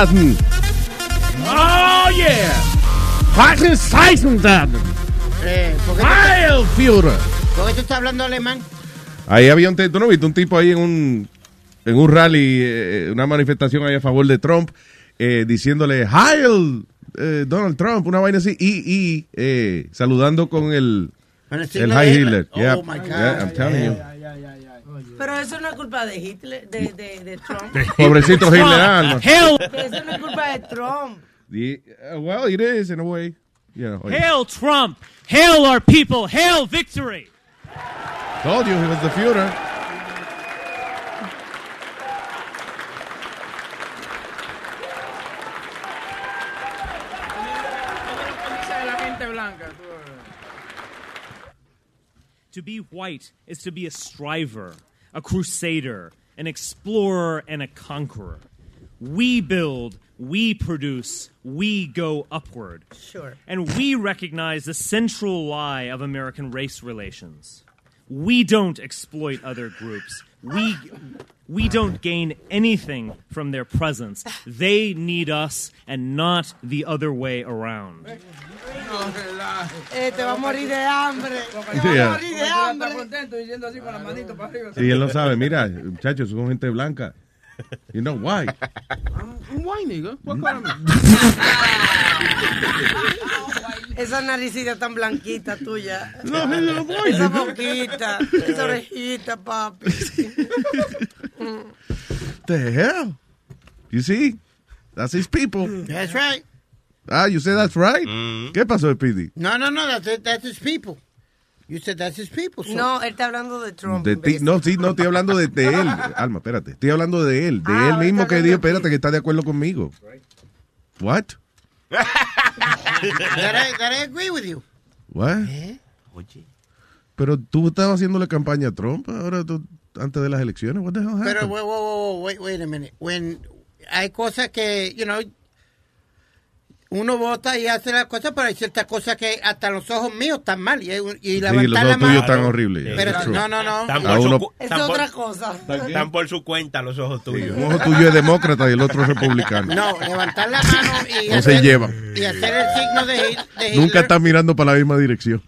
Halbenbasen. Oh yeah. Zeiten werden. Eh, ¿por, qué Heil Führer. por qué tú estás hablando alemán? Ahí había un, te- ¿tú no viste un tipo ahí en un, en un rally, eh, una manifestación ahí a favor de Trump, eh, diciéndole, Heil, eh, Donald Trump, una vaina así, y, y eh, saludando con el, Con el el High de Hitler. Oh, Yeah, my God. yeah, I'm telling you. Pero eso no es culpa de Hitler, de, de, de Trump. Pobrecito Hitler, Alma. Hail, Eso no es culpa de Trump. The- uh, well, it is in a way. You know, hail Trump! Hail our people! Hail victory! told you he was the Führer. To be white is to be a striver, a crusader, an explorer, and a conqueror. We build, we produce, we go upward. Sure. And we recognize the central lie of American race relations. We don't exploit other groups. We, we don't gain anything from their presence. They need us and not the other way around. Eh, te va a morir de hambre. Te va a morir de hambre. Sí, él lo sabe. Mira, muchachos, son gente blanca. You know why? I'm white nigga. What kind of Esa naricita tan blanquita tuya. No, no, no, Esa boquita, esa orejita, papi. the hell? You see? That's his people. That's right. Ah, you say that's right? ¿Qué pasó, Speedy? No, no, no, that's, it, that's his people. You said that's his people. so- No, él está hablando de Trump. De ti, imbécil. no, sí, no estoy hablando de, de él. Alma, espérate. Estoy hablando de él. De Ah, él mismo que dijo, espérate, que está de acuerdo conmigo. What? That, I, that I agree with you. What? Pero tú estabas haciéndole campaña a Trump ahora tú, antes de las elecciones. What the hell Pero, happened? whoa, whoa, whoa, wait, wait a minute. When hay cosas que, you know, uno vota y hace las cosas, pero hay ciertas cosas que hasta los ojos míos están mal. Y, y Sí, levantar los la mano. están horribles. Pero no, no, no. Por, uno- su, Es por- otra cosa. están por su cuenta los ojos Sí, tuyos. un ojo tuyo es demócrata y el otro es republicano. No, levantar la mano y, No se hacer, llevan. y hacer el signo de, Hit- de Hitler. Nunca están mirando para la misma dirección.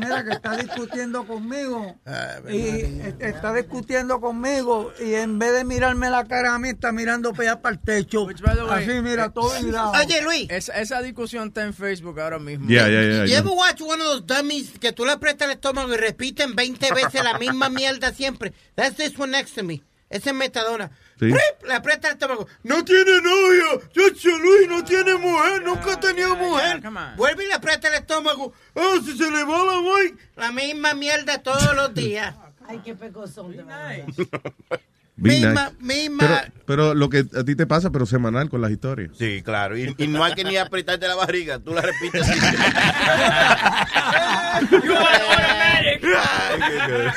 Mira que está discutiendo conmigo Ah, y eh, está discutiendo conmigo y en vez de mirarme la cara a mí está mirando para allá para el techo. Así mira todo mirado. Oye, Luis. Esa, esa discusión está en Facebook ahora mismo. Yeah, yeah, yeah. You yeah. ever watch one of those dummies que tú le apretas el estómago y repiten 20 veces la misma mierda siempre? That's this one next to me. Ese es Metadona. Sí. Le aprieta el estómago. No tiene novia. Yo, Luis, no tiene mujer. Nunca ha tenido mujer. Vuelve y le aprieta el estómago. Ah, si se le va la voy. La misma mierda todos los días. Ay, qué dar. Be misma, nice. misma. Pero, pero lo que a ti te pasa, pero semanal con las historias. Sí, claro. Y, y no hay que ni apretarte la barriga. Tú la repites. así.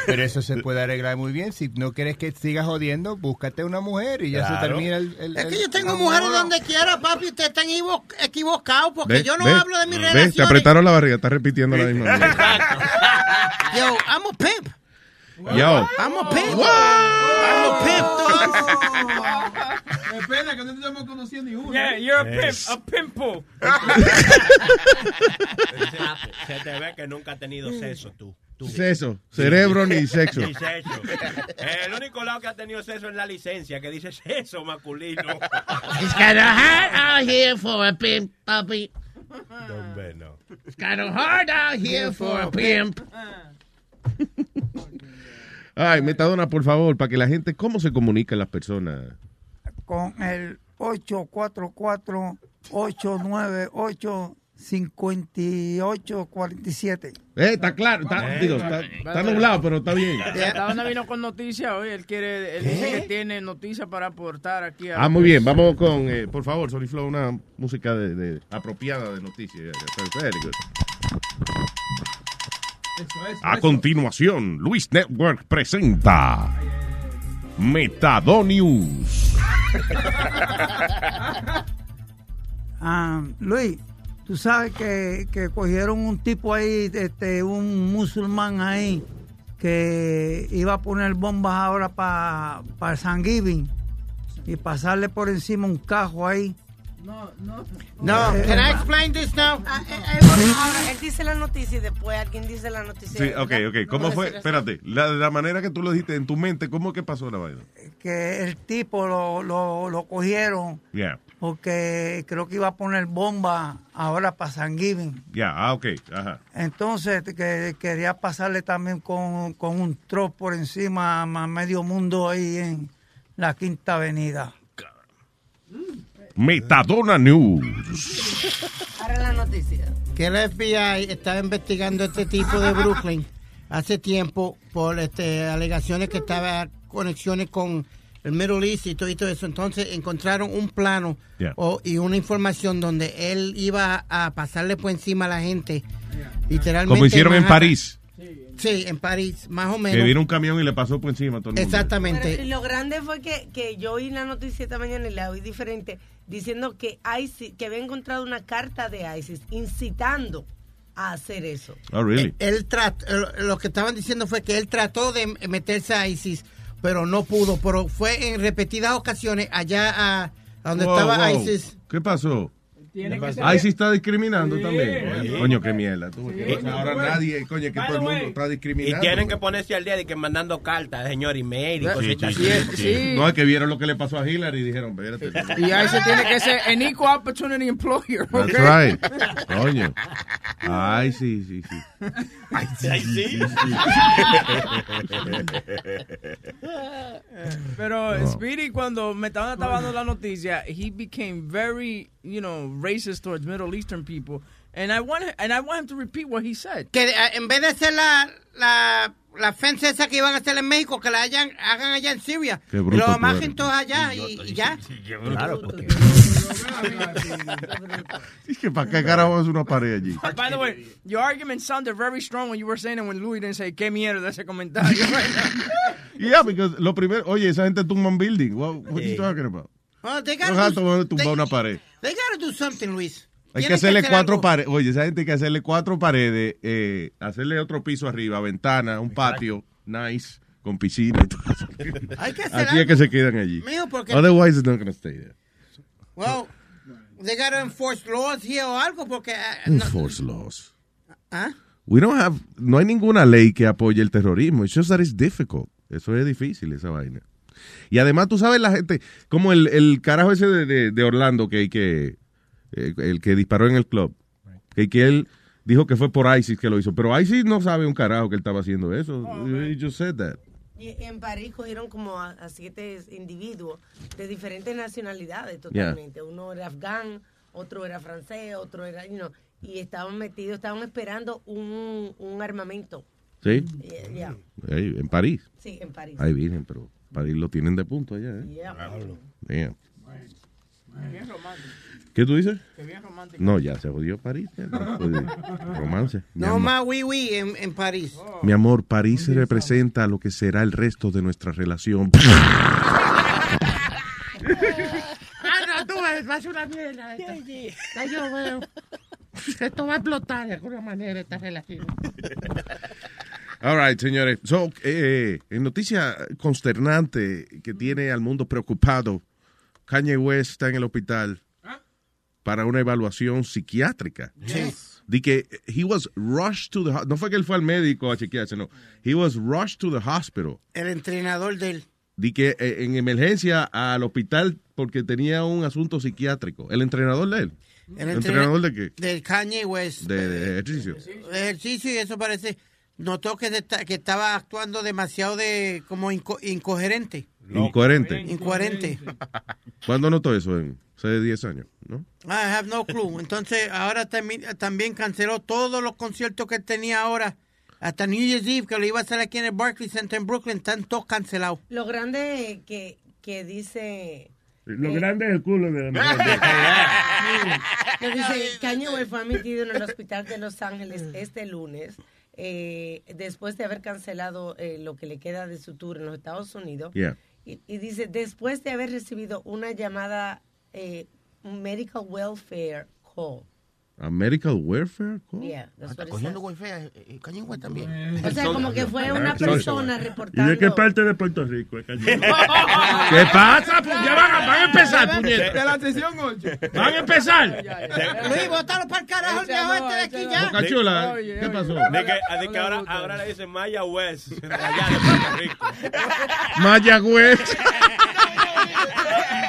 Pero eso se puede arreglar muy bien. Si no quieres que sigas jodiendo, búscate una mujer y ya se Claro. termina el. el- es que yo tengo mujeres donde quiera, papi. Ustedes están equivo- equivocados porque Ve, yo no ve, hablo de mis ve, relaciones. te apretaron la barriga, estás repitiendo la misma. Yo, I'm a pimp. Yo, I'm a pimp. I'm a pimp, dog. Qué pena que no te estamos conociendo ni uno. Yeah, you're a pimp, a pimple. Se te ve que nunca has tenido sexo tú. tú. sexo, cerebro ni sexo. Ni sexo. El único lado que ha tenido sexo es la licencia, que dice sexo masculino. It's got a heart out here for a pimp, papi. No, no. It's got a heart out here for a pimp. Ay, Metadona, por favor, para que la gente, ¿cómo se comunican las personas? Con el 5847. Eh, está claro, está, digo, está, está nublado, pero está bien. ¿Hasta dónde vino con noticias hoy? Él quiere, él dice que tiene noticias para aportar aquí. a- Ah, muy bien, vamos con, eh, por favor, Sony Flow, una música de, de- apropiada de noticias. Very good. A continuación, Luis Network presenta Metadonius. Ah, Luis, tú sabes que, que cogieron un tipo ahí, este, un musulmán ahí, que iba a poner bombas ahora para pa San Giving y pasarle por encima un cajo ahí. No, no. No, Eh, can I explain this now? Ah, eh, eh, bueno, ahora, él dice la noticia y después alguien dice la noticia. Sí, ok, ok. ¿Cómo fue? Espérate, la, la manera que tú lo dijiste en tu mente, ¿cómo que pasó la vaina? Que el tipo lo, lo, lo cogieron Ya, porque creo que iba a poner bomba ahora para San Giving. ya, ah, ok, ajá. Entonces que quería pasarle también con, con un trop por encima a medio mundo ahí en la Quinta Avenida. Metadona News. Ahora la noticia. que el FBI estaba investigando a este tipo de Brooklyn hace tiempo por este, alegaciones que estaba conexiones con el Middle East y todo, y todo eso. Entonces encontraron un plano Yeah. o- y una información donde él iba a pasarle por encima a la gente. Literalmente. Como hicieron en. París, Sí, en París, más o que menos. vino un camión y le pasó por encima a todo el mundo. Exactamente. Pero, lo grande fue que, que yo oí la noticia esta mañana y la oí diferente, diciendo que ISIS, que había encontrado una carta de ISIS incitando a hacer eso. Oh, really? Él trat- eh, lo que estaban diciendo fue que él trató de meterse a ISIS, pero no pudo. Pero fue en repetidas ocasiones allá a, a donde Wow, estaba wow. ISIS. ¿Qué pasó? Tiene que ser- Ahí sí está discriminando Sí. también. Coño, qué mierda. tú, que ahora nadie, coño, que todo el mundo está Y discriminando. tienen que ponerse al día de que mandando cartas, señor, email y Sí, cositas sí, así. sí, sí. No, es que vieron lo que le pasó a Hillary y dijeron, espérate. Y ahí se tiene que ser an equal opportunity employer. That's right. Coño. Ay, sí, sí, sí. Ay, sí, ay, sí. Pero No. Speedy cuando me estaban estaba dando la noticia, he became very, you know, racist towards Middle Eastern people, and I want and I want him to repeat what he said. Que eh, en vez de hacer la, la, la fence esa que iban a hacer en México, que la hayan, hagan allá en Siria. Lo amajen todos allá y, y ya. Claro, porque. Es que para qué carajo es una pared allí. By the way, your argument sounded very strong when you were saying it when Louis didn't say qué mierda ese comentario. right. Yeah, because lo primero, oye, esa gente tumba un building. What, what you talking about? They No gotta gato do- tumbar they- una pared. They gotta do something, Luis. Hay que hacerle hacer cuatro algo. paredes. Oye, esa gente hay que hacerle cuatro paredes, eh, hacerle otro piso arriba, ventana, un patio, nice, con piscina y todo eso. Hay que hacer Así es algo. que se quedan allí. Mijo, porque- Otherwise, it's not going to stay there. Well, they gotta enforce laws here o algo porque... uh, no- Enforce laws. ¿Ah? We don't have, no hay ninguna ley que apoye el terrorismo. It's just that it's difficult. Eso es difícil, esa vaina. Y además, tú sabes, la gente, como el, el carajo ese de, de- de Orlando que, que eh, el que disparó en el club, que, que él dijo que fue por ISIS que lo hizo, pero ISIS no sabe un carajo que él estaba haciendo eso. He just said that. Y en París cogieron como a, a siete individuos de diferentes nacionalidades totalmente. Uno era afgán, otro era francés, otro era, you know, y estaban metidos, estaban esperando un, un armamento. ¿Sí? Yeah, en París. Sí, en París. Ahí vienen, pero París lo tienen de punto allá, ¿eh? Yeah. Damn. Bien romántico. ¿Qué tú dices? Que bien romántico. No, ya se jodió París. no romance. No más oui, oui en, en París. Mi amor, París representa lo que será el resto de nuestra relación. Ah, no, tú a ser una mierda. esta. Ya yo veo. Esto va a explotar de alguna manera esta relación. All right, señores. So, eh, en noticia consternante que tiene al mundo preocupado, Kanye West está en el hospital para una evaluación psiquiátrica. Sí. Di que he was rushed to the no fue que él fue al médico a chequearse, no. He was rushed to the hospital. El entrenador del... Di que eh, en emergencia al hospital porque tenía un asunto psiquiátrico. El entrenador de él. El ¿El entrenador de qué? Del Kanye West. De, de ejercicio. ejercicio y eso parece notó que, se esta- que estaba actuando demasiado de como inco- incoherente Incoherente. incoherente ¿Cuándo notó eso? En hace 10 años. ¿no? I have no clue. Entonces, ahora tambi- también canceló todos los conciertos que tenía ahora. Hasta New Year's Eve, que lo iba a hacer aquí en el Barclays Center en Brooklyn, están todos cancelados. Lo grande que, que dice... Lo grande es el culo de la Lo dice, Kanye West fue admitido en el hospital de Los Ángeles este lunes eh, después de haber cancelado eh, lo que le queda de su tour en los Estados Unidos. Yeah. Y, y dice, después de haber recibido una llamada, eh, medical welfare call. A medical welfare call? Yeah, it Cogiendo welfare, eh, Kanye West también. O sea, como que fue una persona ¿Y reportando. de qué parte de Puerto Rico es? ¿Qué pasa? Pues ya van a, van a empezar, puñeta. De la sesión 8. Van a empezar. Luis, bótalo para el carajo el viejo este de aquí ya. Boca Chula, ¿qué pasó? De que, de que ahora, ahora le dicen Maya West, allá de Puerto Rico. Mayagüez.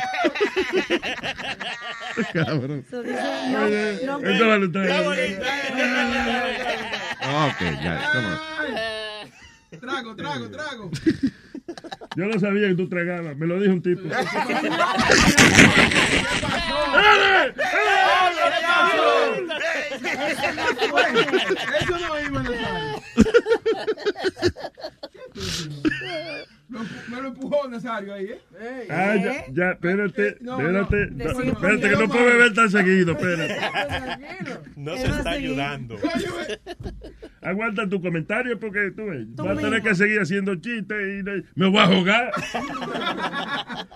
Cabrón. So dice, no, no, está Ok, ya, come. Trago, trago, trago. Yo no sabía que tú tragabas, me lo dijo un tipo. Eso no iba a Me lo empujó Nazario ahí, ¿eh? Ah, ya, ya, espérate, No, espérate, no. no, Decimos espérate que no puedo beber tan seguido, espérate. No se está ayudando. Aguanta tu comentario porque tú ves, Tú vas a tener que seguir haciendo chistes y me voy a jugar.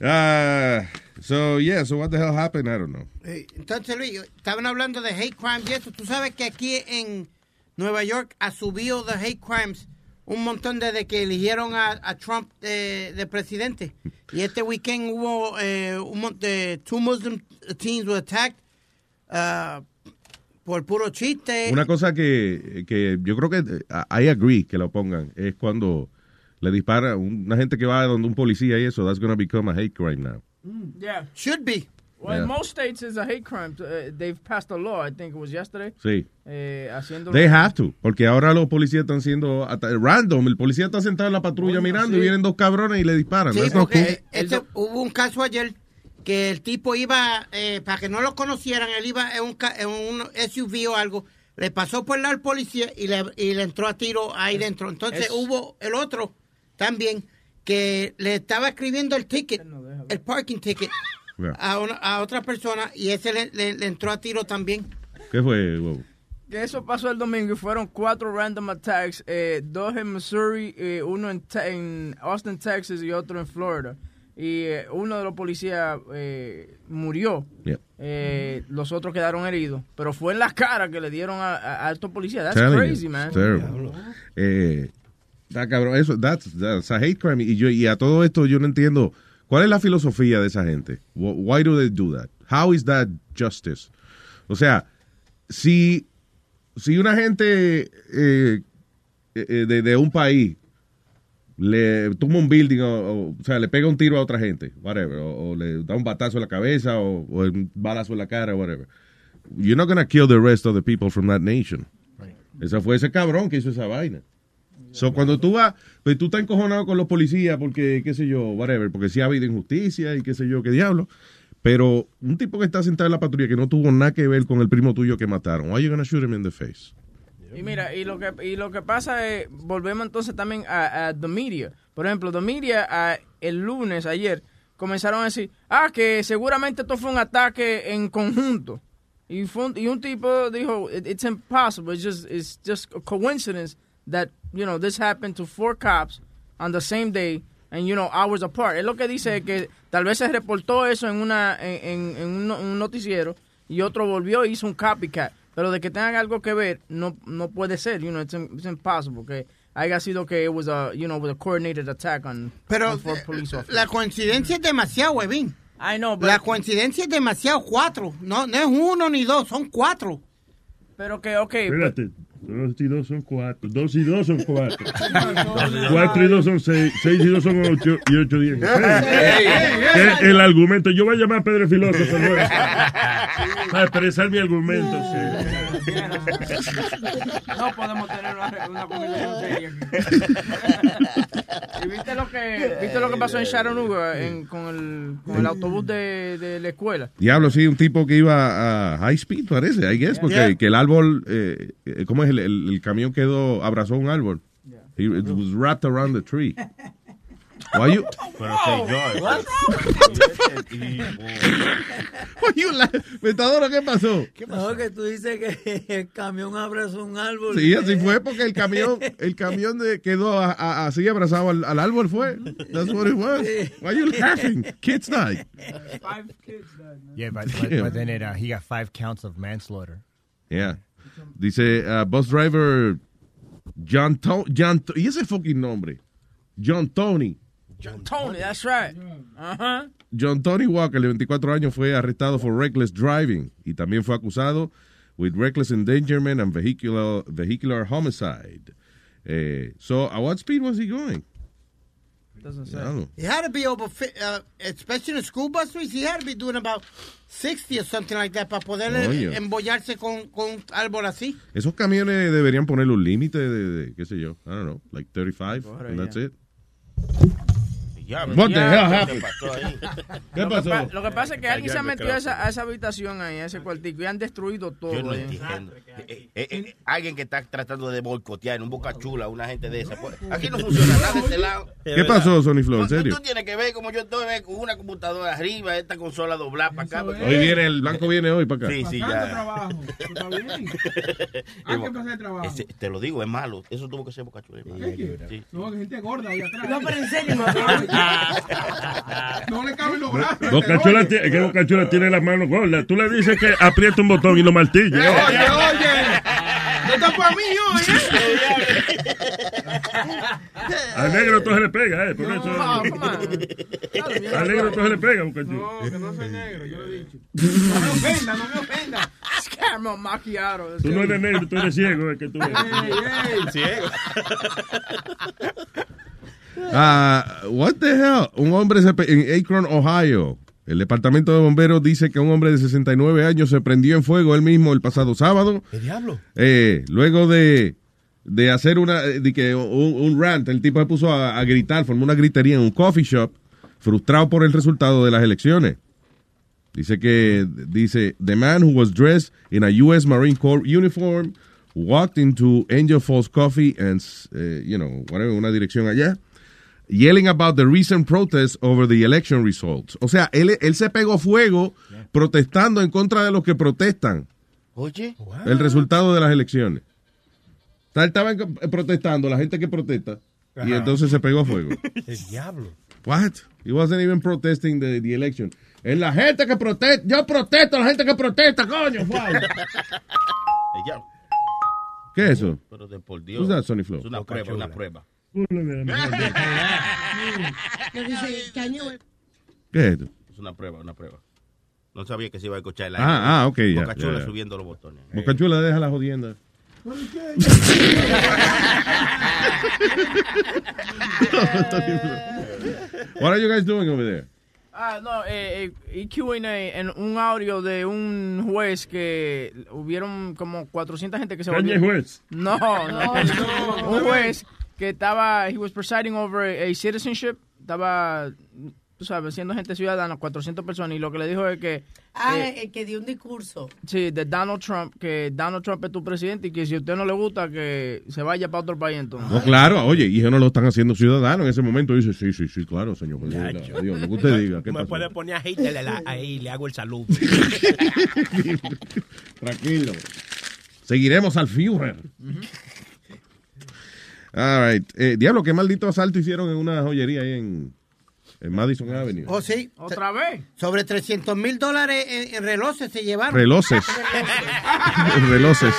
Ah, so, yeah, so what the hell happened? I don't know. Eh, Entonces, Luis, estaban hablando de hate crimes y eso. Tú sabes que aquí en Nueva York ha subido de hate crimes un montón desde que eligieron a, a Trump de, de presidente. Y este weekend hubo eh, un de two Muslim teens were attacked uh, por puro chiste. Una cosa que, que yo creo que eh, I agree que lo pongan es cuando le dispara una gente que va donde un policía y eso, that's going to become a hate crime now. Yeah. Should be. Well, Yeah. in most states it's a hate crime. Uh, they've passed a law, I think it was yesterday. Sí. Eh, haciendo They have to, porque ahora los policías están siendo hasta- random. El policía está sentado en la patrulla Coño, mirando sí. y vienen dos cabrones y le disparan. Sí, not porque cool. este- hubo un caso ayer que el tipo iba, eh, para que no lo conocieran, él iba en un, en un SUV o algo, le pasó por el lado al policía y le, y le entró a tiro ahí dentro. Entonces es- hubo el otro también que le estaba escribiendo el ticket, el parking ticket, Yeah. a, una- a otra persona y ese le, le- le entró a tiro también. ¿Qué fue? huevo? Que eso pasó el domingo y fueron cuatro random attacks, eh, dos en Missouri, eh, uno en, Te- en Austin, Texas y otro en Florida. Y eh, uno de los policías eh, murió, Yeah. eh, los otros quedaron heridos, pero fue en la cara que le dieron a, a, a estos policías. That's Telling you, crazy, it's man. terrible. Eh, está cabrón, eso, that's, that's a hate crime. Y, yo, y a todo esto yo no entiendo, ¿cuál es la filosofía de esa gente? Wh- Why do they do that? How is that justice? O sea, si, si una gente eh, eh, de, de un país le toma un building o, o, o sea, le pega un tiro a otra gente, whatever, o, o le da un batazo en la cabeza o, un balazo en la cara, whatever. You're not gonna kill the rest of the people from that nation. Ese fue ese cabrón que hizo esa vaina. So, cuando tú vas, pues tú estás encojonado con los policías porque, qué sé yo, whatever, porque sí ha habido injusticia y qué sé yo, qué diablo. Pero un tipo que está sentado en la patrulla que no tuvo nada que ver con el primo tuyo que mataron, why you gonna shoot him in the face? Y mira, y lo que y lo que pasa es, volvemos entonces también a, a the media. Por ejemplo, the media el lunes, ayer, comenzaron a decir, ah, que seguramente esto fue un ataque en conjunto. Y, fue un, y un tipo dijo, "It- it's impossible, it's just, it's just a coincidence that, you know, this happened to four cops on the same day and, you know, hours apart. Es lo que dice que tal vez se reportó eso en, una, en, un, no- un noticiero y otro volvió e hizo un copycat. Pero de que tengan algo que ver, no, no puede ser, you know, it's, it's impossible. Que haya sido que it was a, you know, was a coordinated attack on, Pero on four eh, police officers. la coincidencia es demasiado, Webin. I know, but- La coincidencia es demasiado, cuatro. No, no es uno ni dos, son cuatro. Pero que, ok. Espérate, Dos y dos son cuatro. Dos y dos son cuatro. Cuatro y dos son seis. Seis y dos son ocho. Y ocho diez. El argumento. Yo voy a llamar a Pedro Filósofo. ¿no? Para expresar mi argumento. sí. No podemos tener una, una conversación seria aquí. ¿Y viste lo que, viste lo que pasó en Chattanooga en- con, el, con el autobús de, de la escuela? Diablo, sí, un tipo que iba a high speed, parece, I guess, porque Yeah. que el árbol, eh, eh, ¿cómo es? El, el- el camión quedó, abrazó un árbol. It was wrapped around the tree. Why you? Pero señor. What? Why you la- Metadona, ¿qué pasó? No, que tú dices que el camión abrazó un árbol. Sí, así fue porque el camión, el camión de- quedó a- a- así abrazado al, al árbol fue. That's what it was. Why you laughing? Kids died. Yeah, but, but, but then it, uh, he got five counts of manslaughter. Yeah. Dice uh, bus driver John To- John To- y ese fucking nombre. John Tony. Tony, that's right. Ajá. John Tony Walker, de 24 años, fue arrestado por reckless driving y también fue acusado with reckless endangerment and vehicular vehicular homicide. Eh, so, at what speed was he going? Doesn't say. Diablo. He had to be over, fi- uh, especially in the school bus race, he had to be doing about 60 or something like that para poder embollarse con, con un árbol así. Esos camiones deberían ponerle un límite de, de, qué sé yo, I don't know, like 35, and that's it. What the hell happened? ¿Qué Lo que pasó? pa- Lo que pasa es que alguien se el metió a esa, micrófono. a esa habitación ahí, a ese cuartico, y han destruido todo. Yo no ahí. entiendo. Eh, eh, eh, alguien que está tratando de boicotear en un boca chula, una gente de esa. pues, Aquí no funciona nada de este lado. ¿Qué pasó, Sony Flow? ¿En serio? Tú tienes que ver como yo estoy ve, con una computadora arriba, esta consola doblada para acá. porque- Hoy viene, el blanco viene hoy para acá. Sí, sí, ya. trabajo. ¿Está bien? Hay que empezar el trabajo. Ese- te lo digo, es malo. Eso tuvo que ser boca chula. Sí. No, que gente gorda ahí atrás. No, pero en serio, no. Le caben los brazos. Boca Chula tiene- es que Boca Chula tiene las manos gordas. Tú le dices que aprieta un botón y lo martilla. Oye, oye. No está para mí hoy, Al negro todo se le pega, ¿eh? Por eso. No, come on. Al negro todo se le pega, Boca Chula. No, que no soy negro, yo lo he dicho. No me ofenda, no me ofenda. Es caramel macchiato. Tú no eres negro, tú eres ciego, es que tú eres. Ciego. Ah, what the hell? Un hombre se en Akron, Ohio. El departamento de bomberos dice que un hombre de 69 años se prendió en fuego él mismo el pasado sábado. ¿Qué diablo? Eh, luego de, de hacer una, de que un, un rant, el tipo se puso a, a gritar, formó una gritería en un coffee shop, frustrado por el resultado de las elecciones. Dice que, dice, the man who was dressed in a U.S. Marine Corps uniform walked into Angel Falls Coffee and, eh, you know, whatever, una dirección allá, yelling about the recent protests over the election results. O sea, él, él se pegó fuego protestando en contra de los que protestan Oye. el resultado de las elecciones. O sea, él estaba en- protestando, la gente que protesta, y entonces se pegó fuego. El diablo. What? He wasn't even protesting the, the election. Es la gente que protesta. Yo protesto, la gente que protesta, coño. ¿Qué es eso? Pero de por Dios. Who's that, Sonny Flow? Es una prueba, una prueba. Dice, ¿Qué es esto? Es una prueba, una prueba. No sabía que se iba a escuchar el Ah, ah, ok, ya, Boca Chula ya, ya. subiendo los botones. Bocachula, deja la jodienda. What are you guys doing over there? Ah, no, eh, eh, EQA en un audio de un juez que hubieron como 400 gente que se volvió- juez. No, no, un juez que estaba, he was presiding over a citizenship, estaba, tú sabes, siendo gente ciudadana, 400 personas, y lo que le dijo es que, Ah, eh, el que dio un discurso. sí, de Donald Trump, que Donald Trump es tu presidente y que si a usted no le gusta, que se vaya para otro país entonces. No, claro, oye, y ellos no lo están haciendo ciudadano en ese momento. Dice, sí, sí, sí, claro, señor presidente. Adiós, lo que usted diga. ¿qué Me pasó? puede poner a Hitler la- ahí, le hago el saludo. Tranquilo. Seguiremos al Führer. All right. Eh, diablo, qué maldito asalto hicieron en una joyería ahí en, en Madison Avenue. Oh, sí. ¿Otra vez? Sobre 300 mil dólares en, en relojes se llevaron. Relojes. Relojes.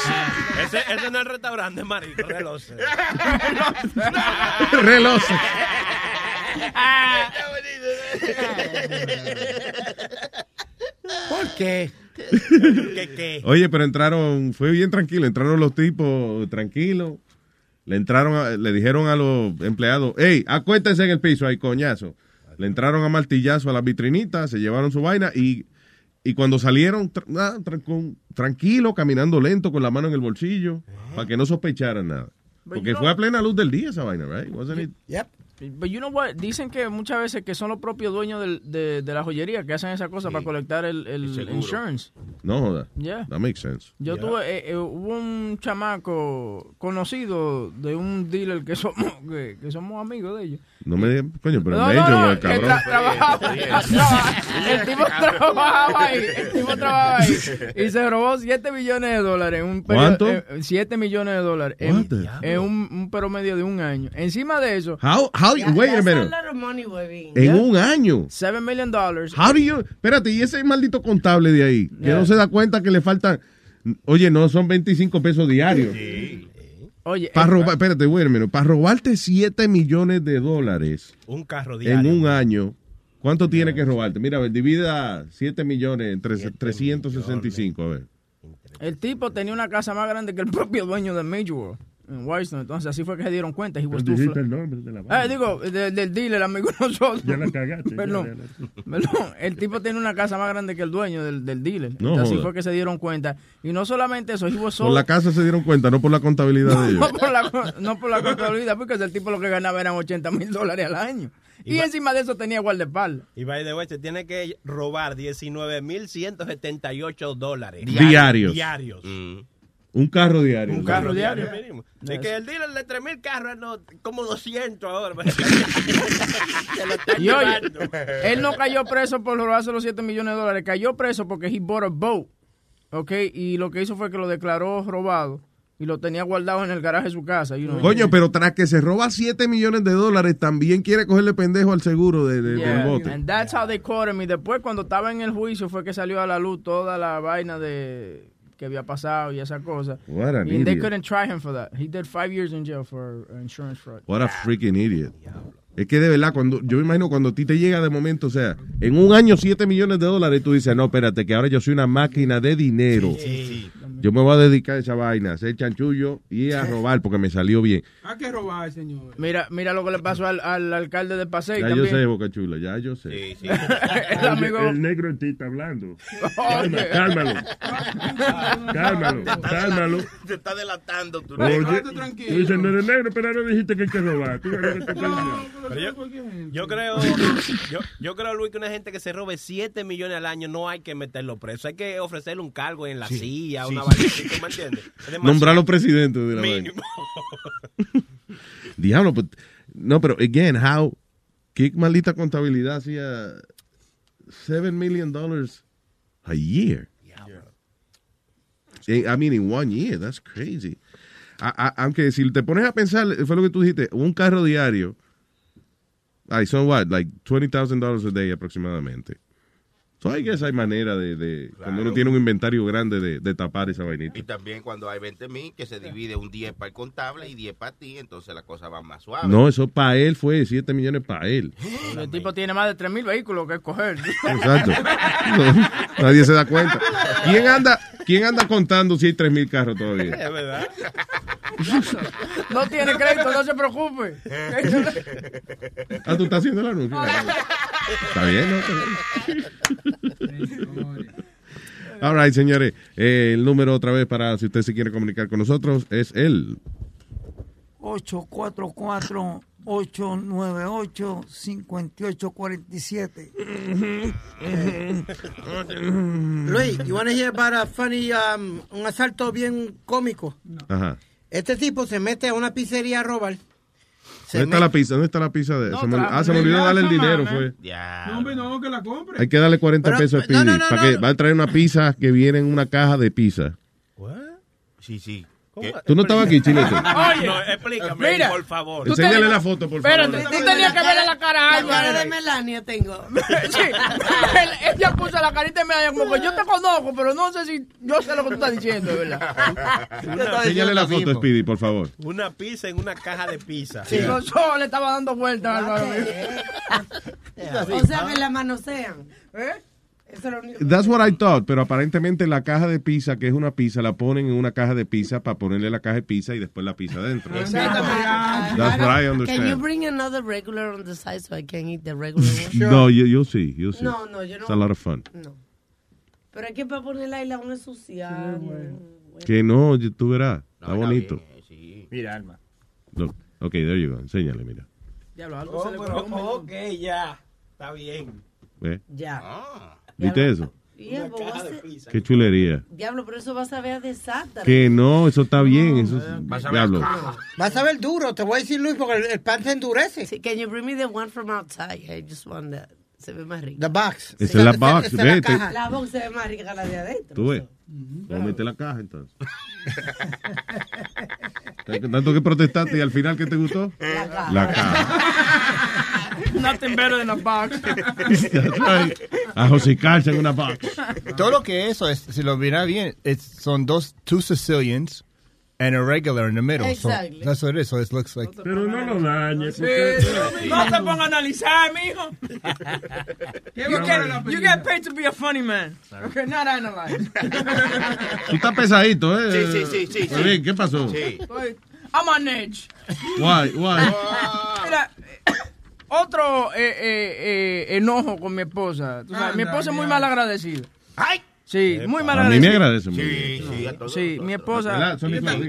Ese, ese no es el restaurante, marico, relojes. Relojes. ¿Por qué? ¿Qué, qué? Oye, pero entraron, fue bien tranquilo, entraron los tipos tranquilos. Le entraron, a- le dijeron a los empleados, hey, acuéstense en el piso, ahí coñazo. Le entraron a martillazo a las vitrinitas, se llevaron su vaina y, y cuando salieron, tra- ah, tra- tranquilo, caminando lento, con la mano en el bolsillo, para que no sospecharan nada. Porque fue a plena luz del día esa vaina, right? Wasn't it? But you know what? Dicen que muchas veces que son los propios dueños del- de, de la joyería que hacen esa cosa para colectar el, el insurance. No joda. Yeah. That makes sense. Yo tuve, eh, eh, hubo un chamaco conocido de un dealer que somos, que, que somos amigos de ellos. No me digan, coño, pero no, major, no, el cabrón. tra- trabajaba, traba- el tipo trabajaba ahí, el tipo trabajaba ahí y se robó 7 millones de dólares en un periodo, ¿Cuánto? 7 millones de dólares en, en un, un promedio de un año. Encima de eso, How, how, wait a minute. a lot of money. En un año. 7 million dollars. How do you, espérate, y ese maldito contable de ahí, que Yeah. no se da cuenta que le faltan, oye, no, son 25 pesos diarios. Oye, Para robar, espérate, güey, para robarte 7 millones de dólares Un carro en diario. un año, ¿cuánto tiene que robarte? Mira, a ver, divida 7 millones entre 365, a ver. el tipo tenía una casa más grande que el propio dueño de Major World en Washington. Entonces así fue que se dieron cuenta. Too Dijiste el nombre de la Eh, digo, de- del dealer, amigo de nosotros. Ya la cagaste. Perdón. Perdón, el tipo tiene una casa más grande que el dueño del, del dealer. No Entonces, así fue que se dieron cuenta. Y no solamente eso, he was so- Por la casa se dieron cuenta, no por la contabilidad de ellos. no, por la, no por la contabilidad, porque el tipo lo que ganaba eran 80 mil dólares al año. Y, encima de eso tenía guardaespaldas. Y by the way, se tiene que robar 19.178 dólares. Diarios. Diarios. Un carro diario. Un carro diario. mínimo. Así que el dealer de 3.000 carros, no, como 200 ahora. Se lo están Y oye, él no cayó preso por robarse los 7 millones de dólares, cayó preso porque he bought a boat. ¿Ok? Y lo que hizo fue que lo declaró robado y lo tenía guardado en el garaje de su casa. you know. Coño, pero tras que se roba 7 millones de dólares, también quiere cogerle pendejo al seguro de, de- Yeah, del bote. And that's how they caught him. Y después, cuando estaba en el juicio, fue que salió a la luz toda la vaina de que había pasado y esa cosa. What an And they idiot. couldn't try him for that. He did five years in jail for uh, insurance fraud. What a freaking idiot. Es que de verdad, cuando yo me imagino cuando a ti te llega de momento, o sea, en un año 7 millones de dólares, tú dices, no, espérate, que ahora yo soy una máquina de dinero. Yo me voy a dedicar a esa vaina, a hacer chanchullo y a robar porque me salió bien. Hay que robar, señor. Mira, mira lo que le pasó al, al alcalde de Pasey Ya yo sé, Boca Chula, ya yo sé. el amigo... El negro en ti está hablando. Oye. Cálmalo. Cálmalo. Cálmalo. Te está delatando tú. Oye, tú dices, no eres negro, pero no dijiste que hay que robar. Tú ves lo que. Pero yo, yo creo, yo, yo creo, Luis, que una gente que se robe 7 millones al año no hay que meterlo preso. Hay que ofrecerle un cargo en la Sí, silla, sí, una ¿tú me entiendes? Nombrarlo presidente de la vaina. Mínimo. Diablo, but- no, pero again, how, qué maldita contabilidad hacía 7 million dollars a year. Eh, I mean, in one year, that's crazy. A- a- aunque si te pones a pensar, fue lo que tú dijiste, un carro diario, ay, son what, like $20,000 a day aproximadamente. So I guess hay manera de, de cuando uno tiene un inventario grande, de, de tapar esa vainita. Y también cuando hay 20 mil, que se divide un 10 para el contable y 10 para ti, entonces la cosa va más suave. No, eso para él fue 7 millones para él. El tipo tiene más de 3.000 vehículos que escoger. Exacto. No, nadie se da cuenta. ¿Quién anda, quién anda contando si hay 3 mil carros todavía? Es verdad. No tiene crédito, no se preocupe. Ah, tú estás haciendo el anuncio. Está bien, ¿no? Está bien. All right, señores. Eh, el número otra vez para si usted se quiere comunicar con nosotros es el 844-898-5847. Luis, you want to hear about a funny, um, un asalto bien cómico? Ajá. Este tipo se mete a una pizzería a robar. Se ¿Dónde está la pizza? ¿Dónde está la pizza de No, se me- Ah, se me olvidó darle el dinero, man. fue. No, hombre, no, que la compre. Hay que darle 40 Pero- pesos a no, Speedy no, no, para no. que va a traer una pizza que viene en una caja de pizza. Sí, sí. ¿Tú no estabas aquí, Chilete? Oye, No, explícame, mira, por favor. tú Enséñale la foto, por favor. Espérate, tú tenías que verle la cara a La Álvaro. cara de Melania tengo. Sí, él- ella puso la carita y me como que yo te conozco, pero no sé si yo sé lo que tú estás diciendo, de ¿verdad? Enséñale la foto, Speedy, por favor. Una pizza en una caja de pizza. Sí. Los ojos le estaba dando vueltas, Álvaro. O sea, que la manosean. ¿Eh? Eso es lo único. That's what I thought, pero aparentemente la caja de pizza, que es una pizza, la ponen en una caja de pizza para ponerle la caja de pizza y después la pizza dentro. That's what I Can you understand. bring another regular on the side so I can eat the regular one? No, you, you'll see, you'll see. No, no, yo no. It's a lot of fun. No. Pero es que para ponerla ahí la van a ensuciar. Que no, tú verás, está bonito. Mira, Alma. Look, ok, there you go, enséñale, mira. Diablo, algo Oh, se le pero, ok, ya. Está bien. ¿Ve? Ya. ¿Viste eso? It- Qué chulería. Diablo, pero eso va a saber a desastre. Que no, eso está bien, eso es, diablo. Vas a ver duro, te voy a decir Luis, porque el, el pan se endurece. Sí, can you bring me the one from outside? I just want that. Se ve más rico. The box. Esa es la box, esa la caja. La box se ve más rica que la de adentro. Tú ves. A meter la caja entonces. Tanto que protestaste y al final, ¿qué te gustó? La caja. La caja. Nothing better than a box. That's right. A josicarse en una box. Todo lo que eso es, si lo mira bien, es, son dos, two Sicilians and a regular in the middle. So Exactly. that's what it is. So it looks like. Pero no lo dañes. Sí, no te pongas a analizar, mijo. Qué You get, you get paid to be a funny man. Okay, not analyze. Tú estás pesadito, ¿eh? Sí, sí, sí, sí, sí. bien, ¿qué pasó? Estoy- I'm on edge. Why, why? Mira, otro eh, eh, eh, enojo con mi esposa. Tú sabes, mi esposa es muy mal agradecida. ¡Ay! Sí, muy mal A mí agradecida. me agradece mucho. Sí, sí, a todos. Sí, mi esposa.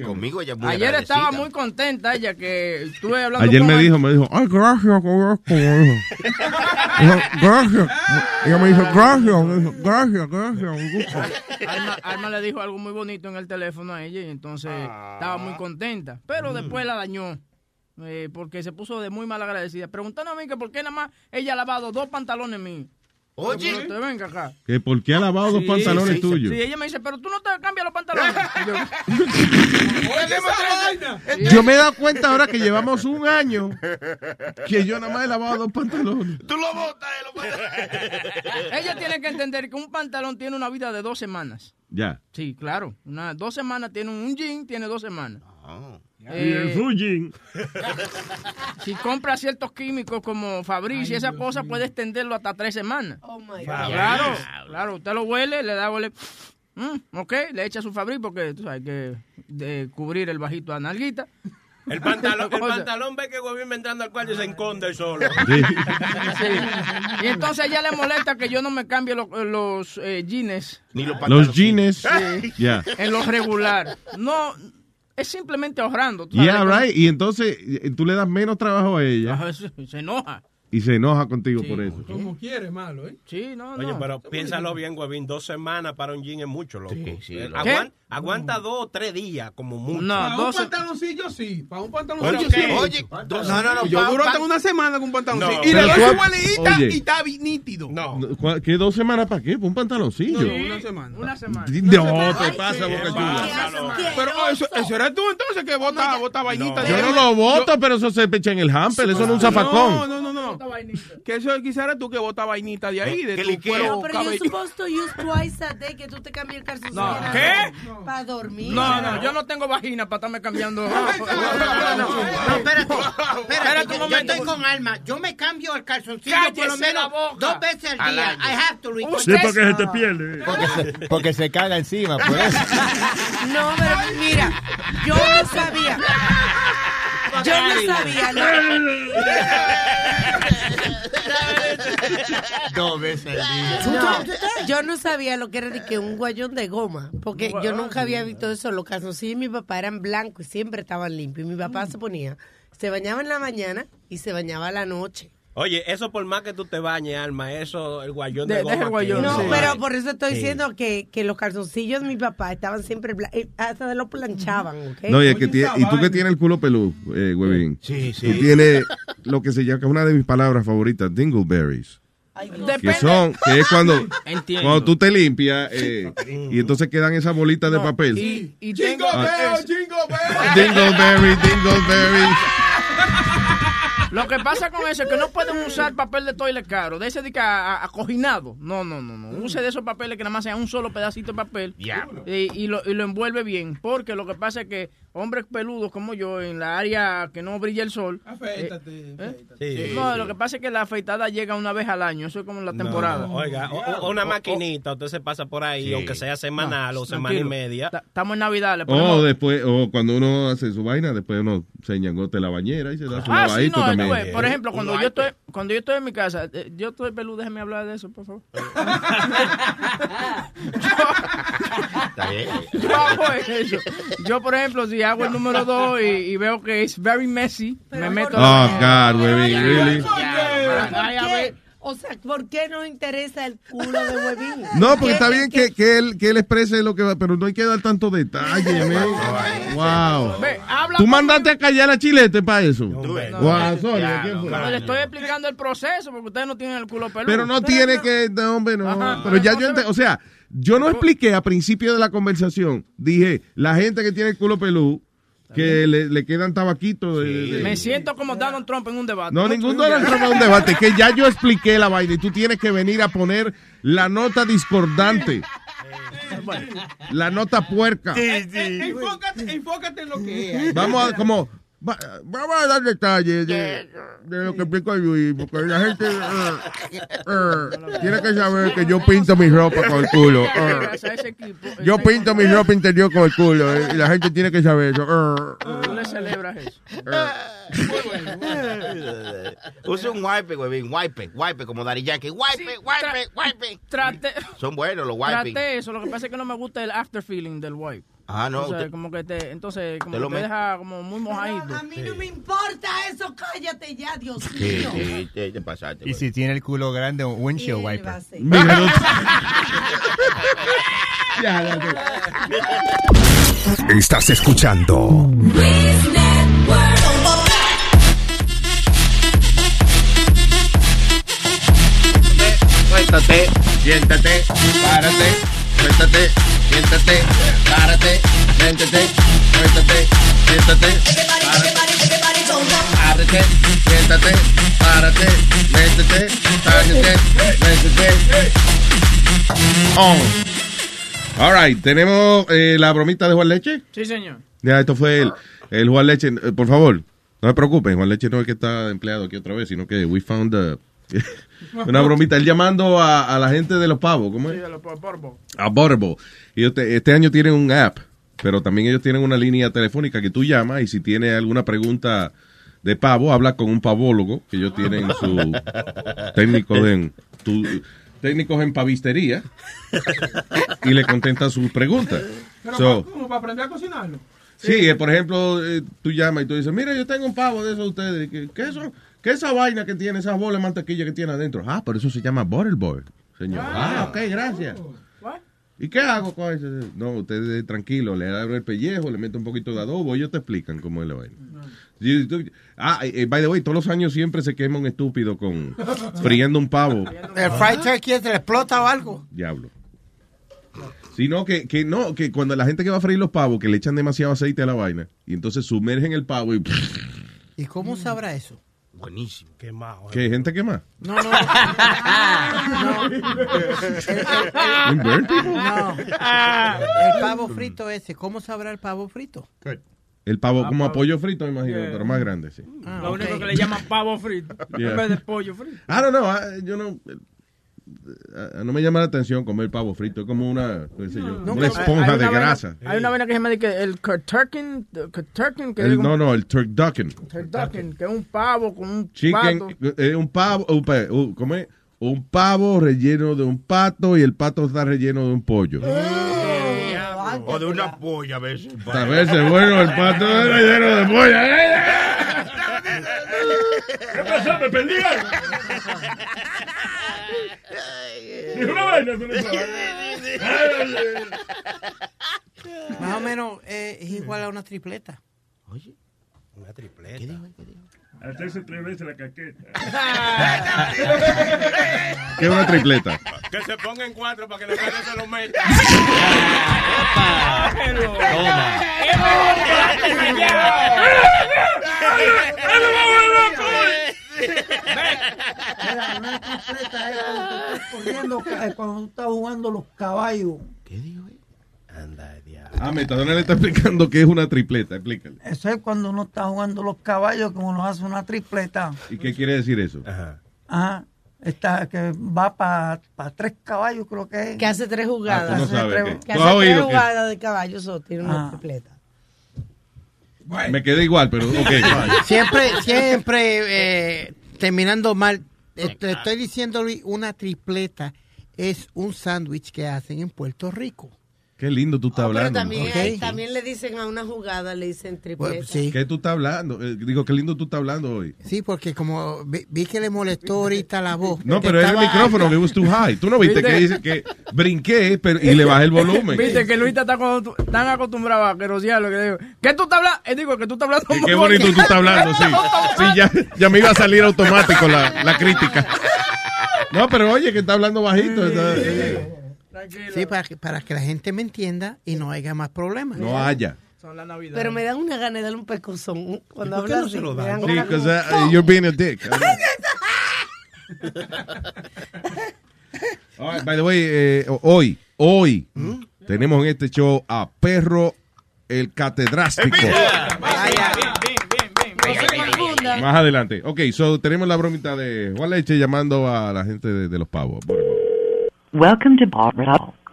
Conmigo ella es muy Ayer agradecida. estaba muy contenta ella que estuve hablando Ayer con me ella. dijo, me dijo, ay, gracias, gracias. Dijo, Gracias. Ella me dijo, gracias, me dijo, gracias, gracias. me gusta". Alma, Alma le dijo algo muy bonito en el teléfono a ella y entonces estaba muy contenta. Pero después la dañó. Eh, porque se puso de muy mal agradecida. Preguntando a mí que por qué nada más ella ha lavado dos pantalones míos. Oye. Te venga acá. Que por qué ha lavado dos Sí, pantalones sí, tuyos. Sí, ella me dice, pero tú no te cambias los pantalones. Y yo, Yo me he dado cuenta ahora que llevamos un año que yo nada más he lavado dos pantalones. Tú lo botas, ella tiene que entender que un pantalón tiene una vida de dos semanas. Ya. Sí, claro. Una, dos semanas tiene un jean, tiene dos semanas. Y el Eh, Fujin. si compra ciertos químicos como Fabrice y esa cosa, puede extenderlo hasta tres semanas. Oh my Claro, claro. Usted lo huele, le da huele. Mm, ok, le echa su Fabrice porque tú sabes que de cubrir el bajito a nalguita. El pantalón, el pantalón ve que el gobierno entrando al cuarto y se esconde solo. Sí. Y entonces a ella le molesta que yo no me cambie lo- los eh, jeans. Ni los Los jeans. Sí. Ya. En lo regular. No, es simplemente ahorrando. tú Yeah, sabes, right. Y entonces tú le das menos trabajo a ella se enoja. Y se enoja contigo por eso. Como quiere, malo, ¿eh? Sí, no, Oye, no. pero piénsalo bien, Huevín. Dos semanas para un jean es mucho, loco. sí, Eh, loco. aguan- aguanta dos o tres días, como mucho. No, Para un pantaloncillo sí, para un pantaloncillo Oye, sí. oye, no, no, no, no, Yo duro hasta una semana con un pantaloncillo. No. y le doy su Oye. y está nítido. No. ¿Cuál- ¿Qué dos semanas para qué? ¿Para un pantaloncillo? No, una semana. Una semana. No, te pasa, Boca Chula. Pero eso, eso eres tú entonces que bota, bota vainita. Yo no lo voto, pero eso se echa en el hamper, eso no es un No, zafacón. no, no, no. Que eso quizás eres tú que bota vainita de ahí, de ¿Qué tu cuero No, pero you're cabello. supposed to use twice a day que tú te cambies el calzoncillo. No. ¿Qué? Para dormir. No, no, yo no tengo vagina para estarme cambiando. No, espérate, espérate, Espérate un yo, yo momento. estoy con Alma. Yo me cambio el calzoncillo Cállese por lo menos dos veces al día. año. I have to, Luis. Sí, porque se te pierde. Porque se, porque se caga encima, por eso. No, pero mira, yo no sabía. Yo no sabía. Dos veces al día. No, yo no sabía lo que era de que un guayón de goma, porque yo nunca había visto eso. Los calzoncillos de mi papá eran blancos y siempre estaban limpios. Y mi papá se ponía, se bañaba en la mañana y se bañaba a la noche. Oye, eso por más que tú te bañes, Alma, eso, el guayón de, De- goma. el guayón, No, sí. pero por eso estoy Sí. diciendo que, que los calzoncillos de mi papá estaban siempre blancos, hasta de los planchaban, ¿ok? No, y, es que y tú que tienes el culo peludo, eh, huevín. Sí, Tú tienes lo que se llama, que es una de mis palabras favoritas, dingleberries. Que son, que es cuando, cuando tú te limpias eh, y entonces quedan esas bolitas de No, papel. Y, y Jingle tengo. Dingleberry, dingleberry. Lo que pasa con eso es que no pueden usar papel de toilet caro, de ese de a- a- acoginado. No, no, no, no. Use de esos papeles que nada más sea un solo pedacito de papel y lo, y lo envuelve bien. Porque lo que pasa es que hombres peludos como yo en la área que no brilla el sol. Afeítate, ¿eh? Sí. No, lo que pasa es que la afeitada llega una vez al año, eso es como la temporada. Oiga, o- o una maquinita, usted se pasa por ahí, Sí. aunque sea semanal o semana y media. Estamos en Navidad, le O ponemos... después, o cuando uno hace su vaina, después uno se ñangote la bañera y se da su Ah, lavadito no, también. por ejemplo, cuando yo estoy cuando yo estoy en mi casa, eh, yo estoy peludo, déjeme hablar de eso, por favor. Yo hago eso. Yo, por ejemplo, si hago el número 2 y, y veo que es very messy, me meto Oh, God, huevín, really? O sea, ¿por qué nos interesa el culo de huevín? No, porque ¿Qué- está bien que, que él, que él exprese lo que va, pero no hay que dar tanto detalle. Wow. Ve, ¿Tú mandaste a callar a Chilete para eso? No. Wow, sorry, ¿quién fue? No, le estoy explicando el proceso porque ustedes no tienen el culo peludo. Pero no tiene que, no, hombre, no. Ajá. pero ya yo o sea, yo no expliqué a principio de la conversación, dije, la gente que tiene el culo peludo, que le, le quedan tabaquitos de, de- Me siento como Donald Trump en un debate. No, ningún Donald Trump es un debate, que ya yo expliqué la vaina y tú tienes que venir a poner la nota discordante, la nota puerca. Eh, Enfócate, enfócate en lo que es. Vamos a, como, va- vamos a dar detalles de, de lo que explico Luis, porque la gente eh, eh, tiene que saber que yo pinto mi ropa con el culo. eh. Yo pinto mi ropa interior con el culo eh, y la gente tiene que saber eso. Tú le celebras eso. Usa un wipe, huevín, wipe, wipe, como Daddy Yankee. Wipe, wipe, wipe. Trate, Son buenos los wiping. trate eso. Lo que pasa es que no me gusta el after feeling del wipe. Ah, no, O sea, usted- como que te, entonces, como Te que lo te met- deja como muy mojadito. A mí no me importa eso, cállate ya, Dios Sí, mío. sí, te, te pasaste. Y si tiene el culo grande, un windshield wiper. Mira, no- Estás escuchando Suéltate, siéntate, párate, suéltate, siéntate, párate, siéntate, suéltate, siéntate, párate, siéntate, párate, métete, párate, métete. On. All right, tenemos eh, la bromita de Juan Leche. Sí, señor. Ya, esto fue el, el Juan Leche. Eh, por favor, no se preocupen, Juan Leche no es que está empleado aquí otra vez, sino que we found uh, una bromita. Él llamando a, a la gente de los pavos, ¿cómo Sí, es? de los porbo. A Butterball. Y este, este año tienen un app, pero también ellos tienen una línea telefónica que tú llamas y si tienes alguna pregunta de pavo, habla con un pavólogo, que ellos tienen su técnicos en tu- técnicos en pavistería y le contestan sus preguntas. Pero So, ¿cómo? ¿Para aprender a cocinarlo? Sí, eh, por ejemplo, eh, tú llamas y tú dices, mira, yo tengo un pavo de eso de ustedes. ¿Qué, qué eso? ¿Qué esa vaina que tiene, esas bolas de mantequilla que tiene adentro? Ah, por eso se llama Butterboard, señor. Ah, ok, gracias. ¿Y qué hago con eso? No, usted eh, tranquilo, le abre el pellejo, le mete un poquito de adobo, ellos te explican cómo es la vaina. Ah, eh, by the way, todos los años siempre se quema un estúpido con friendo un pavo. El fried turkey se le explota o algo. Diablo. Sino que, que no, que cuando la gente que va a freír los pavos, que le echan demasiado aceite a la vaina, y entonces sumergen el pavo y... ¿Y cómo sabrá eso? Buenísimo. Quemado. ¿Qué? ¿Gente quema? No, no. ¿Un burn people? No. El pavo frito ese, ¿cómo sabrá el pavo frito? El pavo como a pollo frito, me imagino, Yeah. pero más grande, sí. Ah, Lo único que le llaman pavo frito Yeah. en vez de pollo frito. I don't know, ah, yo no... no me llama la atención comer pavo frito, es como una, qué sé yo, Nunca- una esponja hay de una grasa. Hay una vaina que se llama el turkin, turkin, que El- es un no, no, el turducken. turducken, que es un pavo con un Chicken, pato. eh, un pavo, un- ¿cómo es? Un pavo relleno de un pato y el pato está relleno de un pollo. O de una polla a veces. A veces, bueno, el pato está relleno de pollo. ¿Qué pasó? ¿Me perdí Dijo una vaina. Más o menos eh, es igual a una tripleta. Una tripleta. Hacerse tres veces la caqueta. ¿Qué es una tripleta? Que se ponga en cuatro para que la cara se lo meta. es cuando tú estás corriendo, eh, cuando tú estás jugando los caballos. ¿Qué dijo? Ah, Metadona le está explicando que es una tripleta. Explícale. Eso es cuando uno está jugando los caballos, que uno hace una tripleta. ¿Y qué quiere decir eso? Ajá. Está, que va para tres caballos, creo que es. Que hace tres jugadas. Ah, tú no Hace sabes tres- que- Que ¿Tú hace tres que- jugadas de caballos o tiene una Ah. tripleta. Me quedé igual, pero ok. Siempre, siempre eh, terminando mal. Eh, Te estoy diciendo Luis, una tripleta es un sándwich que hacen en Puerto Rico. Qué lindo tú estás Pero hablando. también, hay- también le dicen a una jugada, le dicen tripleta. Bueno, sí. ¿Qué tú estás hablando? Eh, digo, qué lindo tú estás hablando hoy. Sí, porque como vi, vi que le molestó ahorita la voz. No, que pero es el micrófono, alta. que was too high. Tú no viste ¿Viste? que dice que brinqué pero, y le bajé el volumen. Viste que Luis está tan, tan acostumbrado a querosear lo que le digo. ¿Qué tú estás hablando? Eh, digo que tú estás hablando. Qué, qué bonito tú estás hablando, sí. Sí, ya, ya me iba a salir automático la, la crítica. No, pero oye, que está hablando bajito. está- Sí, para que, para que la gente me entienda y no haya más problemas. no haya. Son la Navidad. Pero me dan una gana de darle un pescozón cuando ¿Y por qué hablas no se lo dan? Sí, because uh, you're being a dick. All right, by the way, eh, hoy, hoy, tenemos en este show a Perro el Catedrástico. Más adelante. Ok, so tenemos la bromita de Juan Leche llamando a la gente de, de los pavos. Welcome to Ball.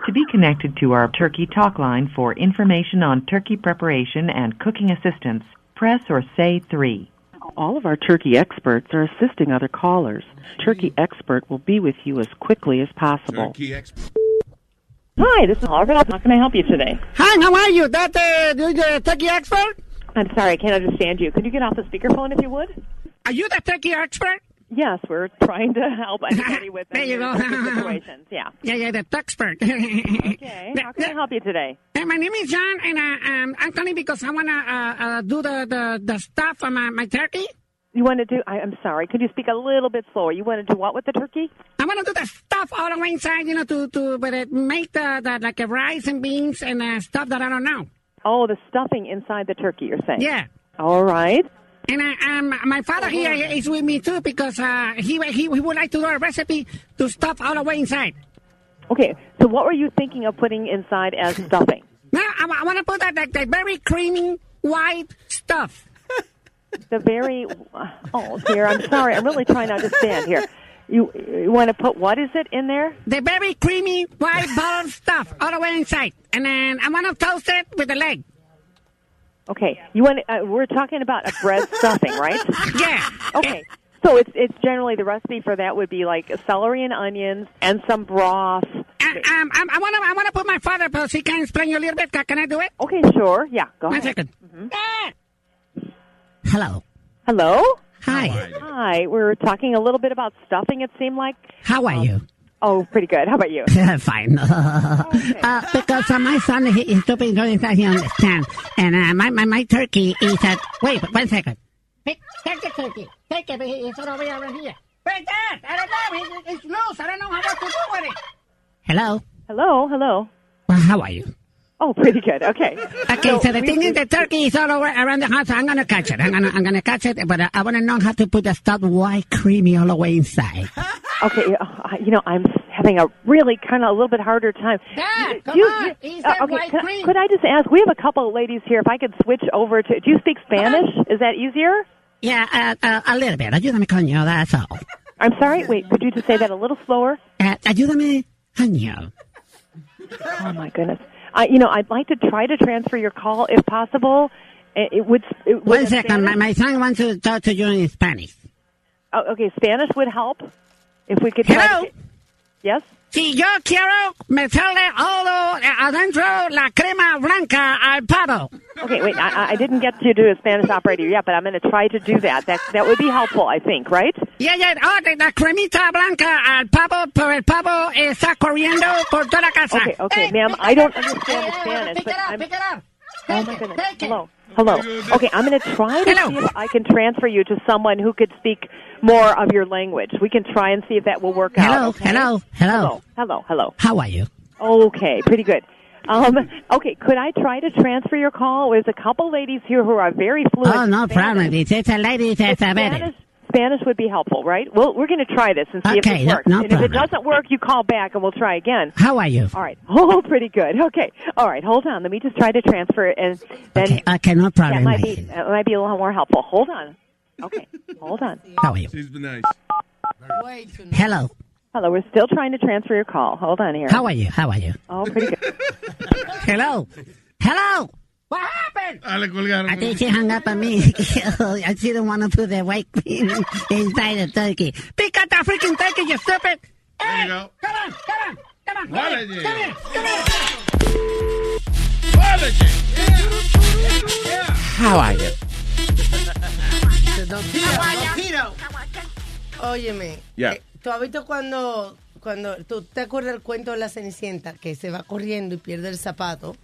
To be connected to our turkey talk line for information on turkey preparation and cooking assistance, press or say 3. All of our turkey experts are assisting other callers. Turkey expert will be with you as quickly as possible. Turkey expert. Hi, this is Margaret. How can I help you today? Hi, how are you? That uh, you the turkey expert? I'm sorry, I can't understand you. Could you get off the speakerphone if you would? Are you the turkey expert? Yes, we're trying to help anybody with There you go. situations. Yeah. Yeah, yeah, the expert. Okay. How can I help you today? Hey, my name is John, and uh, um, I'm calling because I wanna uh, uh, do the, the the stuff on my, my turkey. You want to do? I, I'm sorry. Could you speak a little bit slower? You want to do what with the turkey? I wanna do the stuff all the way inside, you know, to to but it make the, the like a rice and beans and uh, stuff that I don't know. Oh, the stuffing inside the turkey. You're saying? Yeah. All right. And uh, um, my father here is with me too because uh, he, he he would like to do a recipe to stuff all the way inside. Okay. So, what were you thinking of putting inside as stuffing? No, I, I want to put that like the very creamy white stuff. The very. Oh, dear. I'm sorry. I'm really trying to understand here. You you want to put what is it in there? The very creamy white buttered stuff all the way inside, and then I want to toast it with the leg. Okay. You want? Uh, we're talking about a bread stuffing, right? Yeah. Okay. So it's it's generally the recipe for that would be like celery and onions and some broth. Um, um, I want to I want to put my father, but he can explain you a little bit. Can I do it? Okay, sure. Yeah, go One ahead. second. Ah! Hello. Hello. Hi. Hi. We're talking a little bit about stuffing. It seemed like. How are you? Oh, pretty good. How about you? Fine. uh, because uh, my son he is stupid, he understand. And uh, my, my my turkey is at. Wait, one second. Take, take the turkey. Take it. It's all over here. Wait, Dad. I don't know. It's, it's loose. I don't know how what to do with it. Hello. Hello. Hello. Well, how are you? Oh, pretty good. Okay. Okay, so, the thing is, the turkey is all over around the house. I'm gonna catch it. I'm gonna, I'm gonna catch it, but uh, I want to know how to put the stuffed white creamy all the way inside. Okay. Uh, you know, I'm having a really kind of a little bit harder time. Dad, come you- on. you- uh, okay. white Could, cream. could I just ask? We have a couple of ladies here. If I could switch over to. Do you speak Spanish? Is that easier? Yeah, uh, uh, a little bit. Ayúdame, coño. That's all. I'm sorry. Wait. Could you just say that a little slower? Uh, ayúdame, coño. Oh my goodness. I, you know, I'd like to try to transfer your call if possible. It, it would. It, would One a. My, my son wants to talk to you in Spanish. Oh, okay, Spanish would help. If we could. try Hello? to- yes. Si yo quiero meterle all adentro la crema blanca al pavo. Okay, wait. I, I- I didn't get to do a Spanish operator yet, but I'm going to try to do that. That that would be helpful, I think. Right? Yeah, yeah. Oh, de la cremita blanca al pavo, pero el pavo está corriendo por toda la casa. Okay, okay, ma'am. I don't understand the Spanish, Pick but it up, I'm. pick it up. Oh my goodness. Hello. Hello. Okay, I'm going to try to see if I can transfer you to someone who could speak more of your language. We can try and see if that will work Hello, out. okay? hello, hello. Hello, hello. How are you? Okay, pretty good. Um, okay, could I try to transfer your call? There's a couple ladies here who are very fluent. Oh, no Spanish. problem. It's, a lady, it's a. Spanish, Spanish would be helpful, right? Well, we're going to try this and see if it works. no and if it doesn't work, you call back and we'll try again. How are you? All right. Oh, pretty good. Okay. All right. Hold on. Let me just try to transfer it, and then Okay, okay, no that problem. might be that might be a little more helpful. Hold on. Okay. Hold on. How are you? She's been nice. Hello. Hello. We're still trying to transfer your call. Hold on here. How are you? How are you? Oh, pretty good. Hello. Hello. What happened? Ah, le colgaron. I think she hung up on me. she didn't want to put the white queen inside the turkey. Pick up that freaking turkey, you stupid! Hey, you go. come on, come on, come on. What Come is here, it? come here, come here. How are you? Don Tito. Óyeme, Ya. eh, ¿tú has visto cuando, cuando, tú te acuerdas del cuento de la Cenicienta, que se va corriendo y pierde el zapato?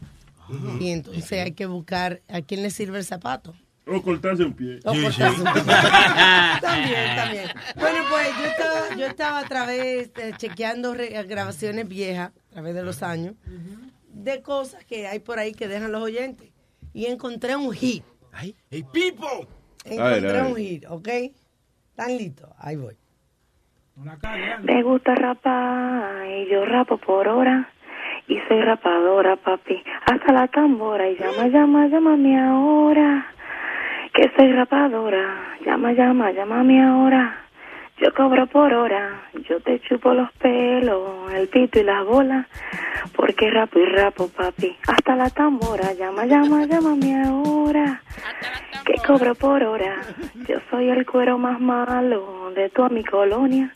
Y entonces hay que buscar a quién le sirve el zapato. O cortarse un pie. O cortarse un pie. también, también. Bueno, pues yo estaba, yo estaba a través, de, chequeando re- grabaciones viejas, a través de los años, de cosas que hay por ahí que dejan los oyentes. Y encontré un hit. ¡Hey, Pipo! Encontré un hit, ¿ok? ¿Están listos? Ahí voy. Me gusta rapar y yo rapo por hora. Y soy rapadora, papi. Hasta la tambora y llama, llama, llámame ahora. Que soy rapadora. Llama, llama, llámame ahora. Yo cobro por hora. Yo te chupo los pelos, el pito y las bolas. Porque rapo y rapo, papi. Hasta la tambora. Llama, llama, llámame ahora. Que cobro por hora. Yo soy el cuero más malo de toda mi colonia.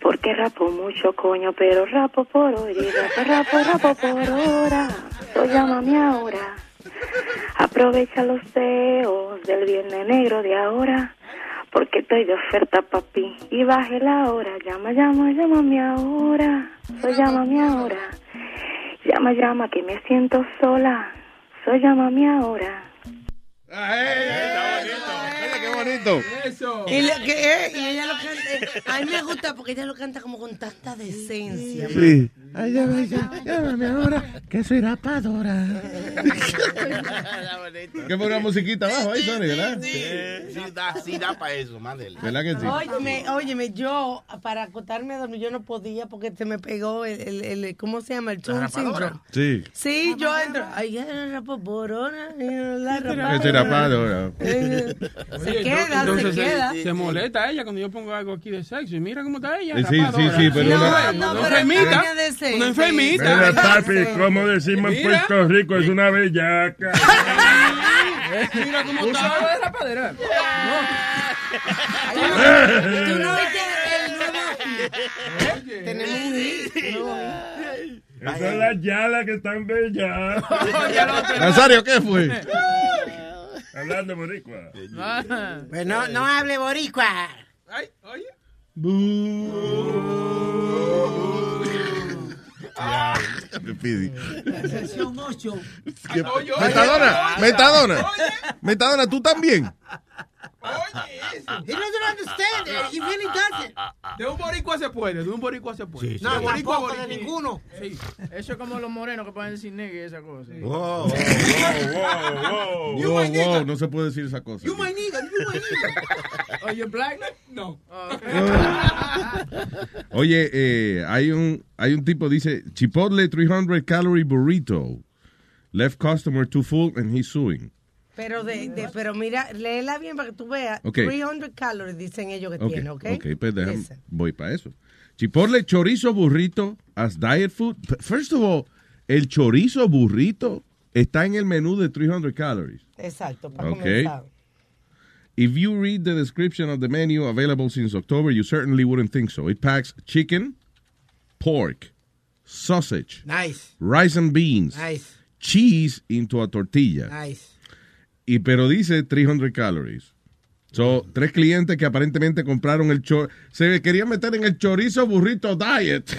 Porque rapo mucho, coño, pero rapo por hora. Rapo, rapo, rapo por hora. So llámame ahora. Aprovecha los deos del viernes negro de ahora. Porque estoy de oferta, papi. Y baje la hora. Llama, llama, llámame ahora. So llámame ahora. Llama, llama, que me siento sola. So llámame ahora. Qué bonito. Y, lo que, eh, y ella lo canta, a mí me gusta porque ella lo canta como con tanta decencia. Sí. Ay, llámame, ya, llámame ahora, que soy rapadora. Que pone una musiquita abajo ahí, Sony, ¿verdad? Sí, da, sí da para eso, mándele. ¿Verdad que sí? Óyeme, óyeme, yo para acotarme a dormir yo no podía porque se me pegó el, el, el- ¿cómo se llama? El Chun syndrome. Sí. Sí, yo entro. Ay, ya la rapo por hora. La rapadora. Que soy rapadora. Eh, Se queda, entonces se queda. Se molesta ella cuando yo pongo algo aquí de sexo. Y mira cómo está ella. Sí, rapadora. sí, sí, pero no, no, No, pero Una enfermita. Mira, papi, como decimos en Mira. Puerto Rico, es una bellaca. Mira cómo está. de rapadera. Tú no viste el nuevo. Tenemos un hit. Esas son las yalas que están bellas. Nazario, ¿qué fue? Hablando boricua. Pues no, no hable boricua. Ay, oye. Pidi. Sección 8. ¿Qué- Metadona, Metadona. Metadona, ¿tú también? He doesn't understand it. He really doesn't. De un boricua se puede, de un boricua se puede. No, De boricua de ninguno. Sí. Eso es como los morenos que pueden decir negro y esa cosa. Wow, wow, wow, wow, no se puede decir esa cosa. You my nigga, you my nigga. Oh, you black? No. Oye, eh, hay un hay un tipo dice Chipotle 300 calorie burrito left customer too full and he's suing. Pero, de, de, pero mira, léela bien para que tú veas. Ok. 300 calories dicen ellos que Ok, tiene, ¿ok? ok, pues déjame- voy para eso. Chipotle chorizo burrito as diet food. First of all, el chorizo burrito está en el menú de 300 calories. Exacto, para Ok. comenzar. If you read the description of the menu available since October, you certainly wouldn't think so. It packs chicken, pork, sausage, Nice, rice and beans, nice, cheese into a tortilla. nice. Y pero dice 300 calories. So, tres clientes que aparentemente compraron el chorizo, se querían meter en el chorizo burrito diet.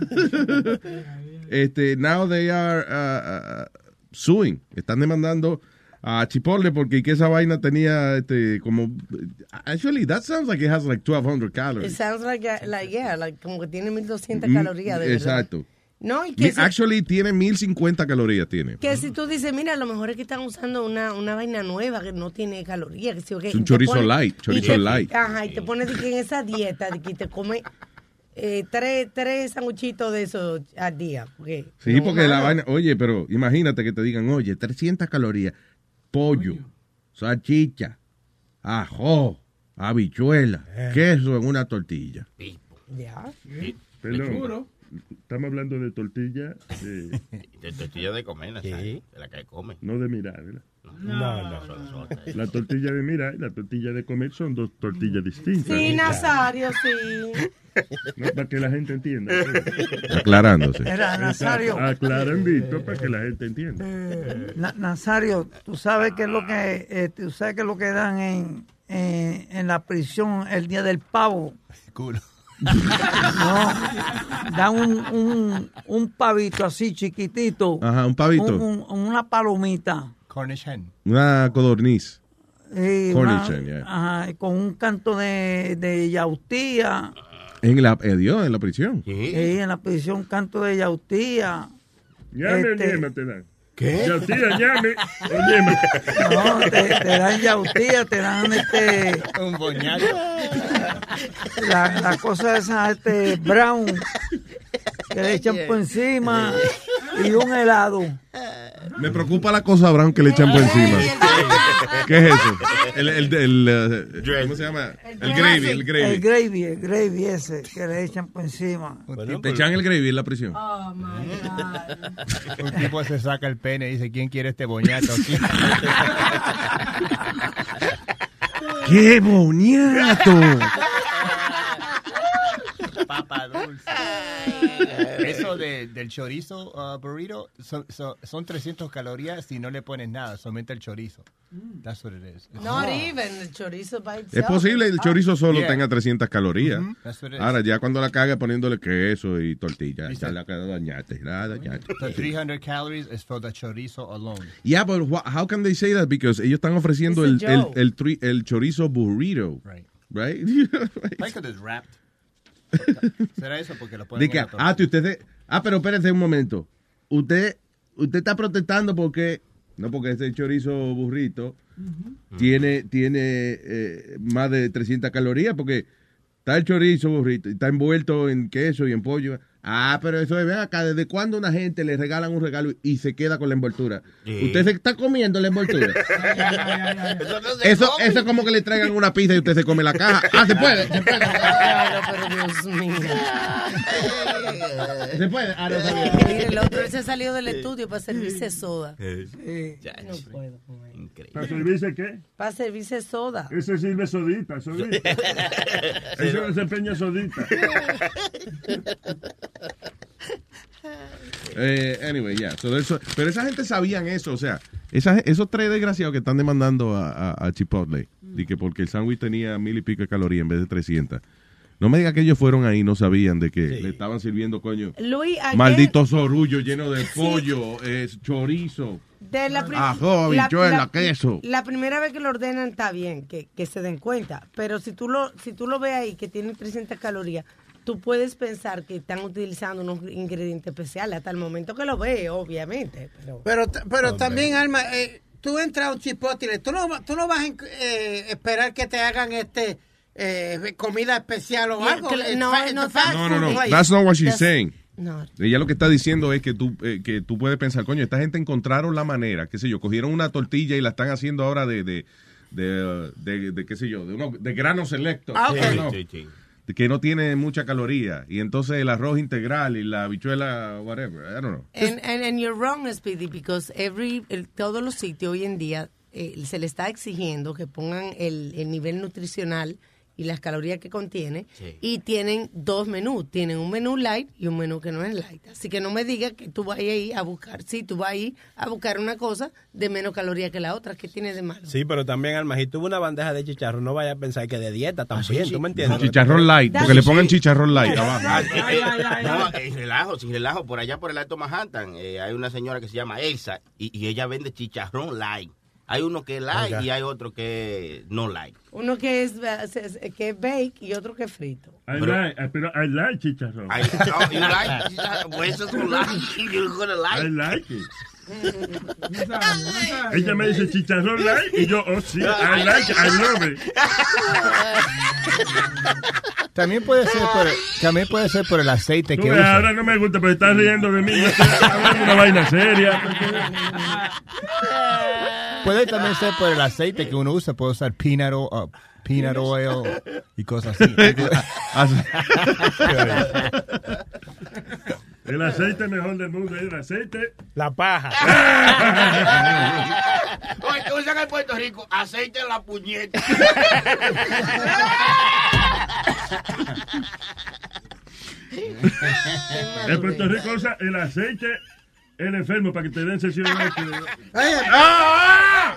este, now they are uh, uh, suing. Están demandando a Chipotle porque que esa vaina tenía este como actually that sounds like it has like 1200 It calories. sounds like, a- like, yeah, like, como que tiene 1200 Mm, calorías, de verdad. Exacto. No, y que, si, Actually, tiene 1050 calorías. Tiene. que si tú dices, mira, a lo mejor es que están usando una, una vaina nueva que no tiene calorías. Que, sí, Es un chorizo light, chorizo te- light. Ajá, y te pones de que en esa dieta de que te come eh, tres, tres sanguchitos de esos al día. Sí, no, porque la vaina. Oye, pero imagínate que te digan, oye, 300 calorías, pollo, salchicha, ajo, habichuela, Eh. queso en una tortilla. Ya. Perdón. Estamos hablando de tortilla, eh, De tortilla de comer, Nazario, de la que come. no de mirar, ¿verdad? No, no, son- son- La tortilla de mirar y la tortilla de comer son dos tortillas distintas. Sí, Nazario, sí. No, para que la gente entienda. Aclarándose. Era Nazario. Aclarandito para que la gente entienda. Na- Nazario, tú sabes qué es lo que eh, tú sabes qué es lo que dan en, en, en la prisión el día del pavo. Culo. No, dan un, un, un pavito así chiquitito. Ajá, un pavito. Un- un- una palomita. Cornish hen. Una codorniz. Y Cornish una- hen, yeah. ajá, con un canto de, de yautía. En la, eh, Dios, en la prisión. Y en la prisión un canto de yautía. O Este- ñema te dan. ¿Qué? Yautía, ñema. No, te, te dan yautía, te dan este. Un boñaco. La, la cosa esa, este brown, que le echan por encima y un helado. Me preocupa la cosa brown que le echan por encima. ¿Qué es eso? El, el, el, eh, ¿Cómo se llama? El gravy, el El gravy. gravy, el gravy ese que le echan por encima. Te echan el gravy en la prisión. Un tipo se saca el pene y dice, ¿quién quiere este boñato aquí? ¡Qué boniato! Papa dulce. Eso de, del chorizo uh, burrito son, son, son 300 calorías si no le pones nada, solamente el chorizo. That's what it is. It's- Not even el chorizo by Es itself. posible el chorizo solo Yeah. tenga 300 calorías. That's what it is. Ahora, ya cuando la caga poniéndole queso y tortilla, ya la caga dañate, la dañate. The 300 calories is for the chorizo alone. Yeah, but wha- how can they say that? Because ellos están ofreciendo el, el, el, el chorizo burrito. Right. Right? Like it's wrapped. ¿Será eso? Porque lo ponen De en que, la tortilla. ah, que usted, se- ah, pero espérese un momento. Usted, usted está protestando porque, no porque ese chorizo burrito tiene, tiene eh, más de 300 calorías, porque está el chorizo burrito y está envuelto en queso y en pollo. Ah, pero eso es, ven acá, ¿desde cuándo una gente le regalan un regalo y se queda con la envoltura? Sí. Usted se está comiendo la envoltura. Eso no se Eso, es como que le traigan una pizza y usted se come la caja. Ah, se puede, se puede. Ay, no, pero Dios mío. Se puede. Ah, no sabía. Mire, el otro se salió del estudio para servirse soda. No puedo. ¿Para servirse qué? Para servirse soda. Ese sirve sodita, sodita. Eso desempeña sodita. Eh, anyway, yeah. So pero esa gente sabían eso, o sea, esa- esos tres desgraciados que están demandando a, a- a Chipotle, de que porque el sándwich tenía mil y pico de calorías en vez de 300. No me diga que ellos fueron ahí y no sabían de que le estaban sirviendo, coño. Luis, ayer- Maldito sorullo lleno de pollo, eh, chorizo, De la- queso. La primera vez que lo ordenan está bien, que, que se den cuenta. Pero si tú lo si tú lo ves ahí que tiene 300 calorías, tú puedes pensar que están utilizando unos ingredientes especiales hasta el momento que lo ves, obviamente. Pero, Pero, pero también, Alma, eh, tú entras a un chipotle, tú no, va- tú no vas a eh, esperar que te hagan este eh, comida especial o Yeah, algo. no, no, No, no, no. That's not what she's saying. no. Ella lo que está diciendo es que tú, eh, que tú puedes pensar, coño, esta gente encontraron la manera, qué sé yo, cogieron una tortilla y la están haciendo ahora de, de, de, uh, de- de, qué sé yo, de, uno, de grano selecto. Ah, ok. ¿no? Sí, sí. Que no tiene mucha caloría. Y entonces el arroz integral y la habichuela, whatever, I don't know. And, and, and you're wrong, Speedy, because every, todos los sitios hoy en día eh, se le está exigiendo que pongan el, el nivel nutricional y las calorías que contiene Sí. y tienen dos menús, tienen un menú light y un menú que no es light. Así que no me digas que tú vas ahí a buscar, sí, tú vas ahí a buscar una cosa de menos calorías que la otra, ¿qué tiene de malo? Sí, pero también, Alma, si tuvo una bandeja de chicharro, no vaya a pensar que de dieta también, sí. ¿tú me entiendes? Chicharrón light, porque le pongan chicharrón light abajo. Ah, no, eh, relajo, sin relajo. Por allá por el Alto Manhattan eh, hay una señora que se llama Elsa y, y ella vende chicharrón light. Hay uno que es light Oiga. y hay otro que no light. Uno que es, que es bake y otro que es frito. I Pero- like, eh, pero I like chicharrón. I, oh, you like? Pues eso es un like. You're gonna like. I like it. Ella me dice chicharrón like y yo, oh sí, I like it, I love it. También puede ser por, también puede ser por el aceite que ves, usa. ahora no me gusta, pero estás riendo de mí. Una vaina seria. Puede también ser por el aceite que uno usa. Puede usar peanut, o- uh, peanut oil y cosas así. El aceite mejor del mundo es el aceite. La paja. Oye, que usan en Puerto Rico aceite en la puñeta. En Puerto Rico usa el aceite el enfermo para que te den sesión eléctrica. Oye, ¡Ah!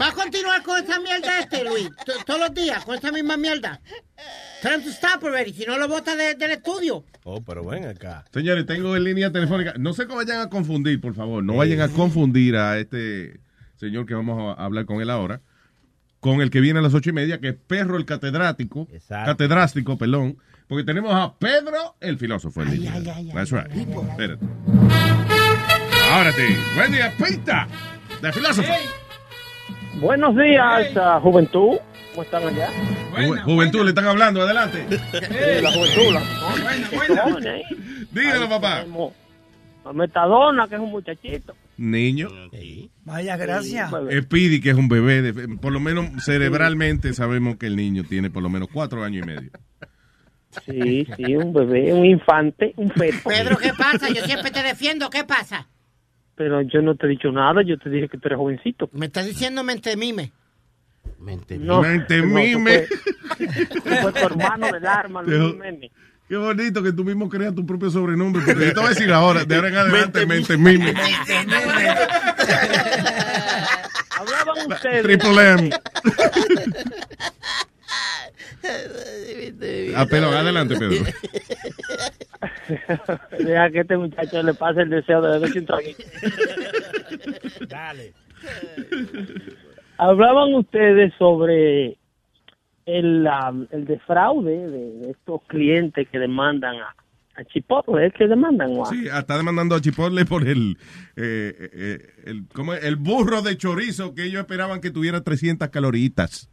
¿Va a continuar con esta mierda este, Luis? Todos los días, con esta misma mierda. Him to stop already, si no lo bota de- del estudio. Oh, pero ven acá. Señores, tengo en línea telefónica. No sé cómo vayan a confundir, por favor. No vayan a confundir a este señor que vamos a hablar con él ahora. Con el que viene a las ocho y media, que es Perro el catedrático. Catedrástico, perdón. Porque tenemos a Pedro el filósofo en línea. That's right. Espérate. Ahora sí. Buen día, Pita. De filósofo. Buenos días, ah, juventud. ¿Cómo están allá? Ju- Juventud, le están hablando. Adelante. Sí, la juventud. La... Dígalo, papá. A Metadona, que es un muchachito. Niño. Vaya, gracias. Speedy, que es un bebé. de- por lo menos cerebralmente sabemos que el niño tiene por lo menos cuatro años y medio. Sí, sí, un bebé, un infante, un feto. Pedro, ¿qué pasa? Yo siempre te defiendo, ¿qué pasa? Pero yo no te he dicho nada, yo te dije que tú eres jovencito. Me estás diciendo mente mime. Mente No, fue tu hermano del arma, Luis Qué- Jiménez. Qué bonito que tú mismo creas tu propio sobrenombre. Porque yo te voy a decir ahora, de ahora en adelante, mente mime. Hablaban ustedes. Triple M. Ah, Pedro, adelante, Pedro. Deja que este muchacho le pase el deseo de beberse un traguito. Dale. Hablaban ustedes sobre el, um, el defraude de, de estos clientes que demandan a, a Chipotle, ¿es que demandan? a- Sí, está demandando a Chipotle por el, eh, eh, el, ¿cómo es? el burro de chorizo que ellos esperaban que tuviera 300 caloritas.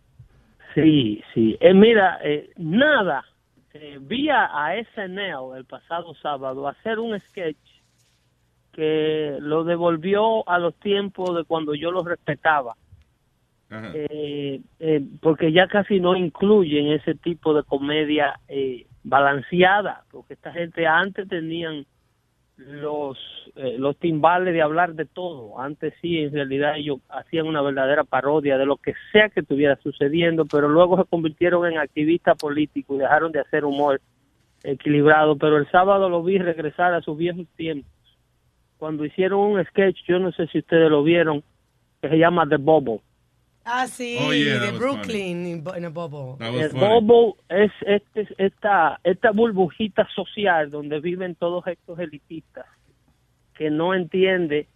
Sí, sí. Eh, mira, eh, nada, eh, vi a, SNL el pasado sábado hacer un sketch que lo devolvió a los tiempos de cuando yo lo respetaba. Eh, eh, porque ya casi no incluyen ese tipo de comedia eh, balanceada, porque esta gente antes tenían los eh, los timbales de hablar de todo. Antes sí, en realidad ellos hacían una verdadera parodia de lo que sea que estuviera sucediendo, pero luego se convirtieron en activistas políticos y dejaron de hacer humor equilibrado. Pero el sábado lo vi regresar a sus viejos tiempos. Cuando hicieron un sketch, yo no sé si ustedes lo vieron, que se llama The Bobo. Ah, sí, Oh, yeah, de Brooklyn en el Bobo. El bobo es este, esta, esta burbujita social donde viven todos estos elitistas que no entiende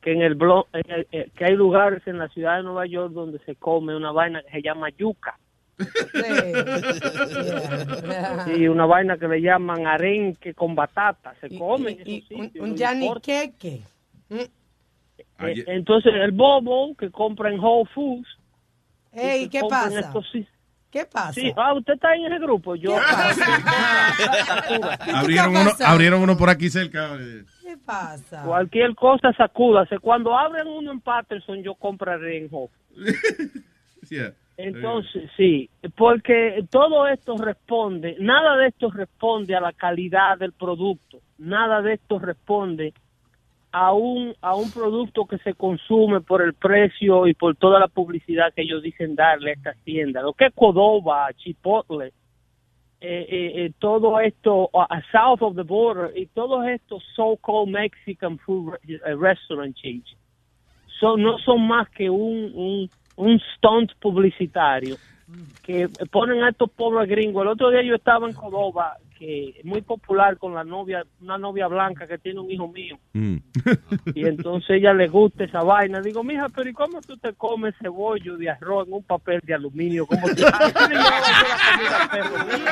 que en el blog, en el- eh, que hay lugares en la ciudad de Nueva York donde se come una vaina que se llama yuca y una vaina que le llaman arenque con batata se come en esos Un, sitios, un. Queque. Eh, entonces el bobo que compra en Whole Foods Ey, y ¿qué en pasa? estos ¿Qué pasa? Sí, ah, usted está en ese grupo. Yo. Abrieron uno, abrieron uno por aquí cerca. ¿Qué pasa? Cualquier cosa sacúdase. Cuando abren uno en Patterson, yo compraré en Hof. Yeah. Entonces, sí, porque todo esto responde, nada de esto responde a la calidad del producto, nada de esto responde a un, a un producto que se consume por el precio y por toda la publicidad que ellos dicen darle a estas tiendas. Lo que es Cordova, Chipotle, eh, eh, eh, todo esto, a south of the border, y todos estos so-called Mexican food eh, restaurant chains, son, no son más que un, un stunt publicitario que ponen a estos pobres gringos. El otro día yo estaba en Córdoba, que es muy popular con la novia, una novia blanca que tiene un hijo mío. Mm. Y entonces ella le gusta esa vaina. Digo, mija, pero ¿y cómo tú te comes cebollo de arroz en un papel de aluminio? ¿Cómo tú ¿A qué le llevabas tú la comida al perro mío?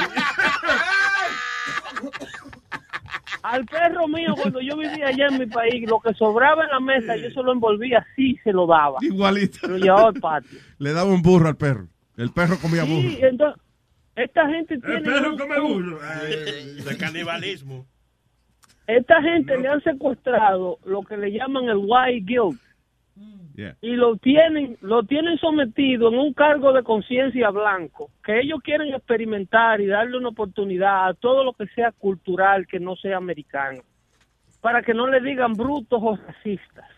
Al perro mío, cuando yo vivía allá en mi país, lo que sobraba en la mesa, yo se lo envolvía así se lo daba. Igualito. Lo llevaba al patio. Le daba un burro al perro. El perro comía burro. Sí, entonces, esta gente tiene... perro un- come burro. De canibalismo. Esta gente le han secuestrado lo que le llaman el white guilt Yeah. y lo tienen lo tienen sometido en un cargo de conciencia blanco que ellos quieren experimentar y darle una oportunidad a todo lo que sea cultural que no sea americano para que no le digan brutos o racistas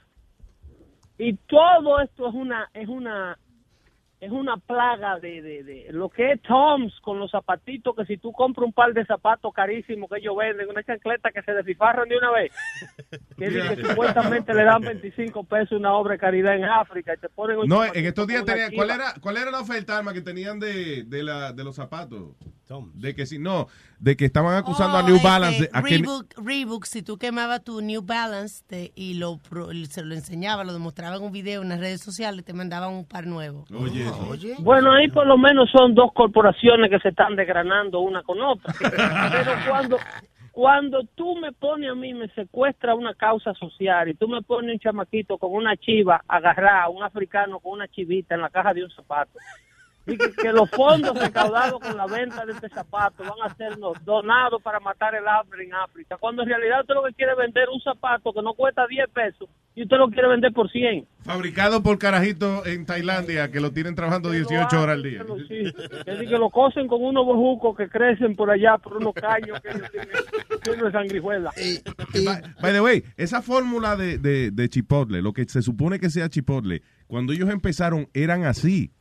y todo esto es una es una es una plaga de, de, de lo que es Toms con los zapatitos que si tú compras un par de zapatos carísimos que ellos venden, una chancleta que se desfifarran de una vez, que, que supuestamente le dan 25 pesos una obra de caridad en África y te ponen un No, en estos días tenía, ¿cuál era, ¿cuál era la oferta arma que tenían de, de, la, de los zapatos? De que si no, de que estaban acusando a Oh, New este, Balance. de- a que- Reebok, Reebok, si tú quemabas tu New Balance te- y lo, pro- se lo enseñaba, lo demostraba en un video en las redes sociales, te mandaban un par nuevo. Oye, Bueno, ahí por lo menos son dos corporaciones que se están desgranando una con otra. Pero cuando cuando tú me pones a mí, me secuestra una causa social y tú me pones un chamaquito con una chiva agarrada, un africano con una chivita en la caja de un zapato. Y que, que los fondos recaudados con la venta de este zapato van a ser donados para matar el hambre en África. Cuando en realidad usted lo que quiere es vender un zapato que no cuesta 10 pesos y usted lo quiere vender por 100. Fabricado por carajito en Tailandia, que lo tienen trabajando 18 horas al día. Sí, es decir, que lo cosen con unos bojucos que crecen por allá, por unos caños que ellos tienen llenos de sanguijuela. By the way, esa fórmula de, de, de Chipotle, lo que se supone que sea Chipotle, cuando ellos empezaron eran así.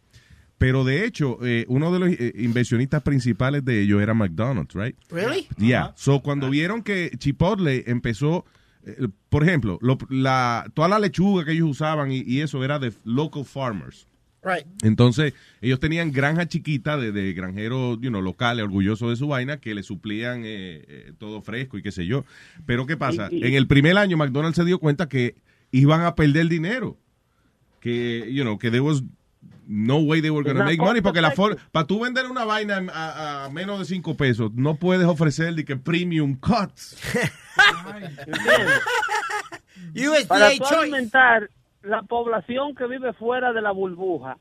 Pero de hecho, eh, uno de los eh, inversionistas principales de ellos era McDonald's, right? Really? Yeah. So cuando vieron que Chipotle empezó, eh, por ejemplo, lo- la, toda la lechuga que ellos usaban y, y eso era de local farmers. Right. Entonces, ellos tenían granja chiquita de, de granjeros you know, locales, orgullosos de su vaina, que le suplían eh, todo fresco y qué sé yo. Pero, ¿qué pasa? Y- y- En el primer año, McDonald's se dio cuenta que iban a perder dinero. Que, you know, que there was no way they were going to make money. Porque la perfecta. for- para tú vender una vaina a, a menos de 5 pesos, no puedes ofrecer de que premium cuts. Para tú alimentar la población que vive fuera de la burbuja,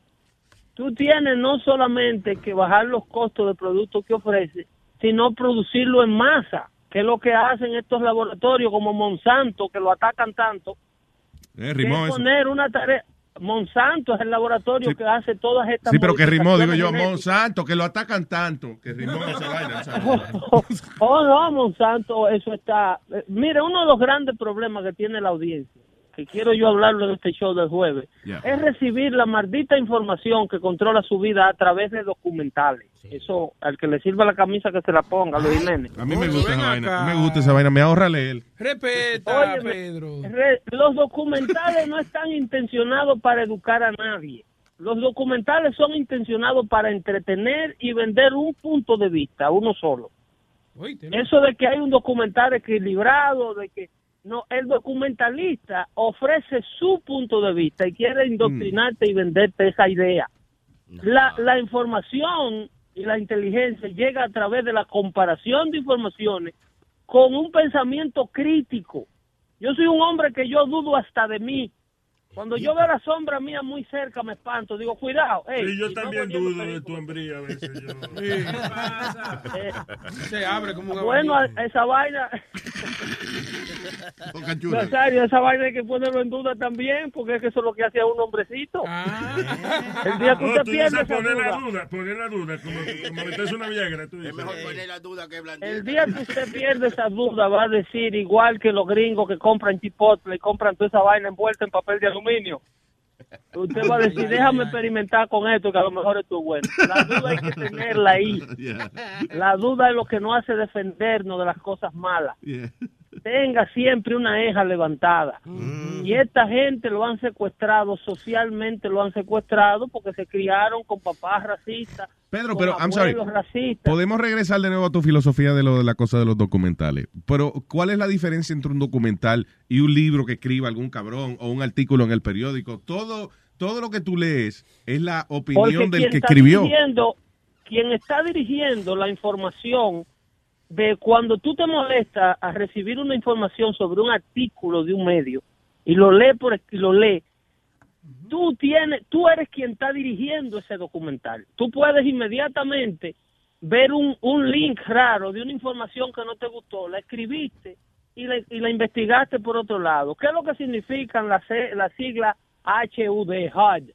tú tienes no solamente que bajar los costos del producto que ofrece, sino producirlo en masa, que es lo que hacen estos laboratorios como Monsanto, que lo atacan tanto, Eh, es eso. poner una tarea. Monsanto es el laboratorio que hace todas estas Sí, pero que rimó, digo yo, modificaciones Monsanto, que lo atacan tanto, que rimó esa vaina. ¿sabes? Oh, no, Monsanto, eso está... eh, Mire, uno de los grandes problemas que tiene la audiencia, que quiero yo hablarlo en este show del jueves, es recibir la maldita información que controla su vida a través de documentales. Eso, al que le sirva la camisa que se la ponga, Luis Jiménez. A mí me gusta esa vaina. Me gusta esa vaina. Me ahorra leer. Respeta, Óyeme, Pedro. Re- los documentales no están intencionados para educar a nadie. Los documentales son intencionados para entretener y vender un punto de vista, uno solo. Eso de que hay un documental equilibrado, de que no, el documentalista ofrece su punto de vista y quiere indoctrinarte y venderte esa idea. La, la información y la inteligencia llega a través de la comparación de informaciones con un pensamiento crítico. Yo soy un hombre que yo dudo hasta de mí. Cuando yo veo la sombra mía muy cerca me espanto. Digo, cuidado. ey, Sí, yo si también dudo de tu hombría a veces. Yo. Eh, Se abre como un bueno, a- esa vaina, Nazario, esa vaina hay que ponerlo en duda también, porque es que eso es lo que hacía un hombrecito. El día que Oh, usted tú pierde poner la duda, duda, poner la duda, como, como meterse una viagra. Tú dices. Es mejor poner la duda que blandir. el día que usted pierde esa duda, va a decir igual que los gringos que compran chipotle y compran toda esa vaina envuelta en papel de aluminio. Usted va a decir, déjame experimentar con esto, que a lo mejor esto es bueno. La duda hay que tenerla ahí. La duda es lo que nos hace defendernos de las cosas malas. Tenga siempre una eja levantada. Mm. Y esta gente lo han secuestrado, socialmente lo han secuestrado porque se criaron con papás racistas. Pedro, con pero, I'm sorry. racistas. Podemos regresar de nuevo a tu filosofía de lo de la cosa de los documentales. Pero, ¿cuál es la diferencia entre un documental y un libro que escriba algún cabrón o un artículo en el periódico? Todo, todo lo que tú lees es la Porque opinión del quien que está escribió. dirigiendo- quien está dirigiendo la información de cuando tú te molestas a recibir una información sobre un artículo de un medio y lo lee por y lo lee, tú tienes, tú eres quien está dirigiendo ese documental. Tú puedes inmediatamente ver un, un link raro de una información que no te gustó, la escribiste y la, y la investigaste por otro lado. ¿Qué es lo que significan las la sigla HUD, HUD?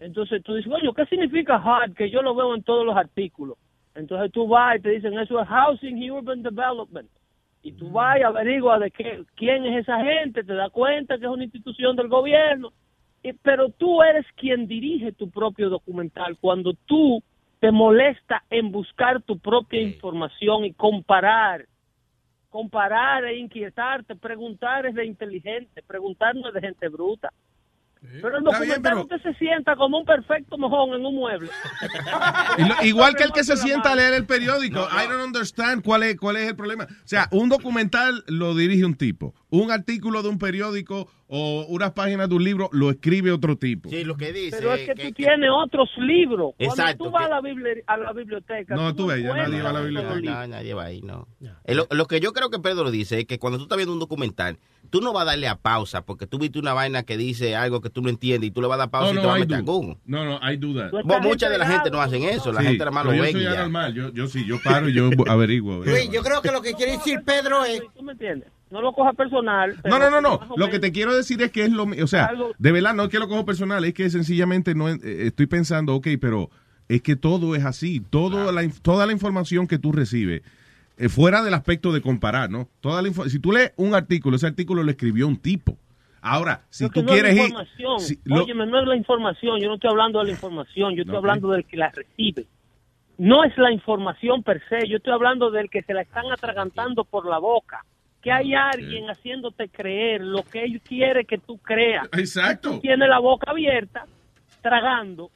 Entonces tú dices, oye, ¿qué significa HUD? Que yo lo veo en todos los artículos. Entonces tú vas y te dicen, eso es Housing y Urban Development. Y tú vas y averiguas de qué, quién es esa gente, te das cuenta que es una institución del gobierno. Y- pero tú eres quien dirige tu propio documental. Cuando tú te molesta en buscar tu propia información y comparar, comparar e inquietarte, preguntar es de inteligente, preguntar no es de gente bruta. Pero el Está bien, documental usted se sienta como un perfecto mojón en un mueble. Lo- igual que el que se sienta a leer el periódico. I don't understand cuál es, cuál es el problema. O sea, un documental lo dirige un tipo. Un artículo de un periódico o unas páginas de un libro lo escribe otro tipo. Sí, lo que dice. Pero es que, tú tienes otros libros. Cuando Exacto, tú vas que- a la, bibli- a la biblioteca. No, tú ves, ya nadie va a la biblioteca. No, nadie va ahí, no. Eh, Lo, lo que yo creo que Pedro dice es que cuando tú estás viendo un documental, tú no vas a darle a pausa porque tú viste una vaina que dice algo que tú no entiendes y tú le vas a dar pausa y no, te vas a meter a. Google. No, no, do that. Bueno, mucha de la gente no hacen eso, la Sí, gente nada más lo ve yo soy anormal. Yo, yo sí, yo paro y yo averiguo. Luis, yo creo que lo que quiere decir Pedro es... ¿Tú me entiendes? No lo cojas personal. No, pero no, no, no. Lo que te quiero decir es que es lo mi- O sea, Algo- de verdad, no es que lo cojo personal, es que sencillamente no eh, estoy pensando, ok, pero es que todo es así. Todo la, toda la información que tú recibes, eh, fuera del aspecto de comparar, ¿no? Toda la si tú lees un artículo, ese artículo lo escribió un tipo. Ahora, si tú no es quieres la ir. información. si- lo- no es la información. Yo no estoy hablando de la información. Yo estoy hablando del que la recibe. No es la información per se. Yo estoy hablando del que se la están atragantando por la boca. Que hay alguien haciéndote creer lo que él quiere que tú creas. Exacto. Tú tienes la boca abierta, tragando.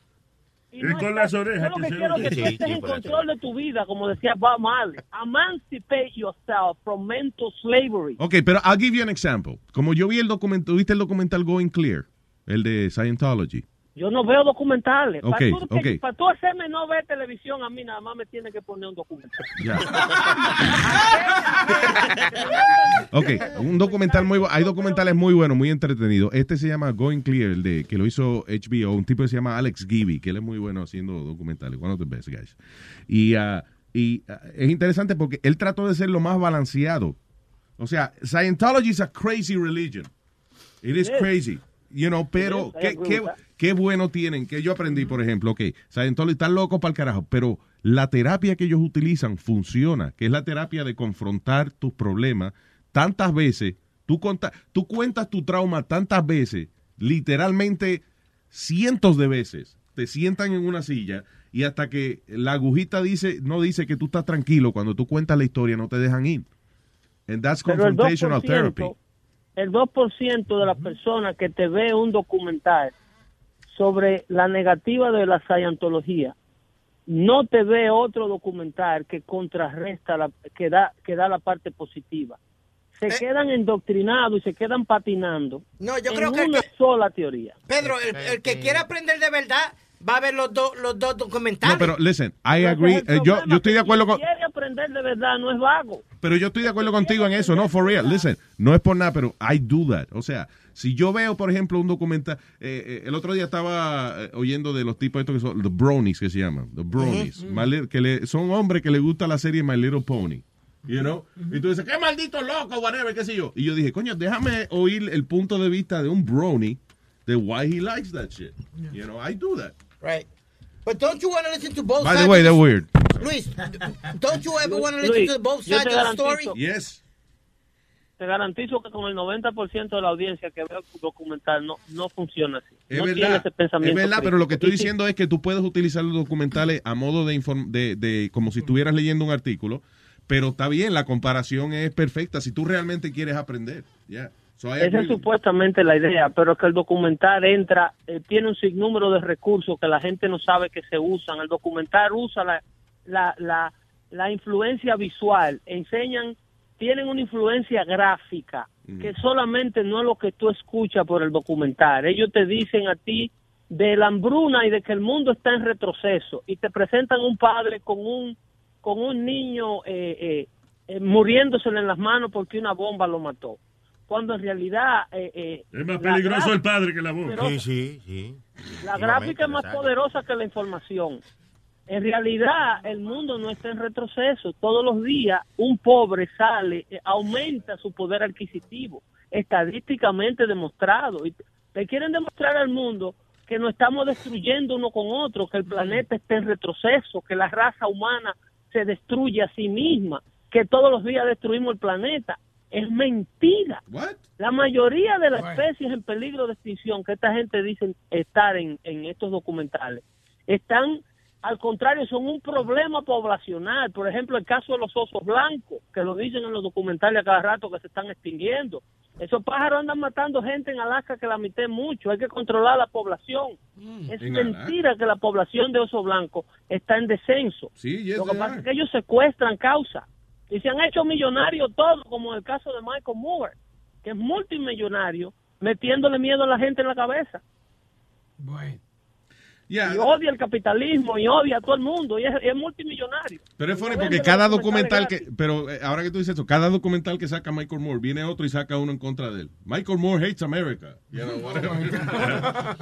Y con las orejas. Yo lo que quiero que tú estés en control de tu vida, como decía Bob Marley. Emancipate yourself from mental slavery. Ok, pero I'll give you an example. Como yo vi el documental, ¿viste el documental Going Clear? El de Scientology. Yo no veo documentales. Ok, para, tú, ok. para tú hacerme no ver televisión, a mí nada más me tiene que poner un documental. Ya. Ok, un documental muy bu- hay documentales muy buenos, muy entretenidos. Este se llama Going Clear, el de que lo hizo HBO, un tipo que se llama Alex Gibby, que él es muy bueno haciendo documentales, one of the best guys. Y, ah, y ah, es interesante porque él trató de ser lo más balanceado. O sea, Scientology is a crazy religion. It is. crazy. You know, pero qué, qué, qué bueno tienen, que yo aprendí, por ejemplo, ok, Scientology están locos para el carajo, pero la terapia que ellos utilizan funciona, que es la terapia de confrontar tus problemas tantas veces, tú, conta- tú cuentas tu trauma tantas veces, literalmente cientos de veces, te sientan en una silla y hasta que la agujita dice, no dice que tú estás tranquilo, cuando tú cuentas la historia no te dejan ir. And that's confrontational 2%, therapy. El 2% de las personas que te ve un documental sobre la negativa de la Scientología no te ve otro documental que contrarresta, la, que, da, que da la parte positiva. Se quedan endoctrinados y se quedan patinando. No, yo en creo que- una que- sola teoría. Pedro, el, el que quiera aprender de verdad va a ver los, dos los dos documentales. No, pero listen, I agree. es eh, yo, yo estoy de acuerdo con, quiere aprender de verdad, no es vago. pero yo estoy de acuerdo contigo en eso, no, for real. Listen, no es por nada, pero I do that. O sea, si yo veo, por ejemplo, un documental, eh, eh, el otro día estaba eh, oyendo de los tipos estos que son, the bronies que se llaman, the bronies, que le- son hombres que les gusta la serie My Little Pony. You know? Y tú dices, qué maldito loco, whatever, qué sé yo. Y yo dije, coño, déjame oír el punto de vista de un brony de why he likes that shit. You know, I do that. Right. But don't you want to listen to both By sides? the way, they're the- weird. Luis, don't you ever want to listen Luis, to both sides te of the story? garantizo- Yes. Te garantizo que con el 90% de la audiencia que ve el documental no, no funciona así. Es no tiene verdad, ese pensamiento. es verdad, pero lo que estoy diciendo es que tú puedes utilizar los documentales a modo de, inform- de, de como si estuvieras leyendo un artículo, pero está bien, la comparación es perfecta si tú realmente quieres aprender. Yeah. So Esa es supuestamente la idea, pero que el documental entra, eh, tiene un sinnúmero de recursos que la gente no sabe que se usan. El documental usa la, la, la, la influencia visual, enseñan, tienen una influencia gráfica, que solamente no es lo que tú escuchas por el documental. Ellos te dicen a ti de la hambruna y de que el mundo está en retroceso y te presentan un padre con un con un niño eh, eh, eh, muriéndosele en las manos porque una bomba lo mató. Cuando en realidad eh, eh, Es más peligroso el padre que la bomba. Pero- sí, sí. la gráfica es más poderosa que la información. En realidad, el mundo no está en retroceso. Todos los días, un pobre sale, eh, aumenta su poder adquisitivo, estadísticamente demostrado. Y le quieren demostrar al mundo que nos estamos destruyendo uno con otro, que el planeta está en retroceso, que la raza humana se destruye a sí misma, que todos los días destruimos el planeta. Es mentira. La mayoría de las especies en peligro de extinción que esta gente dice estar en, en estos documentales están, al contrario, son un problema poblacional. Por ejemplo, el caso de los osos blancos, que lo dicen en los documentales a cada rato que se están extinguiendo. Esos pájaros andan matando gente en Alaska que la mitad es mucho. Hay que controlar la población. es en mentira que la población de oso blanco está en descenso. Sí, yes, Lo que pasa are. es que ellos secuestran causa y se han hecho millonarios todos, como en el caso de Michael Moore, que es multimillonario, metiéndole miedo a la gente en la cabeza. Y odia el capitalismo y odia a todo el mundo y es, es multimillonario. Pero es funny porque cada documental que, pero eh, ahora que tú dices eso, cada documental que saca Michael Moore, viene otro y saca uno en contra de él. Michael Moore hates America. You know, whatever.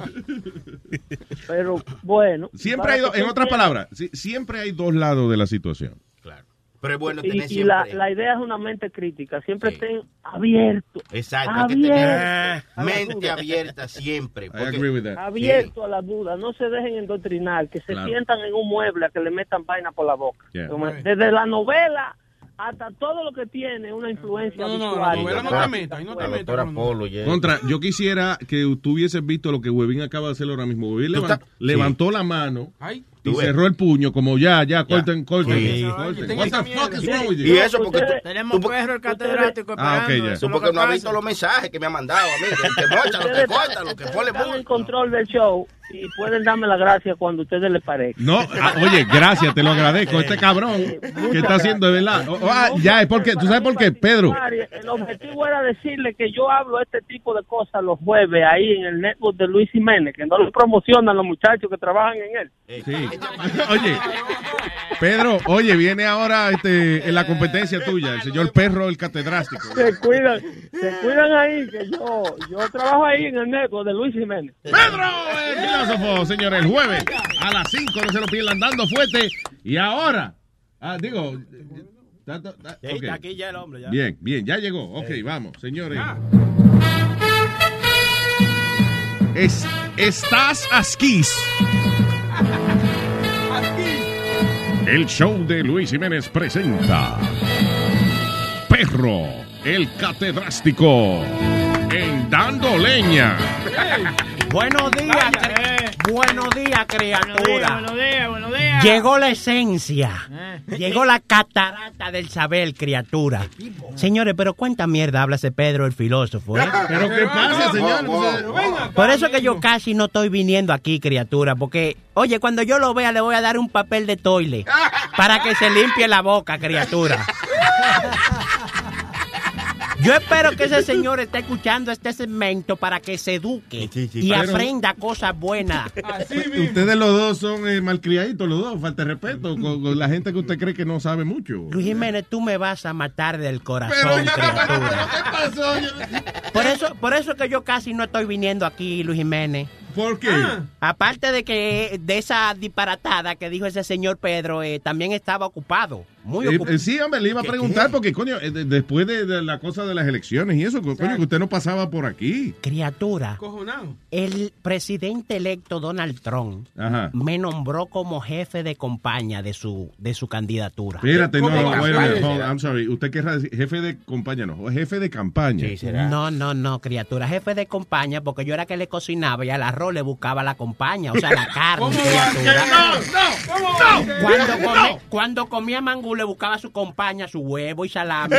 Pero bueno. siempre hay, do- en otras palabras, siempre hay dos lados de la situación. Pero es bueno Y, tener y siempre. la, la idea es una mente crítica, siempre estén abiertos. Exacto, hay que tener Abierto. mente abierta siempre. porque- agree with that. Abierto a la duda, no se dejen endoctrinar, que se Claro. sientan en un mueble a que le metan vaina por la boca. Yeah. Como- Desde la novela hasta todo lo que tiene una influencia No, no, visual. la novela no te metas, no te metas. novela. Contra, yo quisiera que tú hubieses visto lo que Huevín acaba de hacer ahora mismo. Huevín levan- levantó la mano Ay. Y cerró el puño, como ya, ya, corten, corten. Sí. corten. What the fuck is wrong with you? Y eso porque tú, Tenemos tú- perro el catedrático Ah, ok, ya. eso tú porque que no has visto los mensajes que me ha mandado a mí. Que, mocha, lo que corta, lo que pone están en control del show y pueden darme la gracia cuando a ustedes les parezca. No, ah, oye, gracias, te lo agradezco. Este cabrón que está haciendo de verdad. Oh, ah, ya, es porque, ¿tú sabes por qué, Pedro? El objetivo era decirle que yo hablo este tipo de cosas los jueves ahí en el network de Luis Jiménez, que no lo promocionan los muchachos que trabajan en él. Sí. Oye, Pedro, oye, viene ahora este, en la competencia tuya, el señor Perro, el catedrástico. Se cuidan, se cuidan ahí, que yo, yo trabajo ahí en el network de Luis Jiménez. Pedro, el filósofo, señores, el jueves a las 5, no se lo pierdan, dando fuerte. Y ahora, ah, digo, está aquí ya el hombre. Ya. bien, bien, ya llegó. Ok, vamos, señores. Es, estás asquis. El show de Luis Jiménez presenta Perro, el catedrástico, en Dando Leña. Buenos días, buenos días, criatura. Buenos días, buenos días. Llegó la esencia. Eh. Llegó la catarata del saber, criatura. Señores, pero cuánta mierda habla ese Pedro el filósofo, ¿eh? Pero qué pasa, señor. Por eso que yo casi no estoy viniendo aquí, criatura, porque, oye, cuando yo lo vea le voy a dar un papel de toile para que se limpie la boca, criatura. Yo espero que ese señor esté escuchando este segmento para que se eduque y Pero- aprenda cosas buenas. Ustedes los dos son eh, malcriaditos, los dos, falta de respeto con, con la gente que usted cree que no sabe mucho. Luis Jiménez, tú me vas a matar del corazón, criatura. Por eso, por eso que yo casi no estoy viniendo aquí, Luis Jiménez. ¿Por qué? Aparte de que de esa disparatada que dijo ese señor Pedro, eh, también estaba ocupado. Muy Eh, ocupado. eh, sí, hombre, le iba a preguntar porque, coño, eh, de- después de, de la cosa de las elecciones y eso, co- coño, que usted no pasaba por aquí. Criatura, Cojonado. el presidente electo Donald Trump Ajá. me nombró como jefe de compañía de su, de su candidatura. Espérate, no, ¿Cómo wait a minute, campaña? hold on, I'm sorry. Usted querrá decir jefe de compañía, no, jefe de campaña. No, no, no, criatura. Jefe de compañía, porque yo era que le cocinaba y al arroz arroz le buscaba la compañía, o sea, la carne. ¿Cómo? No, no, no. Cuando, No. comía, cuando comía mangú le buscaba su compañía su huevo y salami.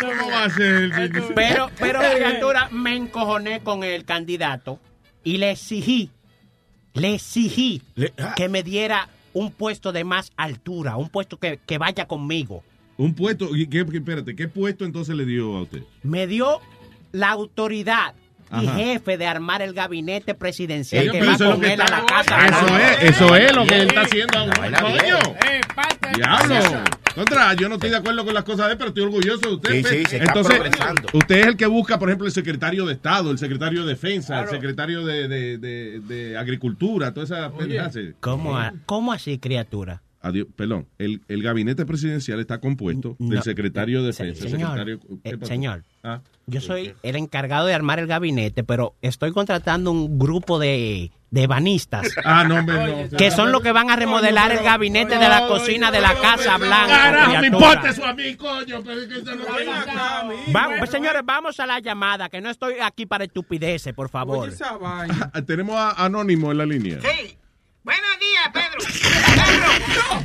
¿Cómo va a ser? Pero, pero criatura, me encojoné con el candidato y le exigí, le exigí que me diera un puesto de más altura, un puesto que, que vaya conmigo. Un puesto, qué- espérate, ¿qué puesto entonces le dio a usted? Me dio la autoridad y Ajá. jefe de armar el gabinete presidencial Oye, que va eso es lo con que él a está- la casa. Eso es, eso es lo que él está haciendo. Coño. Diablo. Contra, yo no estoy de acuerdo con las cosas de él, pero estoy orgulloso de usted. Sí, Pe- sí, se está Entonces, progresando. usted es el que busca, por ejemplo, el secretario de Estado, el secretario de Defensa, el secretario de, de- de- de Agricultura, toda esa pendeja. ¿Cómo, a- ¿Cómo así, criatura? Adiós, perdón, el, el gabinete presidencial está compuesto del secretario de Defensa. el Señor, secretario, ¿qué eh, señor, Ah. Yo soy el encargado de armar el gabinete, pero estoy contratando un grupo de, de banistas. Ah, no, hombre, no. Que son los que van a remodelar el gabinete de la cocina de la Casa Blanca. Carajo, me importa eso a mí, coño. Pero es que eso no Vamos, pues, señores, vamos a la llamada, que no estoy aquí para estupideces, por favor. Tenemos a Anónimo en la línea. Sí. Buenos días, Pedro.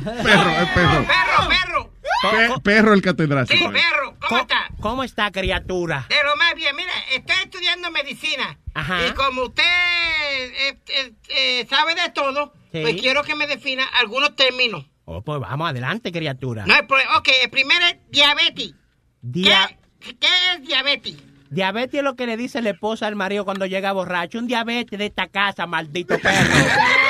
Perro, es perro. Perro, perro. Pe- perro el catedrático. Sí, perro. ¿Cómo está? ¿Cómo está, criatura? De lo más bien. Mira, estoy estudiando medicina. Ajá. Y como usted eh, eh, eh, sabe de todo, Sí. pues quiero que me defina algunos términos. Oh, pues vamos adelante, criatura. No hay problema. Ok, el primero es diabetes. Dia- ¿Qué, qué es diabetes? Diabetes es lo que le dice la esposa al marido cuando llega borracho. Un diabetes de esta casa, maldito perro.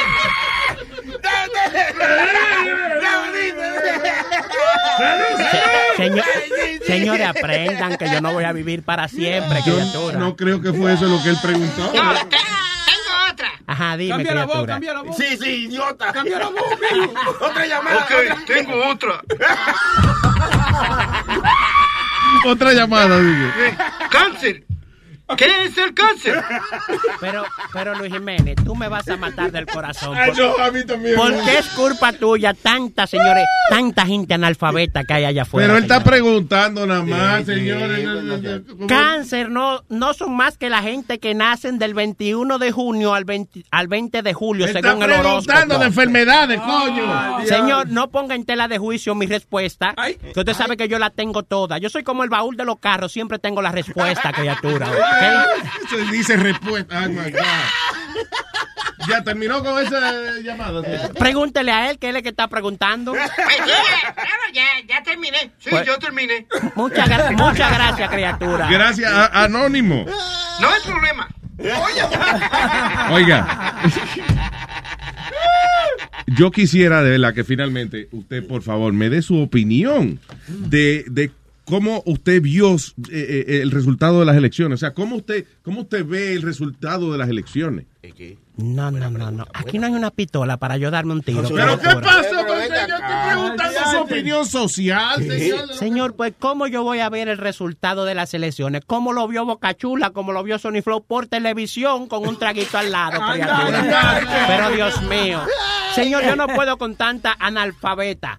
Señor- señores, aprendan que yo no voy a vivir para siempre, Yo criatura. no creo que fue eso lo que él preguntó. No, te- tengo otra. Ajá, dime, Cambia la voz, criatura. cambia la voz. Sí, sí, idiota. Cambia la voz, Otra llamada. Ok, tengo otra. Otra llamada, dije. Cáncer. ¿Qué es el cáncer? Pero, pero Luis Jiménez, tú me vas a matar del corazón. Ay, Por- no, a mí también. Porque es culpa tuya, tanta, señores, tanta gente analfabeta que hay allá afuera. Pero él está preguntando nada más, señores. Cáncer no, no son más que la gente que nacen del 21 de junio al 20, al 20 de julio, Está según el preguntando horóscopo. de enfermedades, coño. Señor, no ponga en tela de juicio mi respuesta, que usted sabe que yo la tengo toda. Yo soy como el baúl de los carros, siempre tengo la respuesta, criatura. ¿Ok? Se dice respuesta. Ay, my God. Ya terminó con esa llamada. sí. Pregúntele a él, que él es el que está preguntando. Pues ya, claro, ya, ya terminé. Sí, Pues- yo terminé. Muchas, gra- muchas gracias, criatura. Gracias, a- Anónimo. No hay problema. Oiga. Yo quisiera de verdad que finalmente usted, por favor, me dé su opinión de, de cómo usted vio eh, eh, el resultado de las elecciones. O sea, cómo usted, cómo usted ve el resultado de las elecciones. No, no, no, no. Aquí no hay una pistola para yo darme un tiro. ¿Pero qué pasa? Yo estoy preguntando su opinión social, señor. Señor, pues, ¿cómo yo voy a ver el resultado de las elecciones? ¿Cómo lo vio Bocachula? ¿Cómo lo vio Sony Flow por televisión con un traguito al lado? Pero Dios mío. Señor, yo no puedo con tanta analfabeta.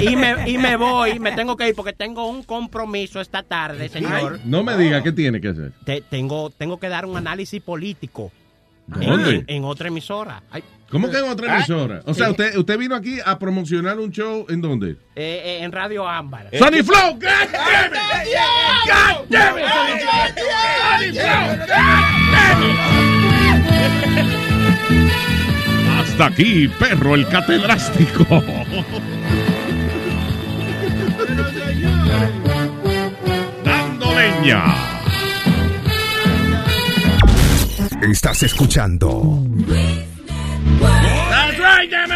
Y me, y me voy, me tengo que ir porque tengo un compromiso esta tarde, señor. No me diga qué tiene que hacer. Te- tengo, tengo que dar un análisis político. ¿Dónde? En, en otra emisora. Ay, ¿Cómo que en otra Ah, emisora? O sea, sí. usted, usted vino aquí a promocionar un show en dónde? eh, eh, en Radio Ámbar. Sony Flow, God damn it! God damn it, Sony Flow! God damn it! Hasta aquí, perro el catedrástico. Dando leña. Estás escuchando That's right, damn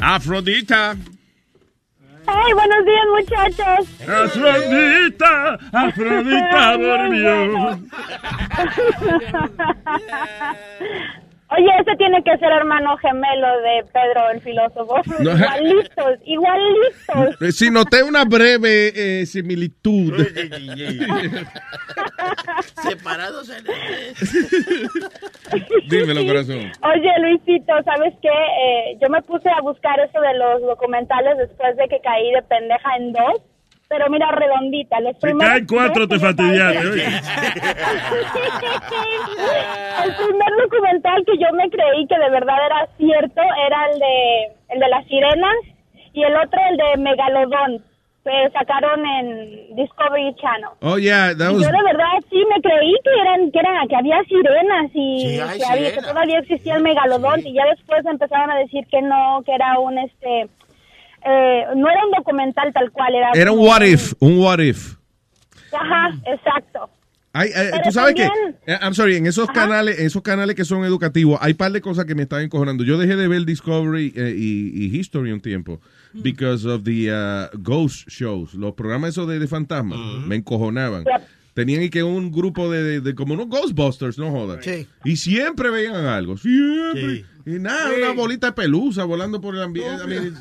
Afrodita. Ay, buenos días, muchachos. Afrodita, Afrodita volvió. Oye, ese tiene que ser hermano gemelo de Pedro el filósofo. No. igualitos, igualitos. Eh, Si noté una breve eh, similitud. Separados en Dímelo, corazón. Oye, Luisito, ¿sabes qué? Eh, yo me puse a buscar eso de los documentales después de que caí de pendeja en dos. Pero mira, redondita. Los Si primeros caen cuatro, te fastidiaste. oye. el primer documental que yo me creí que de verdad era cierto era el de el de las sirenas y el otro el de Megalodón que sacaron en Discovery Channel. Oh, yeah, that Y was... yo de verdad sí me creí que eran que eran que había sirenas y Sí, que, había- que todavía existía el megalodón y ya después empezaron a decir que no que era un este eh, no era un documental tal cual era Era un what if, un what if. ajá exacto Hay, Pero tú sabes también- que, eh, I'm sorry, en esos canales, en esos canales que son educativos, hay par de cosas que me están encojonando. Yo dejé de ver Discovery eh, y, y History un tiempo because of the uh, ghost shows, los programas esos de, de fantasmas, me encojonaban. Tenían y que un grupo de, de- de como unos Ghostbusters, no jodas. Y siempre veían algo, siempre. Y nada, una bolita de pelusa volando por el ambiente. I mean,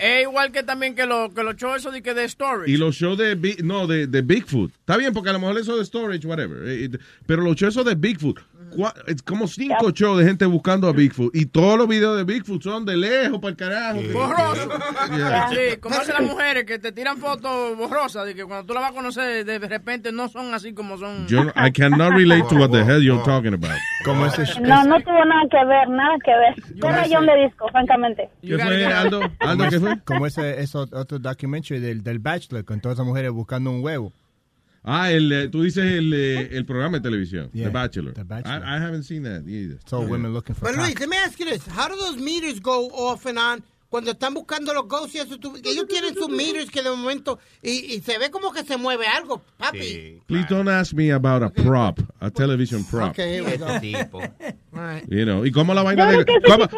Es igual que también que, lo, que los shows esos de, que de storage. Y los shows de, no, de, de Bigfoot. Está bien, porque a lo mejor eso de storage, whatever. eh, eh, Pero los shows de Bigfoot. Como cinco shows de gente buscando a Bigfoot. Y todos los videos de Bigfoot son de lejos para el carajo. Borroso. Yeah. Sí, como hacen las mujeres que te tiran fotos borrosas de que cuando tú la vas a conocer de repente no son así como son. Yo, I cannot relate to what the hell you're talking about. Ese no no tuvo nada que ver nada que ver qué rayón de disco francamente ¿Qué fue, Aldo? Aldo, ¿qué fue? Como ese, ese otro documentary del, del Bachelor con todas esas mujeres buscando un huevo. Ah, el, eh, tú dices el, eh, el programa de televisión, Yeah, The Bachelor. The Bachelor. I, I haven't seen that either. So women looking for But Luis, let me ask you this. How do those meters go off and on? Cuando están buscando los ghosts y eso, tú- ellos tienen sus meters que de momento, y, y se ve como que se mueve algo, papi. Please don't ask me about a prop, a television prop. Okay, here we go. You know, ¿Y cómo la vaina de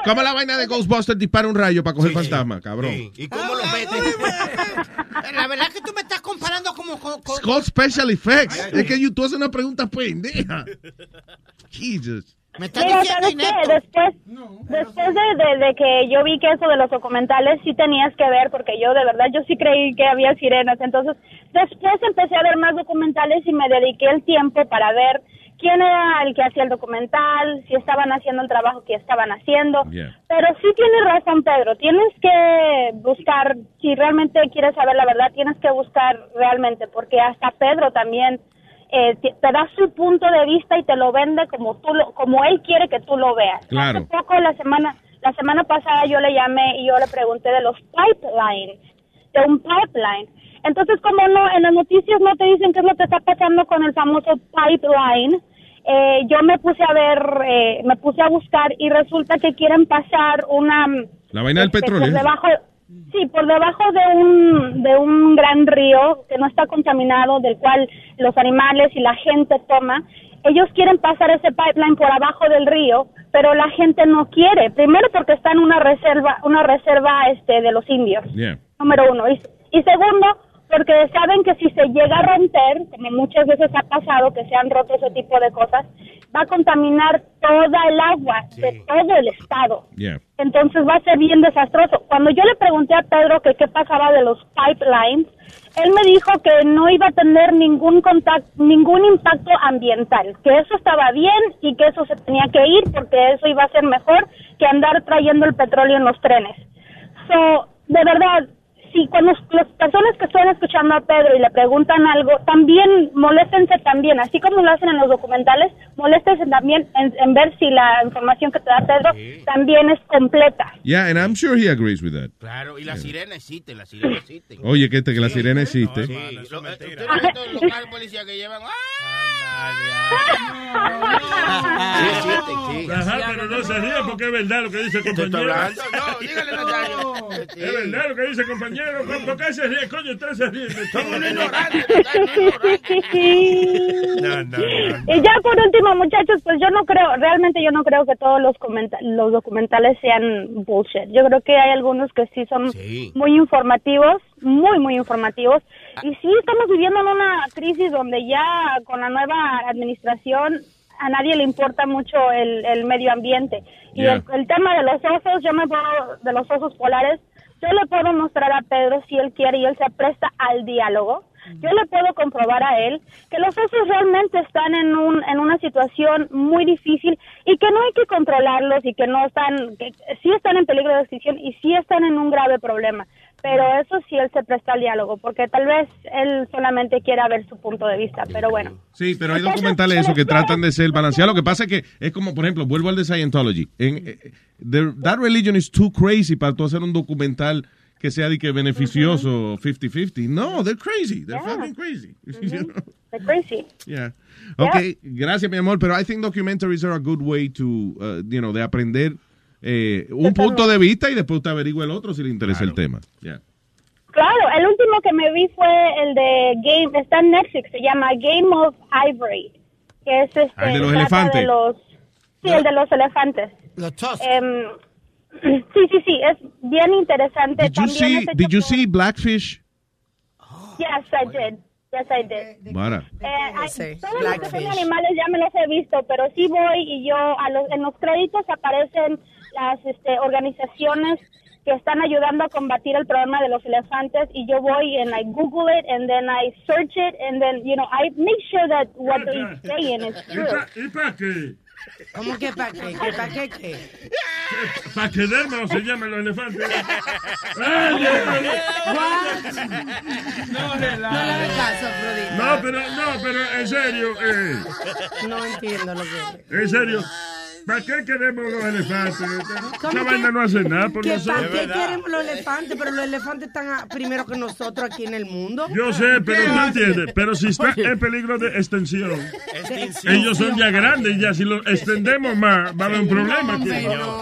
cómo, la vaina de Ghostbusters dispara un rayo para coger fantasma, cabrón? ¿Y cómo lo metes? La verdad es que tú me estás comparando como con... con- It's called special effects. Es que you- tú haces una pregunta pendeja. Jesus. Me estás Mira, diciendo ¿sabes qué? Después, después de, de- de que yo vi que eso de los documentales sí tenías que ver, porque yo de verdad yo sí creí que había sirenas. Entonces, después empecé a ver más documentales y me dediqué el tiempo para ver quién era el que hacía el documental, si estaban haciendo el trabajo que estaban haciendo. Pero sí tienes razón, Pedro. Tienes que buscar, si realmente quieres saber la verdad, tienes que buscar realmente, porque hasta Pedro también eh, te, te da su punto de vista y te lo vende como tú lo, como él quiere que tú lo veas. Claro. Hace poco la semana la semana pasada yo le llamé y yo le pregunté de los pipelines, de un pipeline. Entonces, como no en las noticias no te dicen qué es lo que está pasando con el famoso pipeline, eh, yo me puse a ver, eh, me puse a buscar y resulta que quieren pasar una La vaina del este, petróleo. por debajo, sí, por debajo de un, de un gran río que no está contaminado, del cual los animales y la gente toma. Ellos quieren pasar ese pipeline por abajo del río, pero la gente no quiere. Primero porque está en una reserva, una reserva este de los indios Yeah. número uno. Y, y segundo, porque saben que si se llega a romper, como muchas veces ha pasado, que se han roto ese tipo de cosas, va a contaminar toda el agua de todo el estado. Yeah. Entonces va a ser bien desastroso. Cuando yo le pregunté a Pedro que qué pasaba de los pipelines, él me dijo que no iba a tener ningún contacto, ningún impacto ambiental, que eso estaba bien y que eso se tenía que ir porque eso iba a ser mejor que andar trayendo el petróleo en los trenes. So, de verdad, si cuando las personas que están escuchando a Pedro y le preguntan algo, también moléstense también, así como lo hacen en los documentales, moléstense también en, en ver si la información que te da Pedro también es completa. Yeah, and I'm sure he agrees with that. Claro, y la sirena existe, la sirena existe. Oye, que, este, que la sirena existe. Sí, lo- eh, ¿Usted no ha visto los carros policías que llevan? Sí, existen, sí. Ajá, pero no se ríe porque es verdad lo que dice el compañero. No, dígale, Nazario. Es verdad lo que dice el compañero. ¿Por qué se ríe? Coño, usted se ríe. Somos unos ignorantes. No, no, Y ya por último, muchachos, pues yo no creo, realmente yo no creo que todos los, comenta- los documentales sean bullshit. Yo creo que hay algunos que sí son muy informativos, muy, muy informativos. Y sí, estamos viviendo en una crisis donde ya con la nueva administración a nadie le importa mucho el, el medio ambiente. Y Yeah. el, el tema de los osos, yo me puedo, de los osos polares, yo le puedo mostrar a Pedro si él quiere y él se presta al diálogo. Yo le puedo comprobar a él que los osos realmente están en, un, en una situación muy difícil y que no hay que controlarlos y que no están, que sí están en peligro de extinción y sí están en un grave problema. Pero eso sí él se presta al diálogo, porque tal vez él solamente quiera ver su punto de vista, pero bueno. Sí, pero hay documentales eso que tratan de ser balanceados. Lo que pasa es que es como, por ejemplo, vuelvo al de Scientology. En, eh, the- that religion is too crazy para tú hacer un documental que sea de que beneficioso 50-50. No, they're crazy. They're Yeah. fucking crazy. They're crazy. Yeah. Okay, gracias, mi amor, pero I think documentaries are a good way to, uh, you know, de aprender eh, un punto de vista y después usted averigua el otro si le interesa el tema. Yeah. Claro, el último que me vi fue el de Game, está en Netflix, se llama Game of Ivory, que es este, Ah, el de los elefantes. de los- sí, el de los elefantes. Los Em, sí, sí, sí, es bien interesante. Did you También see, es hecho did you see Blackfish? Yes, I did. Yes, I did. Mara. Eh, todos los que son Blackfish. animales ya me los he visto, pero sí voy y yo a los, en los créditos aparecen las este, organizaciones que están ayudando a combatir el problema de los elefantes y yo voy and I Google it and then I search it and then you know I make sure that what they're saying is ¿Y true. ¿Y para qué? ¿Cómo que para qué? ¿Que ¿Para qué qué? ¿Para qué derma se los elefantes? No le hagas caso. No, pero, no, pero en serio, eh, No entiendo lo que... en serio, ¿para qué queremos los elefantes? ¿Cómo Esa que- vaina no hace nada por ¿Que nosotros. ¿Para qué queremos los elefantes? Pero los elefantes están primero que nosotros aquí en el mundo. Yo sé, pero tú entiendes. Pero si está en peligro de extensión, ellos son ya grandes y ya si los extendemos más, va a haber un problema. aquí.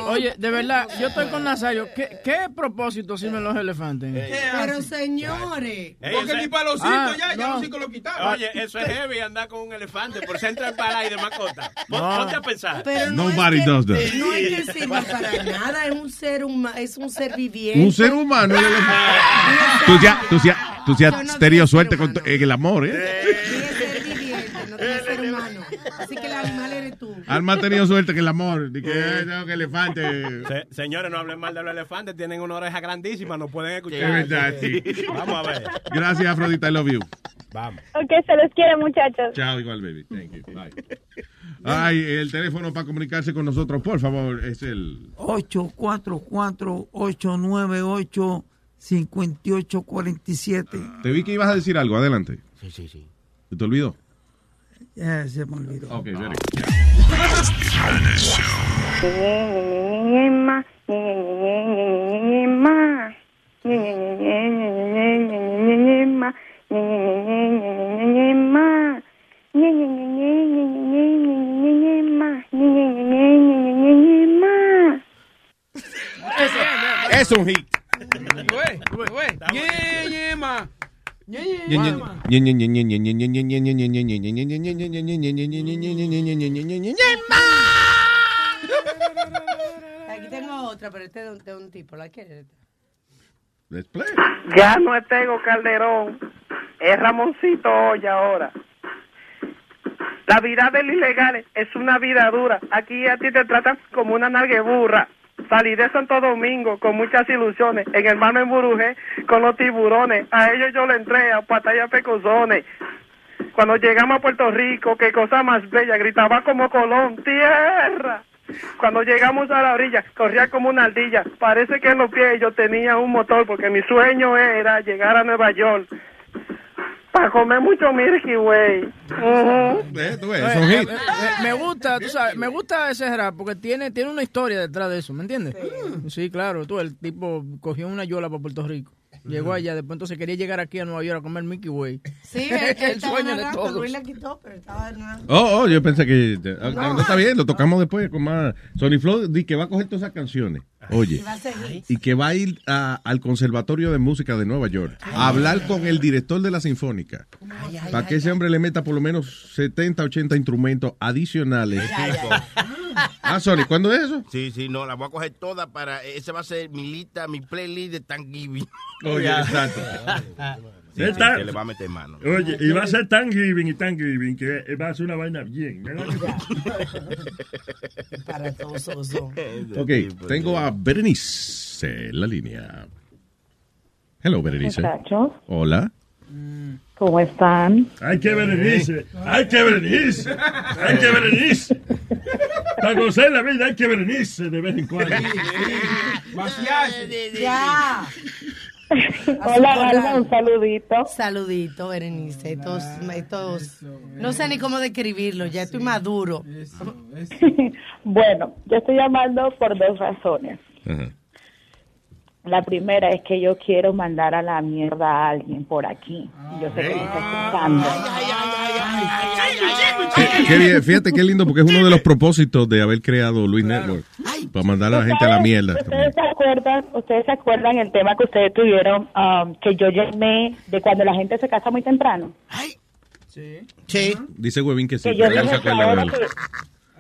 Oye, de verdad, yo estoy con Nazario. ¿Qué, qué propósito sirven los elefantes? Pero señores. Porque ni para los Ah, cinco ya, ya no. los cinco lo quitaron. Oye, eso es heavy andar con un elefante por entre el para y de mascota. No. Ponte a pensar. Pero no Nobody es does that. No es que sirva para nada, es un ser humano, es un ser viviente. Un ser humano. Tú ya, tú ya, tú ya has tenido suerte con tu- en el amor, ¿eh? Así que el animal eres tú. Alma ha tenido suerte en el amor. De que, no, que elefante. Se- señores, no hablen mal de los elefantes, tienen una oreja grandísima, no pueden escuchar. Es verdad, sí. Vamos a ver. Gracias, Afrodita. I love you. Vamos. Ok, se les quiere muchachos. Chao, igual, baby. Thank you. Bye. Ay, el teléfono para comunicarse con nosotros, por favor, es el 844-898-5847. Te vi que ibas a decir algo, adelante. Sí, sí, sí. ¿Se te olvidó? Eh, se me olvidó. Ok, very Es un hit. Aquí tengo otra, pero este es de un, de un tipo. ¿La quieres? Let's play. Ya no es Tego Calderón, es Ramoncito hoy ahora. La vida del ilegal es una vida dura. Aquí a ti te tratan como una nargueburra. Salí de Santo Domingo con muchas ilusiones. En el me emburujé con los tiburones. A ellos yo le entré a patalla pecosones. Cuando llegamos a Puerto Rico, qué cosa más bella, gritaba como Colón, tierra. Cuando llegamos a la orilla, corría como una ardilla. Parece que en los pies yo tenía un motor, porque mi sueño era llegar a Nueva York. Para comer mucho Milky Way. Eh, tú ves, eh, eh, eh, me gusta, tú sabes, me gusta ese rap porque tiene, tiene una historia detrás de eso, ¿me entiendes? Sí, claro, tú, el tipo cogió una yola para Puerto Rico. Llegó allá, después entonces quería llegar aquí a Nueva York a comer Mickey Way. Sí, él, el estaba sueño de todos. Luis la quitó, pero estaba narrando. Oh, oh, yo pensé que. No, no está bien, lo tocamos después con más. Sony Flow di que va a coger todas esas canciones. Oye. Y va a seguir. Y que va a ir a- al Conservatorio de Música de Nueva York a hablar con el director de la Sinfónica. Para que ese hombre le meta por lo menos 70, 80 instrumentos adicionales. Ah, Sony, ¿cuándo es eso? Sí, sí, no, la voy a coger toda para. Ese va a ser mi lista, mi playlist de Thanksgiving. Oye, exacto. Sí, sí, que le va a meter mano. Oye, y va a ser tan giving y tan giving que va a ser una vaina bien. ¿verdad? Para todos son. Ok, tengo a Berenice en la línea. Hello, Berenice. Hola. ¿Cómo están? Hay que Berenice, hay que Berenice, hay que Berenice. Para gozar la vida hay que Berenice de vez en cuando. Ya. Hola, Alma, un saludito. Saludito, Berenice. Estos, estos, no sé ni cómo describirlo, ya estoy maduro. Bueno, yo estoy llamando por dos razones. La primera es que yo quiero mandar a la mierda a alguien por aquí. Yo sé que me está escuchando. Qué bien, fíjate qué lindo porque es uno de los propósitos de haber creado Luis Network. Para mandar a la gente a la mierda. ¿Ustedes se acuerdan, ustedes se acuerdan el tema que ustedes tuvieron um, que yo llamé de cuando la gente se casa muy temprano? Sí. Dice Webin que sí, Que yo pero él se acuerda de ahora él. que,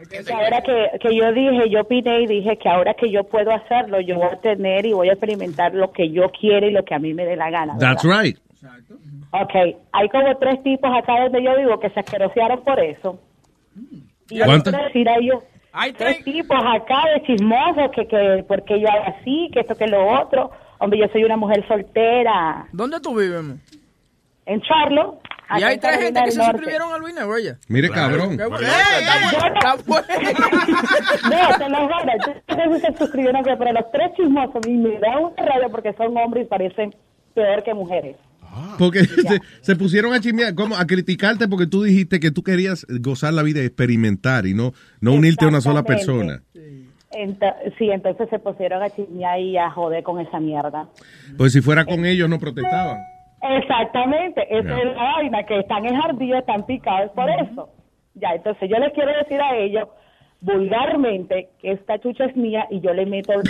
que ahora que, que yo dije, yo opiné y dije que ahora que yo puedo hacerlo, yo voy a tener y voy a experimentar lo que yo quiero y lo que a mí me dé la gana. ¿verdad? That's right. Ok, hay como tres tipos acá donde yo vivo que se asquerosearon por eso. Y yo ¿Cuántos? quiero decir a ellos, tres tipos acá de chismosos que, que porque yo hago así, que esto que lo otro. Hombre, yo soy una mujer soltera. ¿Dónde tú vives? En Charlo. Y hay tres gente que se suscribieron a Luis Network. Mire, cabrón. No, te lo juro, yo no sé si se suscribieron, pero los tres chismosos mí me da un radio porque son hombres y parecen peor que mujeres. Porque se, se pusieron a chismear, como a criticarte porque tú dijiste que tú querías gozar la vida y experimentar y no, no unirte a una sola persona. Ento- sí, entonces se pusieron a chismear y a joder con esa mierda. Pues si fuera con ellos no protestaban. Exactamente, esa es la vaina, que están enjardidos, están picados por eso. Ya, entonces yo les quiero decir a ellos vulgarmente que esta chucha es mía y yo le meto el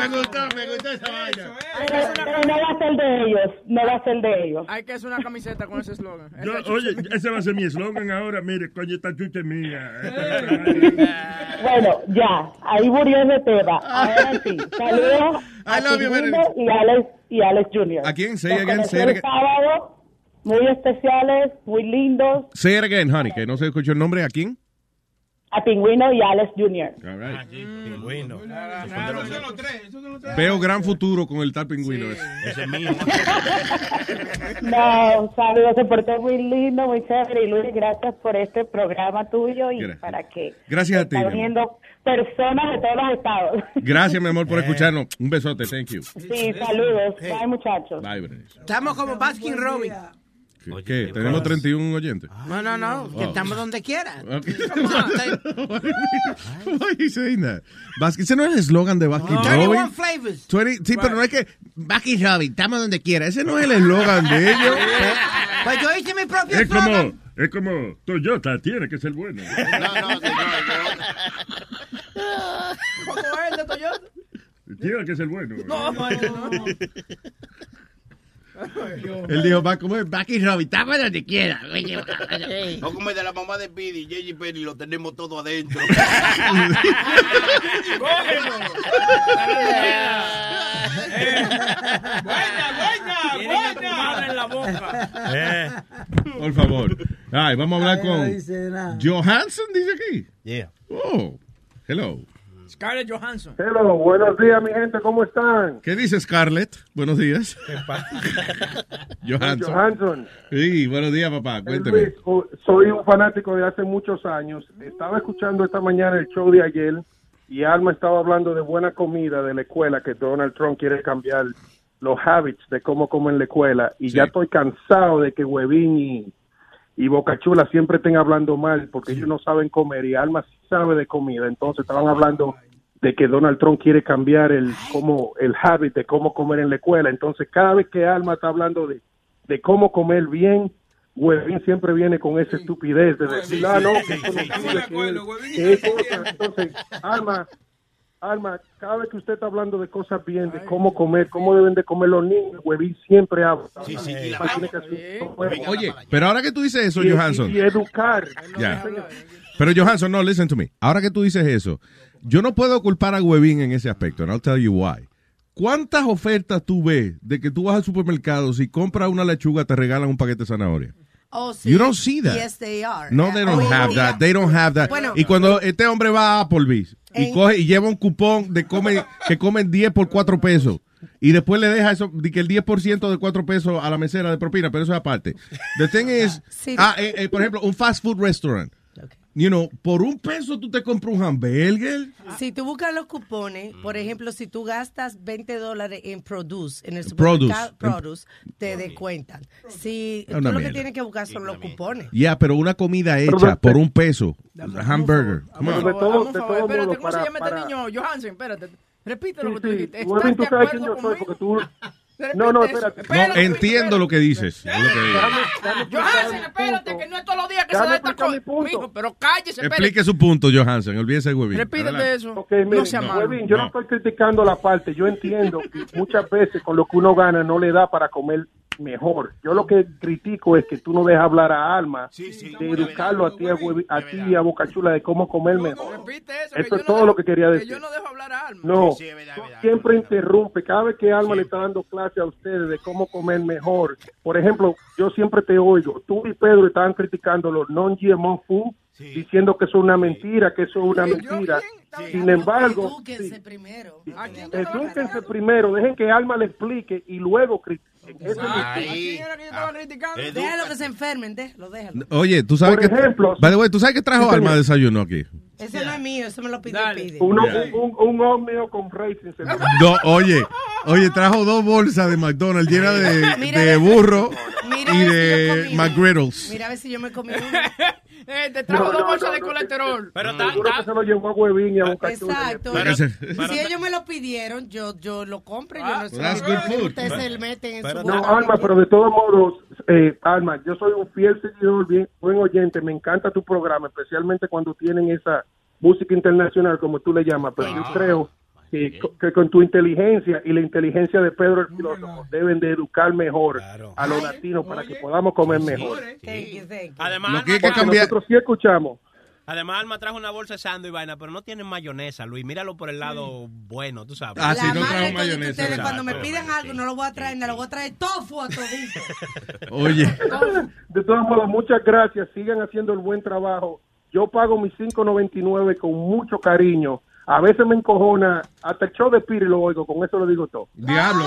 Me gustó, me gustó esa vaina. Pero, no va a ser de ellos, no va a ser de ellos. Hay que hacer una camiseta con ese eslogan. Oye, ese va a ser mi eslogan ahora. Mire, coño, esta chucha es mía. Bueno, ya, ahí murió ese tema. Ahora sí, saludos a y Alex, y Alex Jr. ¿A quién? Say again, say el again. sábado, muy especiales, muy lindos, Say it again, honey, que no se escuchó el nombre. ¿A quién? A Pingüino y Alex Jr. All right. Pingüino. Veo gran futuro con el tal pingüino. ese. Ese es mío. No, saludos, se portó muy lindo, muy chévere. Y Luis, gracias por este programa tuyo y Gracias. para que Gracias a ti, uniendo personas de todos los estados. Gracias, mi amor, por escucharnos. Un besote, thank you. Sí, saludos. Bye, muchachos. Bye, Berenice. Estamos como Baskin Robbins. ¿Qué? ¿Qué? Tenemos 31 oyentes. No, no, no, que Oh. estamos donde quiera. Ok. Why are you saying that? Baskin, ese no es el eslogan de Baskin 31 Robbins. flavors. 20 sí, pero no es que Baskin Robbins, estamos donde quiera. Ese no es el eslogan de ellos. Pues yo hice mi propio Es como, eslogan. es como Toyota, tiene que ser bueno. ¿Cómo es el de Toyota? Tiene que ser bueno. No, no, no. Él dijo, va como es Baskin Robbins, estamos donde quiera. No como el de la mamá de Speedy, J.J. Penny, lo tenemos todo adentro. Tienen a tu madre en la boca. Por favor. Ay, vamos a hablar Ay, no con dice. Johansson, dice aquí. Yeah. Oh, hello. Scarlett Johansson. Hello, buenos días, mi gente, ¿cómo están? ¿Qué dice Scarlett? Buenos días. Johansson. Johansson. Sí, buenos días, papá. Eh, Cuénteme. Luis, oh, soy un fanático de hace muchos años. Estaba escuchando esta mañana el show de ayer y Alma estaba hablando de buena comida de la escuela que Donald Trump quiere cambiar los habits de cómo comen en la escuela y ya estoy cansado de que Huevín y, y Bocachula siempre estén hablando mal porque ellos no saben comer y Alma sí sabe de comida. Entonces estaban hablando de que Donald Trump quiere cambiar el cómo el habit de cómo comer en la escuela. Entonces cada vez que Alma está hablando de, de cómo comer bien, Huevín siempre viene con esa estupidez de decir, ah, no, que eso no que- que es cosa". Entonces, Alma, Alma, cada vez que usted está hablando de cosas bien, de cómo comer, cómo deben de comer los niños, Huevín siempre habla. Sí, sí, hacer- Oye, pero ahora que tú dices eso, y, Johansson. y educar. Ya. Pero Johansson, no, listen to me. Ahora que tú dices eso, yo no puedo culpar a Webin en ese aspecto, and I'll tell you why. ¿Cuántas ofertas tú ves de que tú vas al supermercado, si compras una lechuga, te regalan un paquete de zanahoria? Oh, sí. You don't see that. Yes, they are. No, they don't en have that. They don't have that. Bueno. y cuando este hombre va a Applebee's y coge y lleva un cupón de come, que comen 10 por 4 pesos y después le deja eso, que el 10% de 4 pesos a la mesera de propina, pero eso es aparte. The thing is, Sí. ah, eh, eh, por ejemplo, un fast food restaurant. You know, por un peso tú te compras un hamburger. Si tú buscas los cupones, por ejemplo, si tú gastas 20 dólares en Produce, en el Produce. supermercado Produce, te descuentan. Si tú lo que tienes que buscar son los cupones. Ya, pero una comida hecha por un peso. Hamburger. Espérate, ¿cómo se llama este niño? Johansen, espérate. Repite lo Sí, que tú sí. dijiste. ¿Estás tú de sabes quién acuerdo yo No, no, espérate. No, entiendo lo que dices. es lo que. Johansen, espérate, que no es todos los días que Déjame se da esta cosa. punto. Mijo, pero cállese, espérate. Explique su punto, Johansen. Olvídese de Webin. Repítete eso. Ok, miren, no sea malo. Webin, yo no. estoy criticando la parte. Yo entiendo que muchas veces con lo que uno gana no le da para comer mejor. Yo lo que critico es que tú no dejas hablar a Alma de educarlo a ti, a, a ti y a Bocachula de cómo comer mejor. Eso es todo lo que quería decir. yo no dejo hablar a Alma. No, tú siempre interrumpe. Cada vez que Alma le está dando clase a ustedes de cómo comer mejor. Por ejemplo, yo siempre te oigo. Tú y Pedro estaban criticando los non-GMO food, diciendo que eso es una mentira, que eso es una mentira. Sin embargo, Edúquense primero. edúquense primero, dejen que Alma le explique y luego critiquen. Ahí. mi- Déjalo que se enfermen, déjalo, déjalo. Oye, tú sabes Por que. ejemplo, By the way, ¿tú sabes que trajo Sí. Alma de desayuno aquí? Ese no es mío, eso me lo pidió Pide. Uno, un, un, un con raisins. No, oye, oye, trajo dos bolsas de McDonald's llenas de, de burro mira y de yo comí. McGriddles. Mira a ver si yo me comí uno. Eh, te trajo No, dos no, bolsas no, de no, colesterol. Pero Seguro que se lo llevó a Huevín y a Bocachula. Exacto. Pero- si ellos me lo pidieron, yo, yo lo compro. Yo no sé. That's good food. Ustedes se meten en su No, boca. Alma, pero de todos modos, eh, Alma, yo soy un fiel seguidor, bien, buen oyente, me encanta tu programa, especialmente cuando tienen esa música internacional, como tú le llamas, pero yo creo que, que con tu inteligencia y la inteligencia de Pedro el filósofo deben de educar mejor a los latinos para que podamos comer mejor. Además, Lo que hay que Porque cambiar- nosotros sí escuchamos. Además, Alma trajo una bolsa de sándwich y vaina, pero no tiene mayonesa, Luis. Míralo por el lado bueno, tú sabes. Ah, sí, no trajo mayonesa. ustedes, cuando me piden algo, no lo voy a traer, no lo voy a traer tofu a todito. Oye, De todos modos, muchas gracias, sigan haciendo el buen trabajo. Yo pago mis 5.99 con mucho cariño. A veces me encojona, hasta el show de Piri lo oigo, con eso lo digo todo. diablo.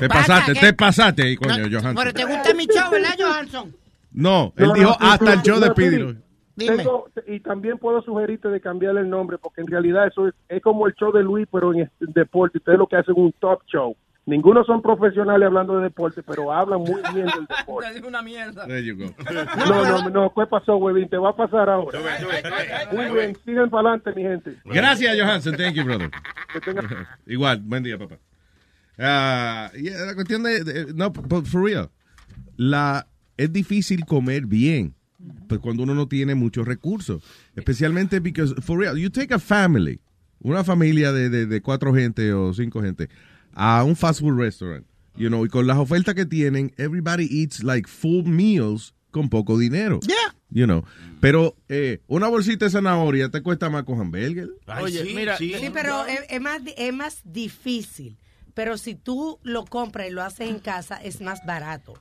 Te Pasa pasaste, te pasaste ahí, coño, Johansen. Pero te gusta mi show, ¿verdad, Johansson? No, él No, dijo no, hasta el show de. Piri, tengo- y también puedo sugerirte de cambiarle el nombre, porque en realidad eso es, es como el show de Luis, pero en este deporte. Ustedes lo que hacen es un top show. Ninguno son profesionales hablando de deporte, pero hablan muy bien del deporte. Es una mierda. There you go. No, no, no, ¿qué pasó, Webin? Te va a pasar ahora. Muy bien, sigan para adelante, mi gente. Gracias, Johansen. Thank you, brother. Igual, buen día, papá. Ah, yeah, la cuestión de, de- no, but for real, la es difícil comer bien, pues cuando uno no tiene muchos recursos, especialmente because for real, you take a family, una familia de, de, de cuatro gente o cinco gente a un fast food restaurant, you know, y con las ofertas que tienen, everybody eats like full meals con poco dinero. Yeah. You know, pero eh, una bolsita de zanahoria te cuesta más con hamburger. Oye, mira, Sí, pero es, es más, es más difícil. Pero si tú lo compras y lo haces en casa, es más barato.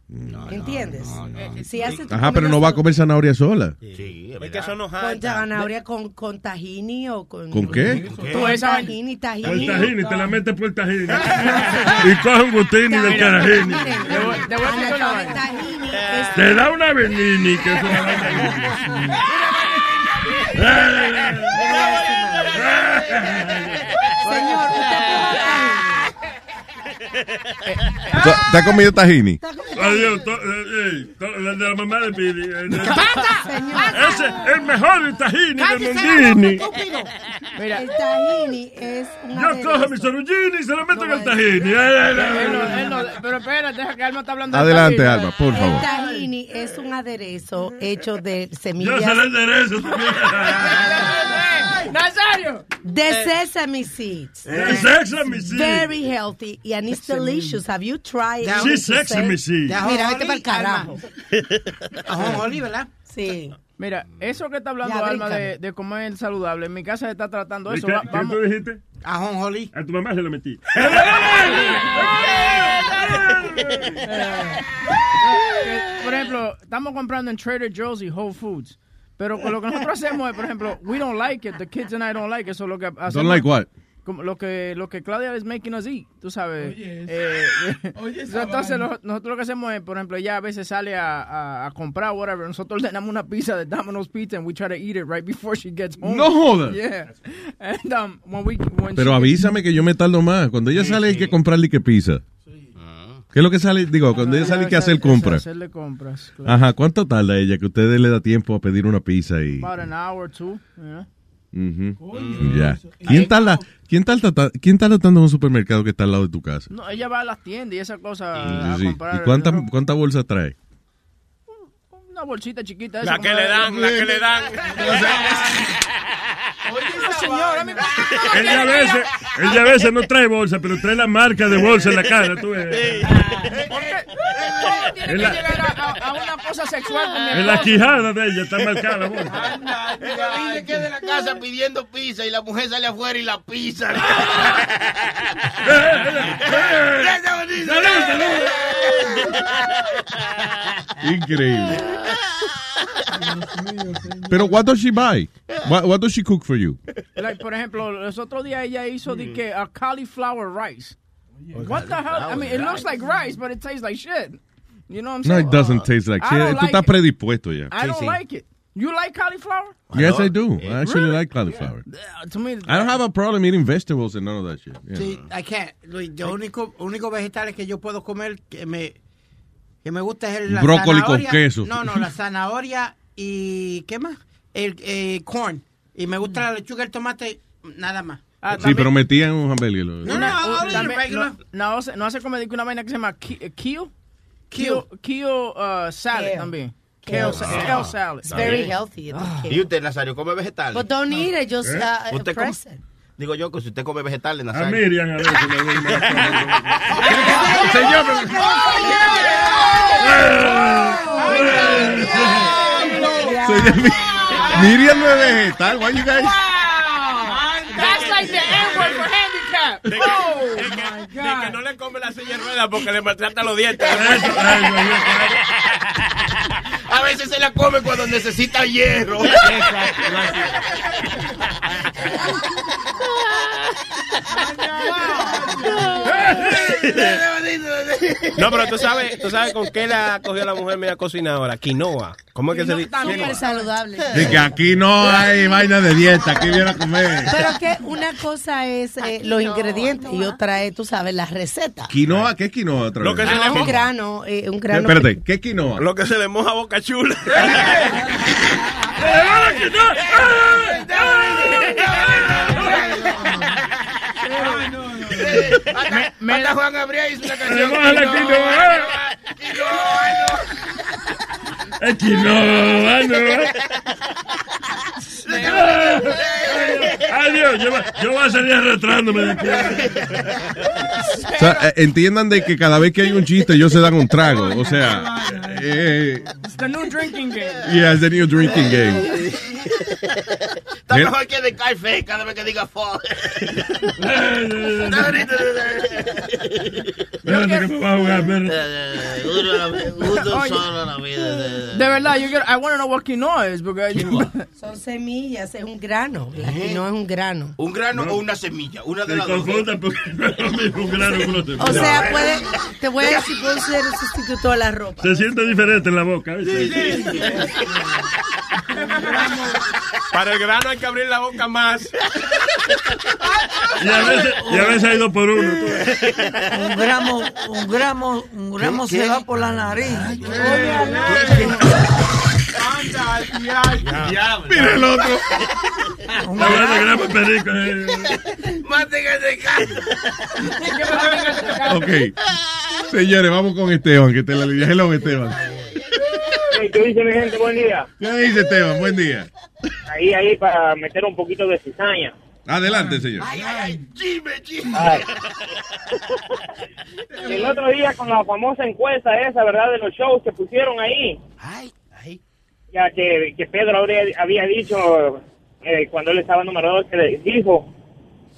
¿Entiendes? Eh, Si haces Ajá, pero no va a comer zanahoria sola. Sí, es que eso no con zanahoria con, con tahini o con... ¿Con qué? Con tahini, Por tahini. tajini, te la metes por tajini. y coge un gutini del carajini. Te voy a. Tahini da una venini que es una vaina. Señor, usted ¿Tú- ¿Te has comido tahini? Adiós, eh, la de la mamá de Pidi. eh, ¿Qué pasa? Ese es el mejor tahini de Mondini. El tahini es Yo cojo mi sorullini y se lo meto en el tahini. Pero espérate, deja que Alma está hablando de Adelante. Alma, por favor. El tahini es un aderezo hecho de Yo semillas se le enderezo. ¡Nazario! de sesame seeds. The sesame seeds. Very healthy and it's delicious. Have you tried it? Sí, sesame seeds. Mira, vete para el carajo. Ajonjolí, ¿verdad? Sí. Mira, eso que está hablando Ya, Alma de, de comer saludable, en mi casa se está tratando ¿Y eso. ¿Qué, Va- qué vamos. tú dijiste? Ajonjolí. A tu mamá se lo metí. Eh, por ejemplo, estamos comprando en Trader Joe's y Whole Foods. Pero con lo que nosotros hacemos es, por ejemplo, we don't like it, the kids and I don't like it, eso es lo que hacemos. Don't like what? como lo que lo que Claudia is making us eat, tú sabes. Oye, Eh, Oye, entonces lo- nosotros lo que hacemos es, por ejemplo, ella a veces sale a, a, a comprar whatever, nosotros ordenamos una pizza de Domino's Pizza and we try to eat it right before she gets home. No joda. Yeah. And um, when we when Pero she- avísame que yo me tardo más. Cuando ella sale hay que comprarle que pizza. ¿Qué es lo que sale? Digo, cuando ella sale que hacer compras. Hacerle compras. claro. Ajá, ¿cuánto tarda ella que ustedes le da tiempo a pedir una pizza y... About an hour or two. Yeah. Ya. ¿Quién tarda, quién, tarda, ¿Quién tarda tanto en un supermercado que está al lado de tu casa? No, ella va a las tiendas y esa cosa a Sí, sí. comprar. ¿Y cuántas cuántas bolsas trae? Una bolsita chiquita. La que le dan, la que le dan. Señora, mi Ella a veces, ella a veces no trae bolsa, pero trae la marca de bolsa en la cara, tú ves. Todo tiene En que la- llegar a, a- a una cosa sexual con mi En la quijada de ella está marcada la bolsa. Ella dice que es de la casa pidiendo pizza y la mujer sale afuera y la pizza. Increíble. Pero what does she buy? What, what does she cook for you? Like, por ejemplo, los otros días ella hizo de que a cauliflower rice. What the hell? I mean, it looks like rice, but it tastes like shit. You know what I'm No, saying? it doesn't taste like shit. Tú like estás it. predispuesto ya. I don't like it. You like cauliflower? Yes, I do. I actually like cauliflower. To me, I don't have a problem eating vegetables and none of that shit. Yeah. Sí, I can't. Luis, Lo único, único vegetales que yo puedo comer que me, que me gusta es el Brócoli con queso. No, no, la zanahoria y ¿qué más? El eh, corn. Y me gusta la lechuga, el tomate, nada más. Ah, Sí, pero metían un hamburger. No, no, no, no, hace- no hace que una vaina que se llama ki- kale. Kale, kale uh, salad Kale. también. Kale. Ah. kale salad. It's very healthy. the ¿Y usted, Nazario, come vegetales? But don't eat it, just ¿Eh? uh, ¿Usted come- press it. Digo yo que si usted come vegetales, A Nazario. Miriam a veces le doy más. Señor, Soy Mi- Miriam no es vegetal. Why you guys? That's like the N-word for handicap. De que, Oh, de que- my de God. que no le come la silla de ruedas porque le maltrata los dientes. A veces se la come cuando necesita hierro. No, pero tú sabes, tú sabes con qué la cogió la mujer mía cocinadora. Quinoa. ¿Cómo es que se dice? Súper saludable. De que aquí no hay vaina de dieta, aquí viene a comer. Pero que una cosa es eh, los ingredientes y otra es, tú sabes, la receta. Quinoa, ¿qué es quinoa otra Lo vez? que se le Un moja. grano, eh, un grano. Espérate, ¿qué es quinoa? Lo que se le moja a boca chula. Hasta Juan Gabriel hizo una canción. quinoa. Es quinoa, no. Adiós, yo, voy a salir arrastrándome de aquí. O sea, eh, entiendan de que cada vez que hay un chiste ellos se dan un trago. O sea, eh, It's the new drinking game. yeah, it's the new drinking game. Está mejor que de café cada vez que diga fuck. Espérate que me va a jugar, espérate. Uno Oye. solo la vida. De verdad, I want to know what quinoa is because Son semillas, es un grano. La quinoa es un grano. ¿Un grano o una semilla? Una de Se las dos. confundan porque no es lo mismo un grano que una semilla. O sea, puede, te voy a decir, puede ser el sustituto de la ropa. Se siente diferente en la boca. ¿viste? Para el grano hay que abrir la boca más. Y a veces, y a veces hay dos por uno. Un gramo, un gramo, un gramo ¿Qué? se va por la nariz. Mira el otro. Un Está hablando de gramo. gramo perico. eh. Mátense de casa. Ok. Señores, vamos con Esteban, que te la línea. Hello, Esteban. ¿Qué dice mi gente? Buen día. ¿Qué dice Esteban? Buen día. Ahí, ahí, para meter un poquito de cizaña. Adelante, señor. Ay. El otro día con la famosa encuesta esa, ¿verdad? De los shows que pusieron ahí. Ya que, que Pedro habría- había dicho eh, cuando él estaba número dos, que le dijo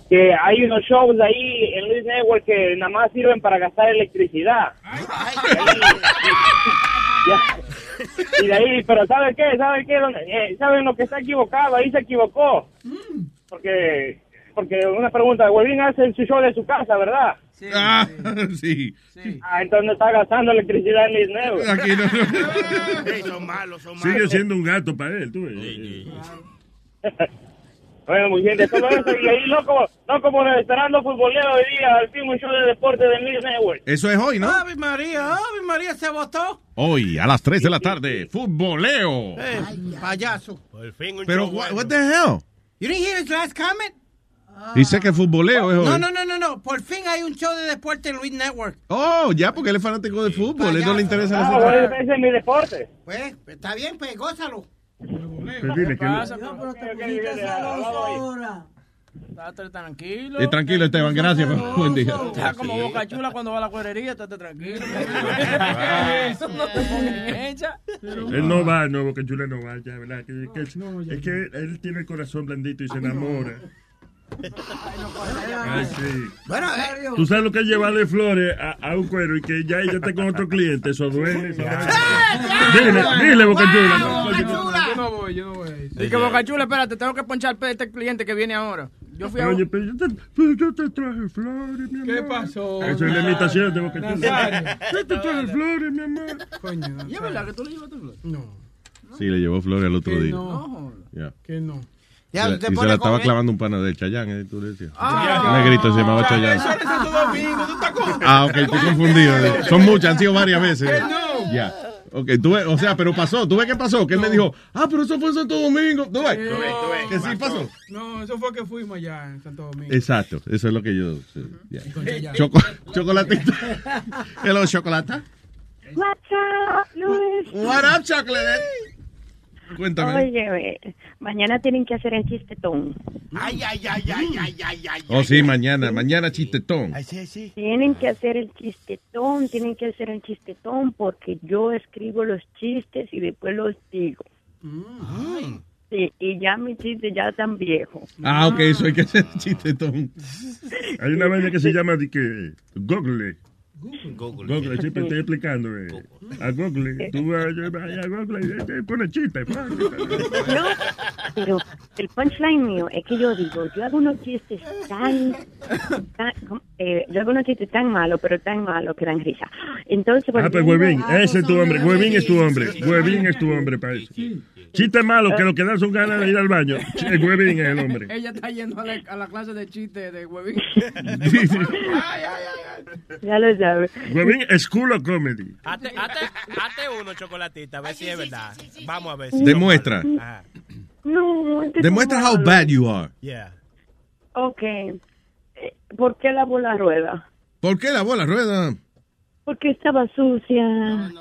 que hay unos shows ahí en Luis Network que nada más sirven para gastar electricidad. Y de ahí, pero ¿sabe qué? ¿Sabe qué? Eh, ¿Saben lo que está equivocado? Ahí se equivocó. Porque porque una pregunta, Huevín hace su show de su casa, ¿verdad? Ah, sí. Ah, entonces no está gastando electricidad en Network. Aquí no. Ey, son malos, son malos. Sigue siendo un gato para él, tú ves. Bueno, muy bien, de todo eso, y ahí no como, no como esperando futbolero hoy día, al fin un show de deporte del Luis Network. Eso es hoy, ¿no? Ave María, Ave María se votó. Hoy, a las 3 de la tarde, futboleo. Eh, payaso. Por fin un Pero, show what, bueno. what the hell? You didn't hear his last comment? Dice que futboleo es hoy. No, no, no, no, no. Por fin hay un show de deporte en Luis Network. Oh, ya, porque él es fanático de fútbol. Él no le interesa Ah, la ese es mi deporte. Pues, está bien, pues, gózalo. Pues dile que no. pero te pusiste celoso ahora. Estate tranquilo. Eh, tranquilo, Esteban, gracias. Buen día. Está como boca chula cuando va a la cuerería, estate tranquilo. Eso no te pongas hecha. Él no va, no, Boca Chula no va, ya, ¿verdad? Es que él tiene el corazón blandito y se enamora. Ay, sí. Bueno, Tú sabes lo que es llevarle flores a, a un cuero y que ya ella esté con otro cliente, eso duele. eso duele. Dile, dile, Boca Chula. Yo no voy, yo no voy. Y que Boca Chula, espérate, tengo que ponchar a este cliente que viene ahora. Yo fui a... Oye, pero yo te, pero yo te traje flores, mi amor. ¿Qué pasó? Eso es la imitación de Boca Chula. Yo te traje flores, mi amor. ¿Y es verdad que tú le llevaste flores? No. Sí, le llevó flores al otro Que día. no. Ya. Que no. Ya, Y se la- te y se pone la estaba clavando un pana de Chayán, ¿eh? Tú le decías. Ah. Un negrito se llamaba Chayán. Eso era Santo Domingo, tú estás con... Ah, ok, estoy confundido. Son muchas, han sido varias veces. No. Ya. Ok, tú ves, o sea, pero pasó. ¿Tú ves qué pasó? Que él me dijo, ah, pero eso fue en Santo Domingo. ¿Tú ves? Que sí pasó. No, eso fue que fuimos allá en Santo Domingo. Exacto, eso es lo que yo. sí, Chayán. Choco- chocolatito. Hello, chocolata. What's up, Luis? What up, chocolate? Cuéntame. Oye, mañana tienen que hacer el chistetón. Ay, ay, ay, ay, ay, ay, ay. Oh, sí, mañana, mañana chistetón. Sí, sí. Tienen que hacer el chistetón, tienen que hacer el chistetón porque yo escribo los chistes y después los digo. Sí, y ya mis chistes ya están viejos. Ah, ok, eso hay que hacer chistetón. Hay una vaina que se llama de que Google. Google. Google, siempre estoy explicando. eh. A Google. Tú vas a Google y te pones chiste. No, pero el punchline mío es que yo digo, yo hago unos chistes tan, tan eh, yo hago unos chistes tan malos, pero tan malos que dan risa. Entonces, Ah, pues Huevín, ese es tu hombre. Huevín es tu hombre. Huevín es tu hombre para eso. Chiste malo que lo que dan son ganas de ir al baño. Ch- Huevín es el hombre. Ella está yendo a la, a la clase de chiste de huevín. ya lo sabes. Huevín School of Comedy. Hazte, uno, chocolatita, a ver si es verdad. Vamos a ver si. Demuestra. No, es Demuestra how bad you are. Yeah. Ok. Eh, ¿Por qué lavó la rueda? ¿Por qué lavó la rueda? Porque estaba sucia.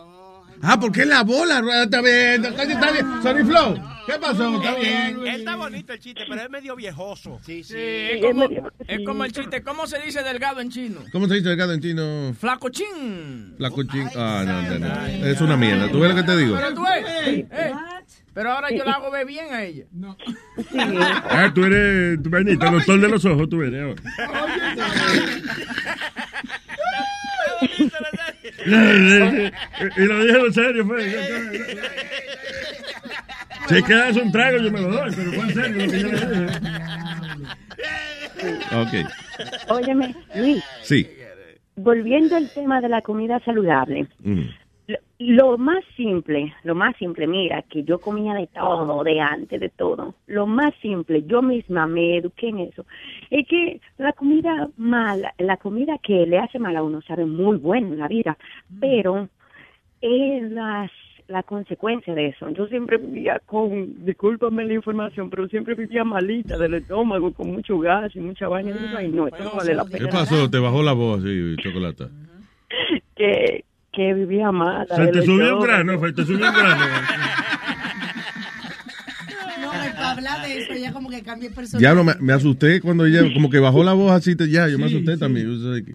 Ah, ¿por qué lavó la rueda? Está bien, está bien. Sonny Flow, ¿qué pasó? Está bien. Él está bonito el chiste, pero es medio viejoso. Sí, Sí, es como, es como el chiste. ¿Cómo se dice delgado en chino? ¿Cómo se dice delgado en chino? Flaco chin. La cochín. Ah, no, no, no. Es una mierda. ¿Tú ves lo que te digo? Pero tú ves. eh, pero ahora yo la hago ver bien a ella. No. Ah, tú eres, tu vainita, doctor de los ojos, tú eres. y lo dije en serio, fue. Si quedas un trago, yo me lo doy, pero fue en serio lo que yo le dije. Ok. Óyeme, Luis, Sí. volviendo al tema de la comida saludable. Mm. Lo, lo más simple, lo más simple, mira, que yo comía de todo, de antes de todo. Lo más simple, yo misma me eduqué en eso. Es que la comida mala, la comida que le hace mal a uno sabe muy bueno en la vida, pero es las la consecuencia de eso. Yo siempre vivía con, discúlpame la información, pero siempre vivía malita del estómago, con mucho gas y mucha vaina. Y digo, ay, no, esto no vale la ¿Qué pena. pasó? Te bajó la voz así, chocolata. Que, que vivía mala. Se te subió un grano, fue, te subió un grano. No, para hablar de eso, ella como que cambia el personaje. Ya no, me, me asusté cuando ella como que bajó la voz así. te- ya, yo me asusté también. Yo sé que-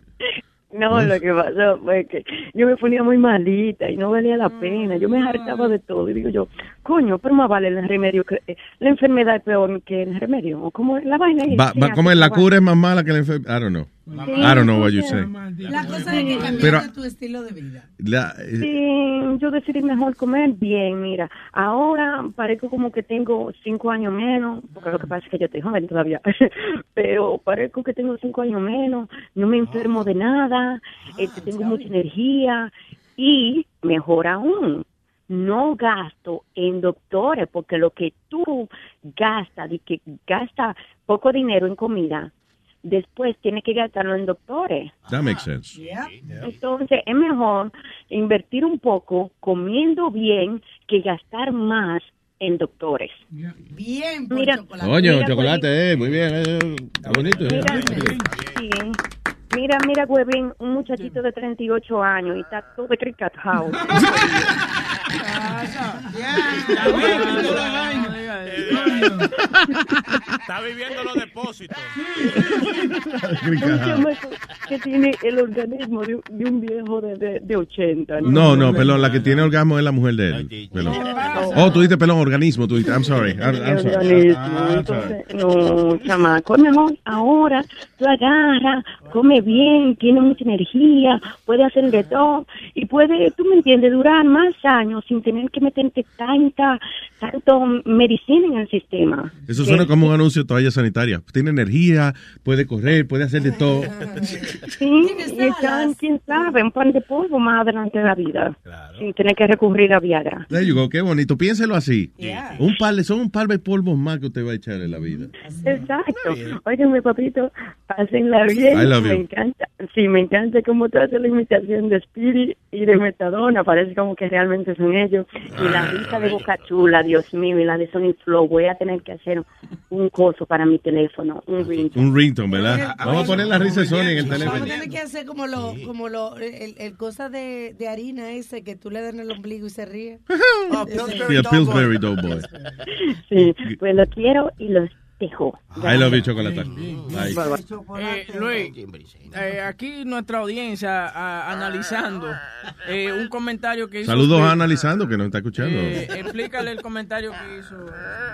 No, lo que pasó fue que yo me ponía muy malita y no valía la pena. Yo me hartaba de todo. Y digo yo, coño, pero más vale el remedio que eh, la enfermedad es peor que el remedio. O como la vaina. Va, va, como la cura es más mala que la enfermedad. I don't know. I don't know what you say. La cosa es que cambiaste Pero- tu estilo de vida. La- eh, Sí, yo decidí mejor comer bien, mira. Ahora parezco como que tengo cinco años menos, porque lo que pasa es que yo estoy joven todavía, pero parezco que tengo cinco años menos, no me enfermo de nada, este, tengo mucha energía y, mejor aún, no gasto en doctores, porque lo que tú gastas, de que gasta poco dinero en comida, después tienes que gastarlo en doctores. That makes sense. Entonces es mejor invertir un poco comiendo bien que gastar más en doctores. Bien, por Mira, chocolate. Coño, Mira, chocolate, eh, muy bien. eh, está bonito. eh. Mira, sí. Mira, mira, Huevín, un muchachito de 38 años y está todo de Cricket House. Está viviendo los depósitos. Que tiene el organismo de, un- de un viejo de, de, de 80. No, no, pelón, la que tiene orgasmo es la mujer de él. Pelón. Oh, tú dices pelón, organismo, tú dices, I'm sorry. I'm, I'm sorry. organismo. Ah. Entonces, no, chamaco, mejor ahora tú agarras, come bien, tiene mucha energía, puede hacer de todo y puede, tú me entiendes, durar más años sin tener que meterte tanta, tanto medicina en el sistema. Eso suena como un anuncio de toalla sanitaria. Tiene energía, puede correr, puede hacer de todo. Sí, y están, quién sabe, un pan de polvo más adelante en la vida, sin tener que recurrir a Viagra. There you go, qué bonito. Piénselo así. Un par de, son un par de polvos más que usted va a echar en la vida. Exacto. Oye, mi papito, hacen la bien. I love me encanta. Sí, me encanta cómo tú haces la imitación de Spirit y de Metadona. Parece como que realmente son ellos. Y la risa de Boca Chula, Dios mío, y la de Sony Flow. Voy a tener que hacer un coso para mi teléfono, un ringtone. Un ringtone, ¿verdad? Vamos a poner la risa de Sony en el Vamos a teléfono. tener que hacer como lo, como lo, el, el cosa de, de harina ese que tú le das en el ombligo y se ríe. Sí, a Pillsbury Doughboy. Sí, pues lo quiero y los dejo. I love you, chocolate. Eh, Luis, eh, aquí nuestra audiencia analizando eh, un comentario que hizo. Saludos usted. a Analizando, que nos está escuchando. Eh, explícale el comentario que hizo.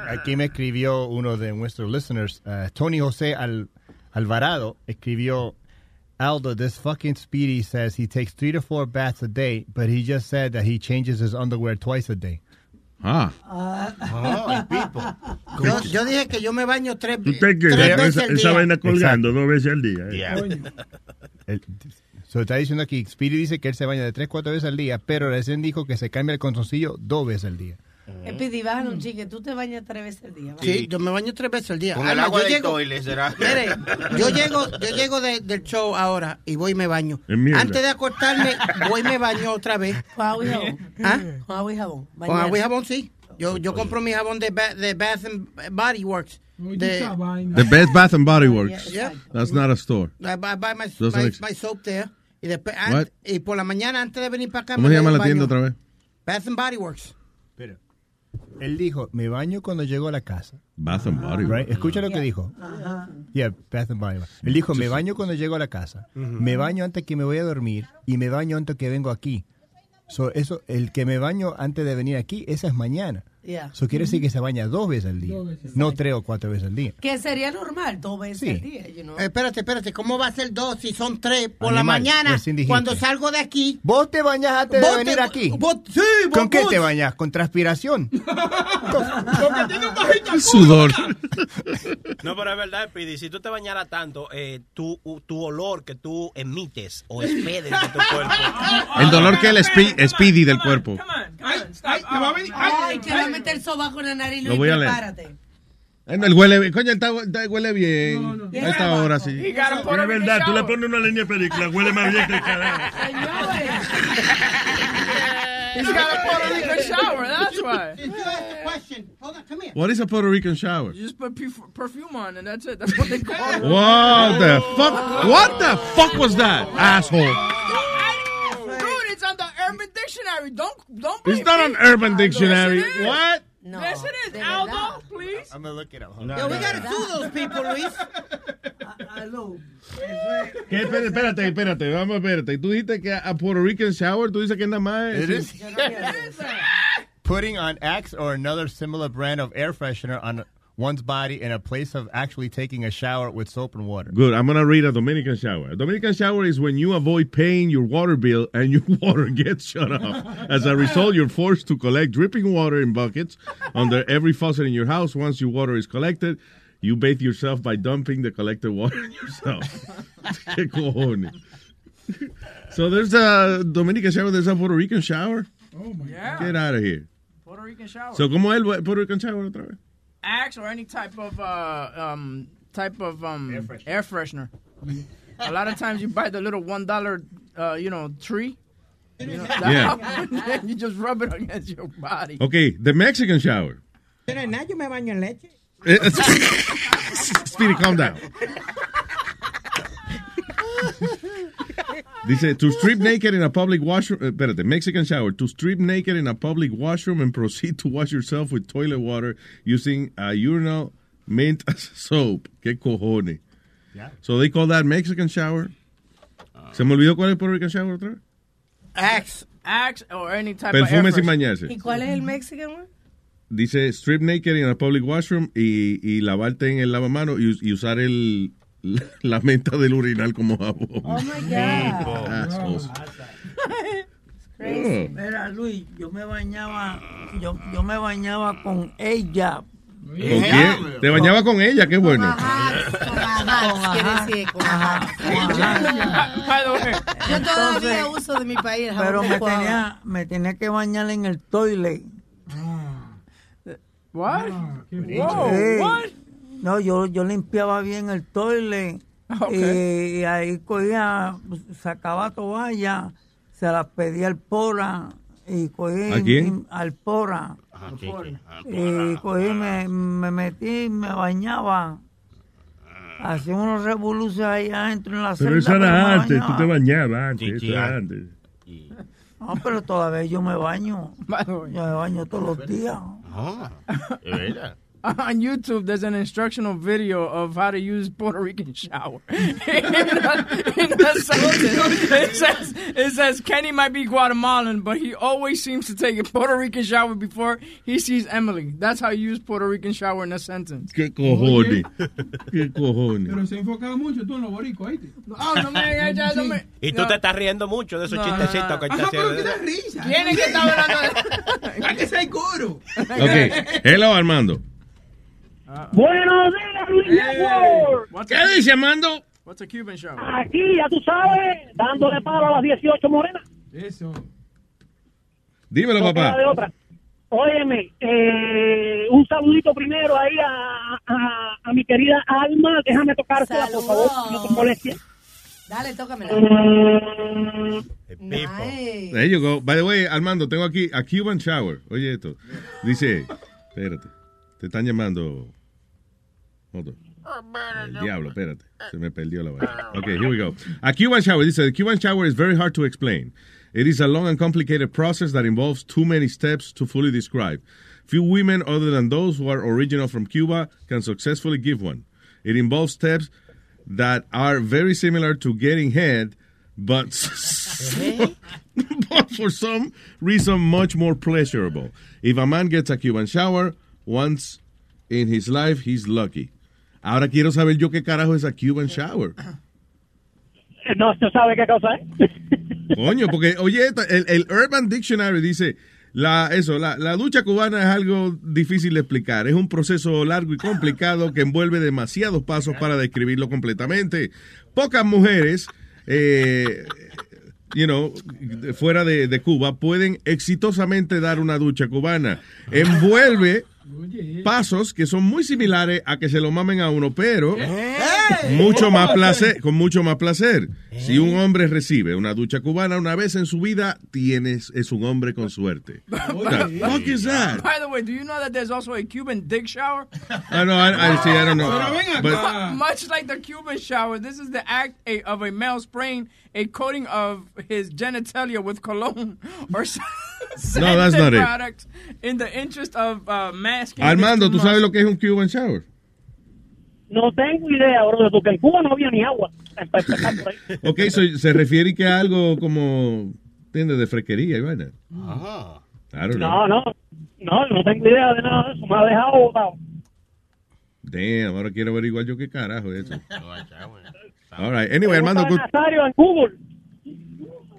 Aquí me escribió uno de nuestros listeners, uh, Tony José Al- Alvarado, escribió, Aldo, this fucking Speedy says he takes three to four baths a day, but he just said that he changes his underwear twice a day. Ah. Yo, yo dije que yo me baño tres, tres esa, veces al esa día. vaina colgando dos veces al día. ¿eh? El- so, está diciendo aquí, Speedy dice que él se baña de tres, cuatro veces al día, pero recién dijo que se cambia el calzoncillo dos veces al día. Espidi, bájale un chique, tú te bañas tres veces al día. Sí, yo me baño tres veces al día. Con el agua yo del llego- toile será. Mire, yo llego, yo llego de- del show ahora y voy y me baño. Es mierda. Antes de acostarme, voy y me baño otra vez. Con agua y jabón. ¿Ah? Con agua y jabón. Con Bañar. agua y jabón, sí. Yo, yo compro mi jabón de, ba- de Bath and Body Works. De, The Best Bath and Body Works. Yeah. That's not a store. I buy, buy my, Doesn't my, ex- my soap there. Y, después, an- What? y por la mañana, antes de venir para acá, ¿Cómo me se llama doy la tienda otra vez? Bath and Body Works. Él dijo, me baño cuando llego a la casa. Bath and Body Works. Right? Escucha lo que dijo. Yeah, Bath and Body Works. Él dijo, me baño cuando llego a la casa, me baño antes que me voy a dormir y me baño antes que vengo aquí. So, eso, el que me baño antes de venir aquí, esa es mañana. Yeah. Eso quiere decir que se baña dos veces al día, no tres o cuatro veces al día. Que sería normal, dos veces Sí. al día, you know. Eh, espérate, espérate, ¿cómo va a ser dos si son tres por la mañana? Cuando salgo de aquí. ¿Vos te bañas antes de venir te- aquí? vos- sí, vos- ¿Con qué vos- te bañas? ¿Con transpiración? Sudor. No, pero es verdad, Pidi, si tú te bañaras tanto, eh, tu, tu olor que tú emites o expedes de tu cuerpo. El dolor que el spe- Speedy del cuerpo. Ay, que va a meter el sobaco en la nariz, Lo voy a leer. prepárate. No, Él huele bien. Coño, él está- está- huele bien. A esta hora sí. Es verdad, tú le pones una línea de película, huele más bien que el carajo. He's got a Puerto Rican shower, that's why. What is a Puerto Rican shower? You just put perf- perfume on and that's it. That's what they call it. What the fuck? What the fuck was that, asshole? Urban Dictionary. Don't don't. It's not me. an Urban Dictionary. Yes, it is. What? yes, it is. Aldo, please. I'm gonna look it up. Yo, we gotta sue those people, Luis. ¿Qué? Espérate, espérate, espérate, vamos, espérate. Tú dijiste que a Puerto Rican shower, tú dices que nada más It es... Putting on Axe or another similar brand of air freshener on one's body in a place of actually taking a shower with soap and water. Good. I'm going to read a Dominican shower. A Dominican shower is when you avoid paying your water bill and your water gets shut off. As a result, you're forced to collect dripping water in buckets under every faucet in your house. Once your water is collected, you bathe yourself by dumping the collected water on yourself. ¿Qué cojones? So there's a Dominican shower, there's a Puerto Rican shower. Oh my yeah. Get out of here. Puerto Rican shower. So, ¿cómo es el Puerto Rican shower otra vez? Axe or any type of uh, um type of um air freshener. A lot of times you buy the little one dollar uh, you know tree. You know, Yeah. you just rub it against your body. Okay, the Mexican shower. Pero nada, yo me baño en leche. Eh, eh, Speedy, calm down. Dice, to strip naked in a public washroom, eh, espérate, Mexican shower, to strip naked in a public washroom and proceed to wash yourself with toilet water using a urinal mint as soap. ¿Qué cojones? Yeah. So they call that Mexican shower. Se me olvidó cuál es Puerto Rican shower otra vez. Axe. Axe or any type of air Perfume sin bañarse. ¿Y cuál es el Mexican one? Dice strip naked in a public washroom y, y lavarte en el lavamano y, y usar el la menta del urinal como jabón. Oh my God. Assholes. Crazy. Mira, Luis, yo me bañaba, yo, yo me bañaba con ella. ¿Con quién? Te bañaba con ella, qué bueno. Quiere decir, con ajá. By the way, Yo todavía uso de mi país Pero me tenía, me tenía que bañar en el toilet. What? Sí. Whoa, what? No, yo, yo limpiaba bien el toilet Ok. y, y ahí cogía, sacaba toalla, se las pedía al pora y cogí ¿A quién? al pora. Ah, sí, sí. Ah, Y cogí, me, me metí, me bañaba. Hacía unos revoluciones ahí adentro en la Pero celda. eso pero era me antes, tú te bañabas antes. Sí, eso sí, era antes. antes. No, pero todavía yo me baño. Yo me baño todos los días. Ah, de verdad. On YouTube, there's an instructional video of how to use Puerto Rican shower. in, the, in the sentence, it says, it says Kenny might be Guatemalan, but he always seems to take a Puerto Rican shower before he sees Emily. That's how you use Puerto Rican shower in a sentence. ¿Qué cojones? ¿Qué cojones? Pero se enfocaba mucho tú en los boricos, ¿oíste? Oh, no me, ya, no me. Y tú te estás riendo mucho de esos chistecitos no, no. que Ajá, estás pero haciendo. qué da risa. ¿Quién es que está hablando de Hay que ser coro. Ok, hello Armando. Buenos días, Luis Network. What's ¿Qué dice Armando? what's a Cuban shower? Aquí, ya tú sabes, dándole palo a las 18 morenas. Eso. Dímelo, No papá. de otra. Óyeme, eh, un saludito primero ahí a, a, a mi querida Alma. Déjame tocársela, por favor, si no te molestia. Dale, tócamela. There you go. By the way, Armando, tengo aquí a Cuban shower. Oye esto. Dice, espérate. Te están llamando. Hold on. El diablo, espérate. Se me perdió la vaina. Okay, here we go. A Cuban shower. Dice, the Cuban shower is very hard to explain. It is a long and complicated process that involves too many steps to fully describe. Few women other than those who are original from Cuba can successfully give one. It involves steps that are very similar to getting head, but, but for some reason much more pleasurable. If a man gets a Cuban shower once in his life, he's lucky. Ahora quiero saber yo qué carajo es a Cuban shower. No, ¿tú sabe qué cosa es? Coño, porque, oye, el, el Urban Dictionary dice, la, eso, la, la ducha cubana es algo difícil de explicar. Es un proceso largo y complicado que envuelve demasiados pasos para describirlo completamente. Pocas mujeres, eh, you know, fuera de, de Cuba, pueden exitosamente dar una ducha cubana. Envuelve pasos que son muy similares a que se lo mamen a uno, pero mucho más placer, con mucho más placer. Si un hombre recibe una ducha cubana una vez en su vida, tienes es un hombre con suerte. What the fuck is that? By the way, do you know that there's also a Cuban dick shower? I know, I, I see, I don't know. Pero But-. Much like the Cuban shower, this is the act a, of a male spraying a coating of his genitalia with cologne or No, that's not it. product in the interest of uh, masking. Armando, ¿tú sabes lo que es un Cuban shower? No tengo idea, bro, porque en Cuba no había ni agua. Para empezar por ahí. Ok, so, se refiere que a algo como, ¿entiendes? De frequería y vaina. Ajá. No, no, no, no tengo idea de nada de eso. Me ha dejado botado. Damn, ahora quiero averiguar yo qué carajo es eso. All right. Anyway, Armando, en Google.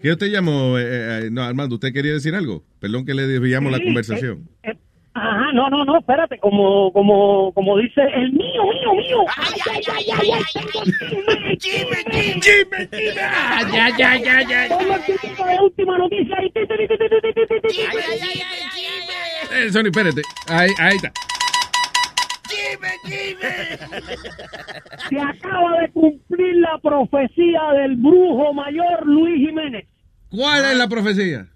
¿qué usted llamó? Eh, eh, no, Armando, ¿usted quería decir algo? Perdón que le desviamos la conversación. eh, eh, Ajá, no, no, no, espérate, como, como, como dice el mío, mío, mío. Ay, ay, ay, ay, ay, ay, Jimmy, Jimmy, Jimmy, Jimmy. Ay, ay, ay, ay, ay. De última noticia. Ay, ay, ay, ay, ay, Sony, espérate. Ahí, ahí está. Jimmy, Jimmy. Se acaba de cumplir la profecía del brujo mayor Luis Jiménez. ¿Cuál es la profecía?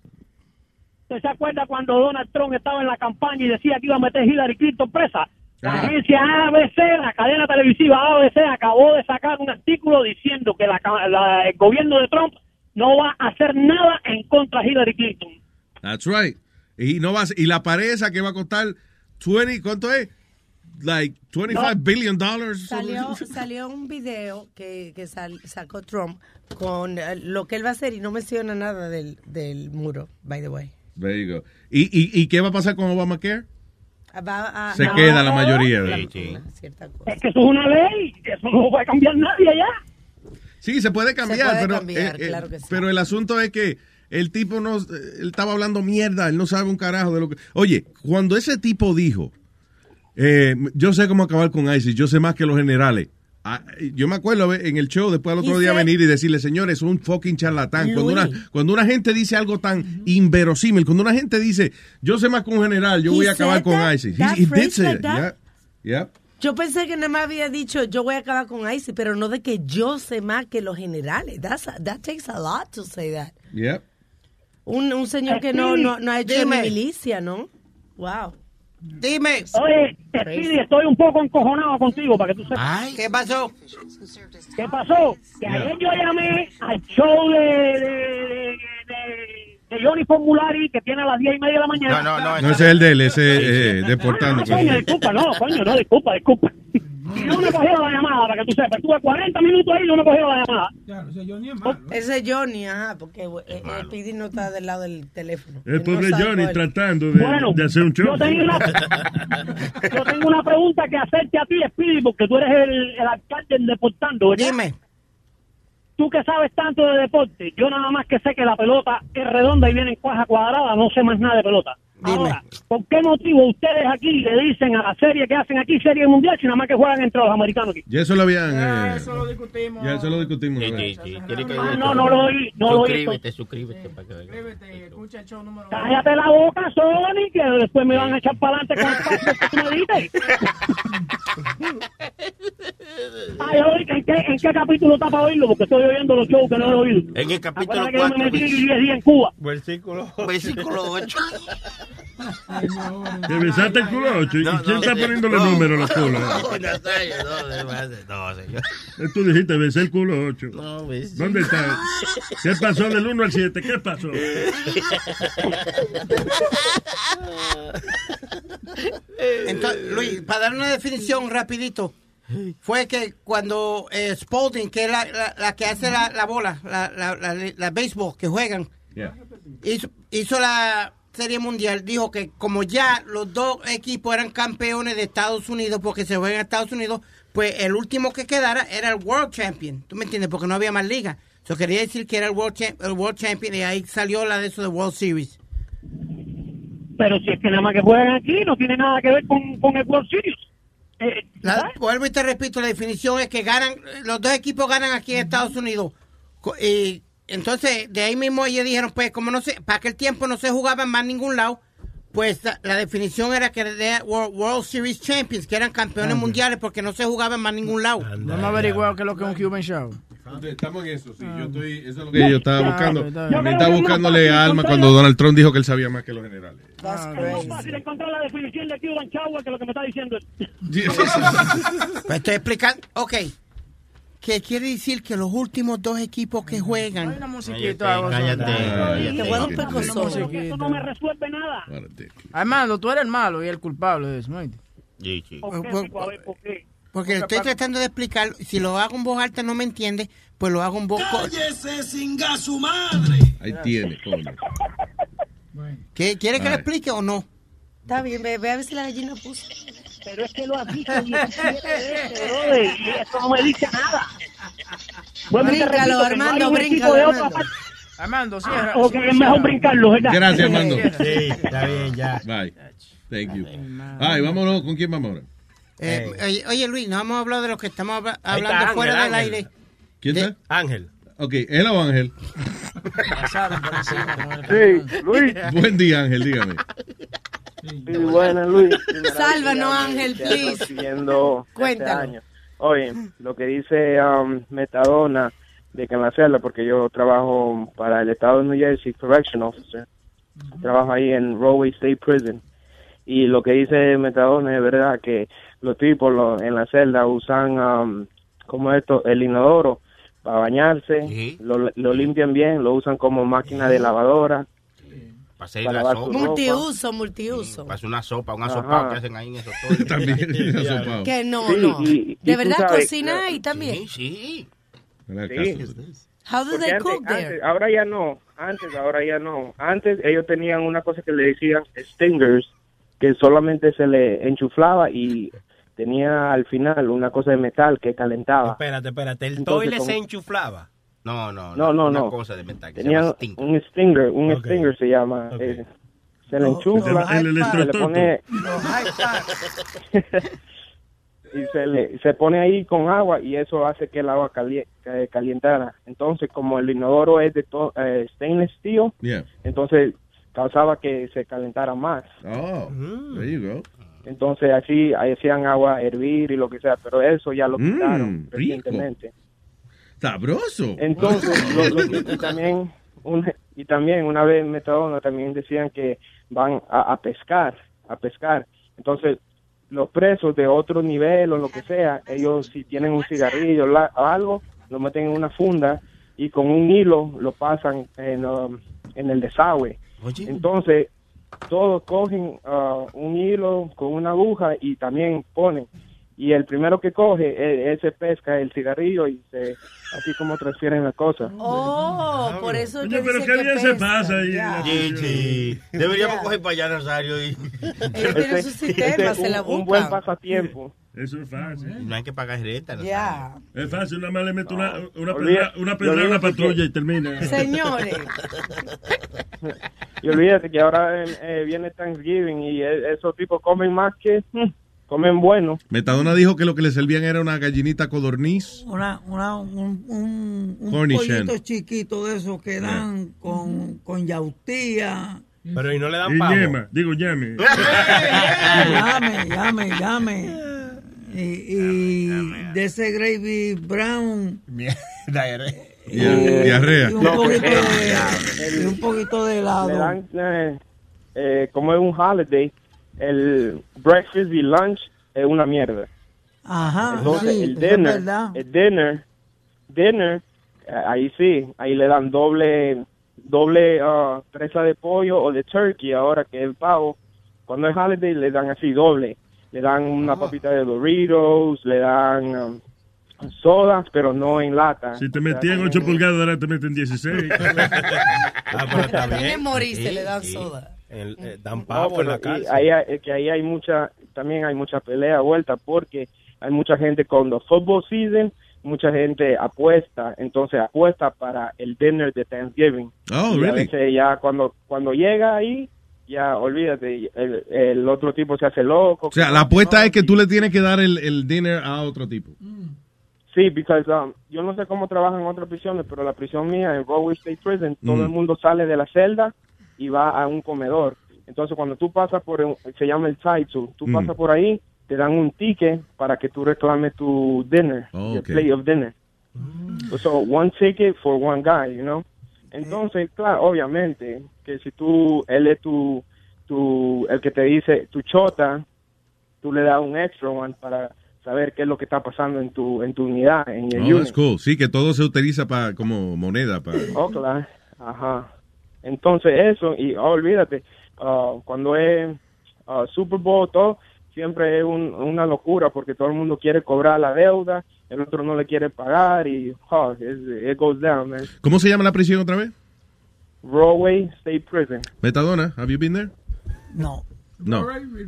¿Usted se acuerda cuando Donald Trump estaba en la campaña y decía que iba a meter Hillary Clinton presa? La Ajá. agencia ABC, la cadena televisiva ABC, acabó de sacar un artículo diciendo que la la- el gobierno de Trump no va a hacer nada en contra de Hillary Clinton. That's right. Y no va a ser- y la pared esa que va a costar 20, ¿cuánto es? Like 25 billion dollars. Salió, salió un video que, que sal- sacó Trump con eh, lo que él va a hacer y no menciona nada del, del muro, by the way. There you go. ¿Y, y, y qué va a pasar con Obamacare? Va a- Se no, queda la mayoría. de-. Es que eso es una ley, eso no lo puede cambiar nadie allá. Sí, se puede cambiar, puede pero, cambiar, eh, eh, claro que sí. pero el asunto es que el tipo no, eh, él estaba hablando mierda, él no sabe un carajo de lo que... Oye, cuando ese tipo dijo, eh, yo sé cómo acabar con ISIS, yo sé más que los generales. Ah, yo me acuerdo en el show después al otro día venir y decirle, señores, es un fucking charlatán. Cuando una, cuando una gente dice algo tan inverosímil, cuando una gente dice, yo sé más que un general, yo He voy a acabar con? ISIS. That He, he did phrase say like it, that? yeah. Yeah. Yo pensé que nada más había dicho yo voy a acabar con ISIS, pero no de que yo sé más que los generales. That's a- that takes a lot to say that. Yeah. Un, un señor que no, no, no ha hecho Dime. milicia, ¿no? Wow. Dime. Oye, Speedy, estoy un poco encojonado contigo para que tú sepas. ¿Qué pasó? ¿Qué pasó? Que ayer yo llamé al show de, de, de, de- de Johnny Formulari que tiene a las 10 y media de la mañana. No, no, No, ese es el de él, ese eh, deportando. Ah, coño, disculpa, no, coño, no, disculpa, disculpa. No me cogieron la llamada, para que tú sepas. Estuve 40 minutos ahí y no me cogieron la llamada. Ese es Johnny, ajá, porque eh, el Speedy no está del lado del teléfono. El no pobre Johnny cuál. tratando de, Bueno, de hacer un show. Yo tengo, una, yo tengo una pregunta que hacerte a ti, Speedy, porque tú eres el, el alcalde en Deportando, ¿verdad? Dime. Tú que sabes tanto de deporte, yo nada más que sé que la pelota es redonda y viene en cuaja cuadrada, no sé más nada de pelota. Ahora, ¿por qué motivo ustedes aquí le dicen a la serie que hacen aquí, serie mundial, si nada más que juegan entre los americanos aquí? Ya eso lo habían. eh, Eso lo discutimos. ya eso lo discutimos. una vez. Ah, no, no lo oí, no lo oí. Suscríbete, suscríbete. Para que. Suscríbete, escucha el show número Cállate la boca, Sony, que después me van a echar para adelante con el paso que tú me diste. Ay, oí, ¿en qué, ¿En qué capítulo está para oírlo? Porque estoy oyendo los shows que no he oído. En el capítulo Acuérdate que yo me 4. metí 10 días en Cuba. Versículo, versículo 8. ¿Te besaste el culo ocho? ¿Y No, quién no, está poniéndole No. número a los culos? No, no, no, señor. Eh, Tú dijiste, besé el culo 8. No, besé. ¿Dónde está? ¿Qué pasó del 1 al 7? ¿Qué pasó? Entonces, Luis, para dar una definición rapidito, fue que cuando eh, Spalding, que es la, la- la que hace la, la bola, la, la, la, la béisbol que juegan, Yeah. hizo, hizo la Serie Mundial, dijo que como ya los dos equipos eran campeones de Estados Unidos porque se juegan en Estados Unidos, pues el último que quedara era el World Champion. ¿Tú me entiendes? Porque no había más liga. Eso quería decir que era el World, Champ- el World Champion y ahí salió la de eso de World Series. Pero si es que nada más que juegan aquí, no tiene nada que ver con, con el World Series. Eh, La- vuelvo y te repito, la definición es que ganan, los dos equipos ganan aquí en Estados Unidos. Y entonces, de ahí mismo ellos dijeron, pues, como no sé, para aquel tiempo no se jugaba en más ningún lado, pues la, la definición era que era World, World Series Champions, que eran campeones Ah, mundiales porque no se jugaba en más ningún lado. Vamos a averiguar qué es lo que es un Cuban Show. Estamos en eso, sí. Yo estoy, eso es lo que yo estaba buscando. Ah, bien. También estaba buscándole alma cuando Donald Trump dijo que él sabía más que los generales. es más fácil encontrar la definición de Cuban Shower que lo que me está diciendo. Pues estoy explicando, ok, que quiere decir que los últimos dos equipos que juegan... musiquita, Cállate, Ay, cállate. te voy a dar un. Eso no me resuelve nada. Armando, tú eres el malo y el culpable de eso, ¿no? Sí, sí. ¿Por qué, Pico? A ver, ¿por qué? Porque estoy tratando de explicar, si lo hago en voz alta no me entiende, pues lo hago en voz... co- ¡Cállese, singa su madre! Ahí tiene, coño. ¿Qué, ¿Quiere que le explique o no? Está bien, ve, ve a ver si la gallina puso. Pero es que lo has visto 17 veces, brother, y eso no me dice nada. Bueno, Bríncalo, repito no Armando, equipo bríncalo, de otra Armando. Armando, cierra. Ok, es mejor brincarlo, ¿verdad? Gracias, Armando. Sí, está bien, ya. Bye. Thank you. Ay, vámonos. ¿Con quién vamos ahora? Eh, oye, oye, Luis, no vamos a hablar de lo que estamos hablando Ángel, fuera del Ángel. aire. ¿Quién está? Ángel. Ok, él o Ángel. Sí, Luis. Buen día, Ángel, dígame. Sí, buenas, Luis. Sálvanos, Ángel, please. Siguiendo este. Oye, lo que dice um, Metadona de que en la celda, porque yo trabajo para el estado de New Jersey Correction Officer, trabajo ahí en Rahway State Prison, y lo que dice Metadona es verdad que los tipos lo- en la celda usan um, como esto, el inodoro para bañarse, lo, lo limpian bien, lo usan como máquina de lavadora, Para hacer Para la sopa. ropa. Multiuso, multiuso. Para hacer una sopa, un asopado que hacen ahí en esos todos. También, asopado. Que no, Sí, no. y- y ¿De tú verdad sabes, cocina ahí también? Sí, Sí. caso. How do Porque they antes- cook there? antes- ahora ya no, antes, ahora ya no. Antes ellos tenían una cosa que le decían stingers, que solamente se le enchuflaba y tenía al final una cosa de metal que calentaba. Espérate, espérate. ¿El Entonces, toile como- se enchuflaba? No, no, No, no, una no. cosa de metal que se Tenía llama sting. un stinger, un stinger se llama. eh, se le enchufla, el se le pone y se le se pone ahí con agua y eso hace que el agua calie- eh, calientara. Entonces, como el inodoro es de to- eh, stainless steel, Yeah. entonces causaba que se calentara más. Oh, there you go. Entonces así hacían agua hervir y lo que sea, pero eso ya lo Mm, quitaron rico. recientemente. Sabroso. Entonces, lo- lo- y también un- y también una vez en Metadona también decían que van a, a pescar, a pescar. Entonces, los presos de otro nivel o lo que sea, ellos si tienen un cigarrillo la- o algo, lo meten en una funda y con un hilo lo pasan en, um, en el desagüe. Entonces, todos cogen ah, un hilo con una aguja y también ponen. Y el primero que coge, e- ese pesca el cigarrillo y se, así como transfieren la cosa. Oh, por eso Oye, pero qué bien se pasa ahí. Ya. Sí, sí. Deberíamos coger para allá, Nazario. Y... Ellos tienen su sistema, Ese se la es un, un buen pasatiempo. Eso es fácil. No hay que pagar renta. Nazario. Ya. Es fácil, nada más le meto una, una, pedra, una pedra a una patrulla que- y termina. Señores, Y olvídate que ahora eh, viene Thanksgiving y e- esos tipos comen más que mm, comen bueno. Metadona dijo que lo que le servían era una gallinita codorniz. Una, una, un, un, un Cornish pollito hen. chiquito de esos que dan con, con yautía. Pero y no le dan Y pavo. yema, digo yeme. llame, llame, llame. Y, y de ese gravy brown. Dia- diarrea. Y un, No, poquito de, y un poquito de helado. Dan, eh, eh, como es un holiday, el breakfast y lunch es una mierda. Ajá, Entonces, sí, el es dinner, verdad. el dinner, dinner, eh, ahí sí, ahí le dan doble, doble ah, presa de pollo o de turkey ahora que es el pavo. Cuando es holiday le dan así doble. Le dan una papita de Doritos, le dan um, sodas, pero no en lata. Si te metían también- 8 pulgadas, ahora te meten 16. Ah, pero está bien. le dan sí. soda. El- eh, dan No, pavo en pero la cárcel. ahí hay- que ahí hay mucha, también hay mucha pelea vuelta porque hay mucha gente con los football season, mucha gente apuesta, entonces apuesta para el dinner de Thanksgiving. Oh, y a really? veces ya cuando cuando llega ahí, ya olvídate, el, el otro tipo se hace loco. O sea, la apuesta es que tú le tienes que dar el, el dinner a otro tipo. Sí, porque um, yo no sé cómo trabajan en otras prisiones, pero la prisión mía en Rahway State Prison, todo Mm. el mundo sale de la celda y va a un comedor. Entonces, cuando tú pasas por, un- se llama el Taitsu, tú Mm. pasas por ahí, te dan un ticket para que tú reclames tu dinner, Oh, your ok. plate of dinner. So, one ticket for one guy, you know. Entonces, claro, obviamente, que si tú, él es tu, tu, el que te dice tu chota, tú le das un extra one para saber qué es lo que está pasando en tu, en tu unidad, en el Oh, unit. that's cool. Sí, que todo se utiliza para como moneda. Para... Oh, claro. Ajá. Entonces eso, y oh, olvídate, ah, cuando es ah, Super Bowl, todo, siempre es un- una locura porque todo el mundo quiere cobrar la deuda, el otro no le quiere pagar y oh, it, it goes down, man. ¿Cómo se llama la prisión otra vez? Rahway State Prison. Metadona, have you been there? No. No.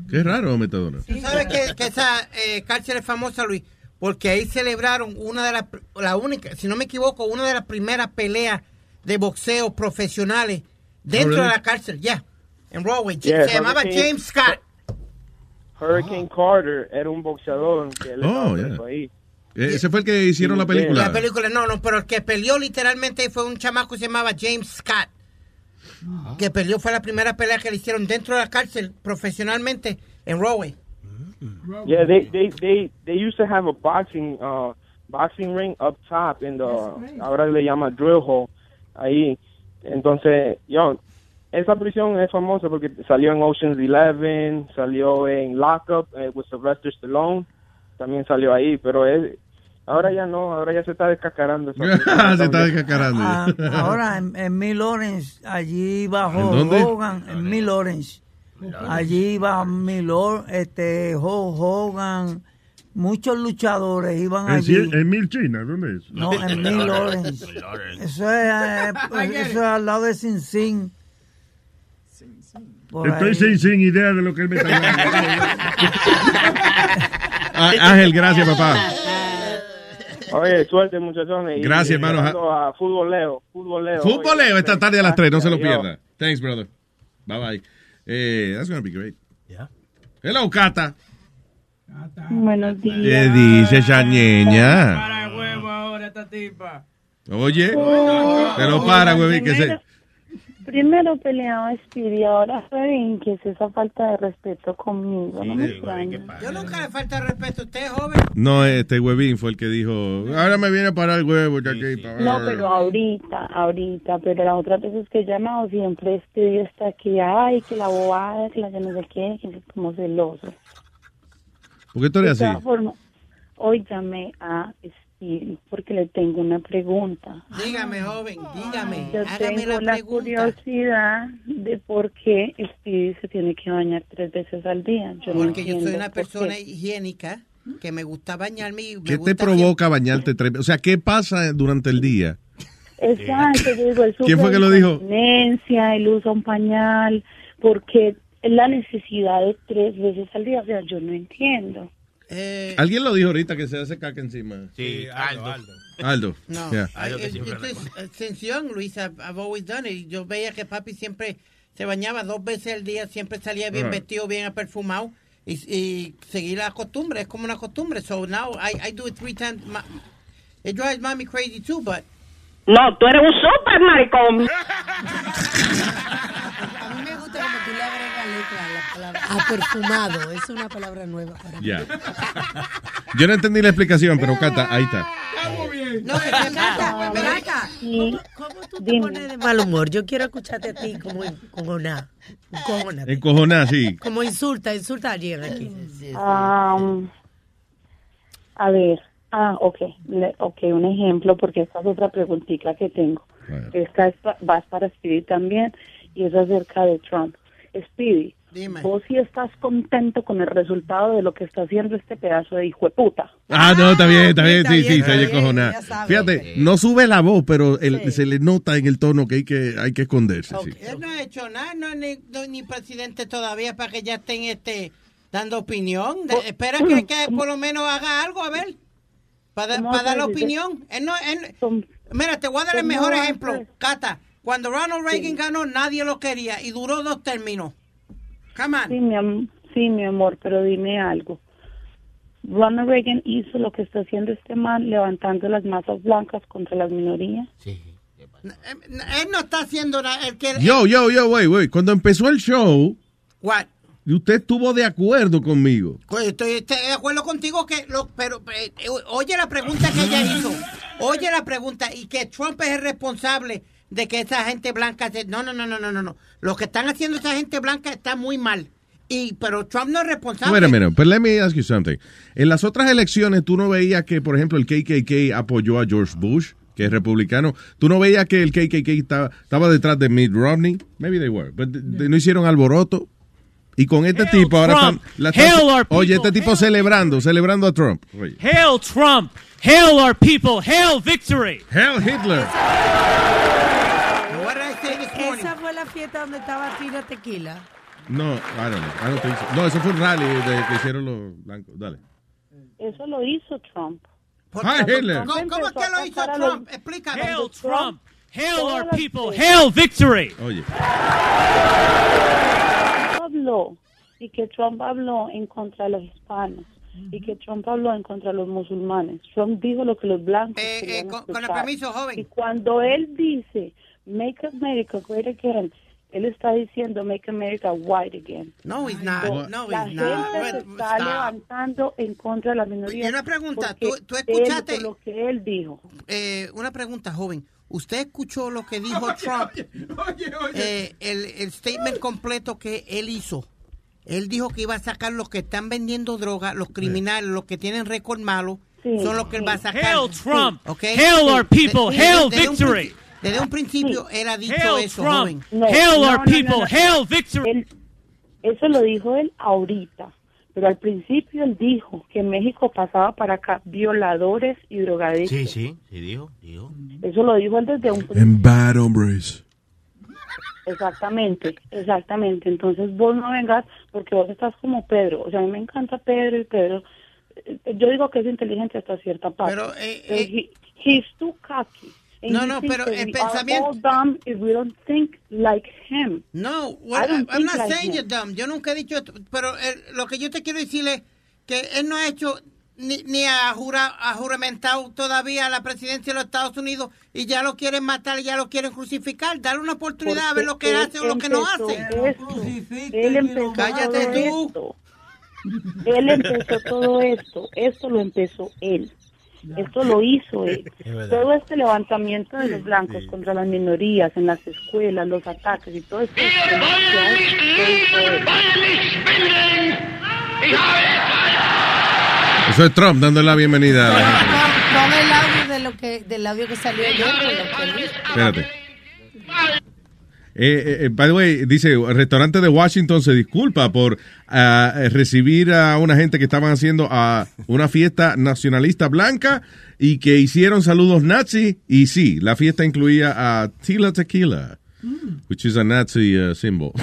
Qué raro, Metadona. ¿Tú sabes que, que esa eh, cárcel es famosa, Luis? Porque ahí celebraron una de las, la única, si no me equivoco, una de las primeras peleas de boxeo profesionales dentro Oh, really? de la cárcel, ya, en Broadway. Yeah, se llamaba Hurricane- James Scott. Hurricane Carter era un boxeador que él Oh, estaba yeah. Eh, Ese fue el que hicieron la película. La película, no, no, pero el que peleó literalmente fue un chamaco que se llamaba James Scott. Que peleó, fue la primera pelea que le hicieron dentro de la cárcel profesionalmente en Broadway. Yeah, they, they, they, they used to have a boxing, uh, boxing ring up top in the, ahora le llama drill hole, ahí. Entonces, yo, esa prisión es famosa porque salió en Ocean's Eleven, salió en Lockup eh, with Sylvester Stallone, también salió ahí, pero es, ahora ya no, ahora ya se está descascarando. esa se está descascarando. Ah, ahora en, en Mill Lawrence, allí bajó ¿En dónde? Hogan, en Mill Lawrence. Allí iba Mill Lawrence, este, Hogan, muchos luchadores iban En, allí. en Mil China, ¿dónde es? No, en Mill Lawrence. Eso es, eh, eso es al lado de Sin Sin. Por Estoy ahí. sin, sin idea de lo que él me está hablando. Ah, Ángel, gracias, papá. Oye, suerte, muchachones. Gracias, y hermano. A futboleo, futboleo. Fútboleo esta tarde a las 3, no se lo pierda. Thanks, brother. Bye bye. Eh, that's gonna be great. Hello, Cata. Buenos días. ¿Qué dice esa niña? Para huevo ahora esta tipa. Oye, Oh. te lo para, güey, que se... Primero- peleaba Speedy, ahora Fredin, que es esa falta de respeto conmigo. no me extraña. Yo nunca le falta de respeto a usted, joven. No, este huevín fue el que dijo, ahora me viene a parar el huevo, ya que... No, pero ahorita, ahorita, pero las otras veces que he llamado siempre Speedy está que, ay, que la bobada, que la yo no sé qué, que es como celoso. ¿Por qué tú eres De así? todas formas, hoy llamé a Speedy porque le tengo una pregunta. Dígame, joven, dígame. Yo Hágame tengo la la, pregunta. curiosidad de por qué Speedy se tiene que bañar tres veces al día. Yo no Porque yo soy una persona qué. higiénica que me gusta bañarme y me ¿Qué te gusta provoca bañarte tres veces? O sea, ¿qué pasa durante el día? Exacto, yo digo, el ¿Quién fue que lo dijo? el uso de un pañal, porque la necesidad de tres veces al día. O sea, yo no entiendo. Eh, Alguien lo dijo ahorita que se hace caca encima. Sí, Aldo. Aldo. No, Yeah. I- it- it's just, uh, since young, Luis, I've, always done it. Yo veía que papi siempre se bañaba dos veces al día, siempre salía bien Right. vestido, bien perfumado y, y seguí la costumbre, es como una costumbre. So now I, I do it three times. Ma- it drives mommy crazy too, but No, tú eres un super maricón. A mí me gusta como tú le agregas letra a la palabra a perfumado. Es una palabra nueva para mí. Ya. Yo no entendí la explicación, pero Cata, ahí está. No, que te Cata, Cata, ¿cómo, cómo tú te pones de mal humor? Yo quiero escucharte a ti como encojonada. Encojona. Encojonada, sí. Como insulta, insulta a alguien aquí. Am, a ver, ah, ok, le- ok, un ejemplo, porque esta es otra preguntita que tengo. Esta es pa- vas para Speedy también, y es acerca de Trump. Speedy, Dime. vos sí estás contento con el resultado de lo que está haciendo este pedazo de hijo de puta. Ah, no, está bien, está bien, está sí, bien, sí, está se oye bien, sabe. Fíjate, no sube la voz, pero el- se le nota en el tono que hay que, hay que esconderse. sí. él no ha hecho nada, no es ni, no- ni presidente todavía para que ya estén este, dando opinión. De- espera que, que por lo menos haga algo, a ver, para, ¿Cómo para dar la opinión. Él no, él- mira, te voy a dar el ¿Cómo mejor ejemplo. Cata, cuando Ronald Reagan ganó, nadie lo quería y duró dos términos. Come on. Sí, mi, am- sí, mi amor, pero dime algo. Ronald Reagan hizo lo que está haciendo este man, levantando las masas blancas contra las minorías. Él no está haciendo nada. Él quiere, Yo, yo, yo, wait, wait. Cuando empezó el show, What? usted estuvo de acuerdo conmigo. Pues Estoy, estoy de acuerdo contigo que lo, pero eh, eh, oye la pregunta que ella hizo. Oye la pregunta y que Trump es el responsable de que esa gente blanca se, no no no no no no no. Lo que están haciendo esa gente blanca está muy mal. Y pero Trump no es responsable. Wait a minute, but let me ask you something. En las otras elecciones, tú no veías que, por ejemplo, el KKK apoyó a George Bush, que es republicano. Tú no veías que el KKK estaba, estaba detrás de Mitt Romney. Maybe they were, but no hicieron alboroto. Y con este tipo ahora Trump. están, la Hail están- our oye, este tipo celebrando, celebrando a Trump. Oye. Hail Trump! Hail our people! Hail victory! Hail Hitler! Esa fue la fiesta donde estaba Tina Tequila. No, I don't know. I don't think so. No, eso fue un rally de, que hicieron los blancos. Dale. Eso lo hizo Trump. Hi, Hitler. ¿Cómo, ¿Cómo es que lo hizo Trump? Explícanos. Hail Trump. Hail our people. Hail victory. Oye. habló y que Trump habló en contra de los hispanos y que Trump habló en contra de los musulmanes. Trump dijo lo que los blancos querían Eh, con- con el permiso, joven. Y cuando él dice Make America Great Again, él está diciendo Make America White Again. No, he's not. So, No, la he's gente not. se está stop. levantando en contra de la minoría. Y una pregunta, ¿tú, tú él, escuchaste por lo que él dijo. Eh, una pregunta, joven. ¿Usted escuchó lo que dijo Trump? Eh, el, el statement completo que él hizo. Él dijo que iba a sacar los que están vendiendo droga, los criminales, los que tienen récord malo, Sí, son los que él va a sacar. Hail Trump. ¿Ok? Hail our people. De- Hail desde un victory. princi- Desde un principio él ha dicho Hail eso, Trump. joven. No, Hail no, our no, people. no, no. Hail victory. Él- eso lo dijo él ahorita, pero al principio él dijo que México pasaba para acá violadores y drogadictos. Sí, sí, sí, dijo, dijo. Eso lo dijo él desde un principio. And bad hombres. Exactamente, exactamente. Entonces vos no vengas porque vos estás como Pedro. O sea, a mí me encanta Pedro y Pedro. eh, Yo digo que es inteligente hasta cierta parte. Pero, eh, Pero he- he's too cocky. And No, no, pero el pensamiento- all dumb if we don't think like him. No, well, I'm not like saying him. you're dumb. Yo nunca he dicho esto, pero eh, lo que yo te quiero decir es que él no ha hecho ni, ni ha, jura, ha juramentado todavía a la presidencia de los Estados Unidos y ya lo quieren matar, ya lo quieren crucificar. Darle una oportunidad a ver lo que hace o lo que no hace. esto. Él empezó Cállate todo tú. esto. Él empezó todo esto. Esto lo empezó él. Esto lo hizo él. Todo este levantamiento de los blancos contra las minorías en las escuelas, los ataques y todo esto. Eso es Trump dando la bienvenida. Pon el audio de lo que, del audio que salió ayer. Espérate. Eh, eh, eh, by the way, dice, el restaurante de Washington se disculpa por eh, recibir a una gente que estaban haciendo ah, una fiesta nacionalista blanca y que hicieron saludos nazi. Y sí, la fiesta incluía a Tila Tequila, which is a Nazi uh, symbol.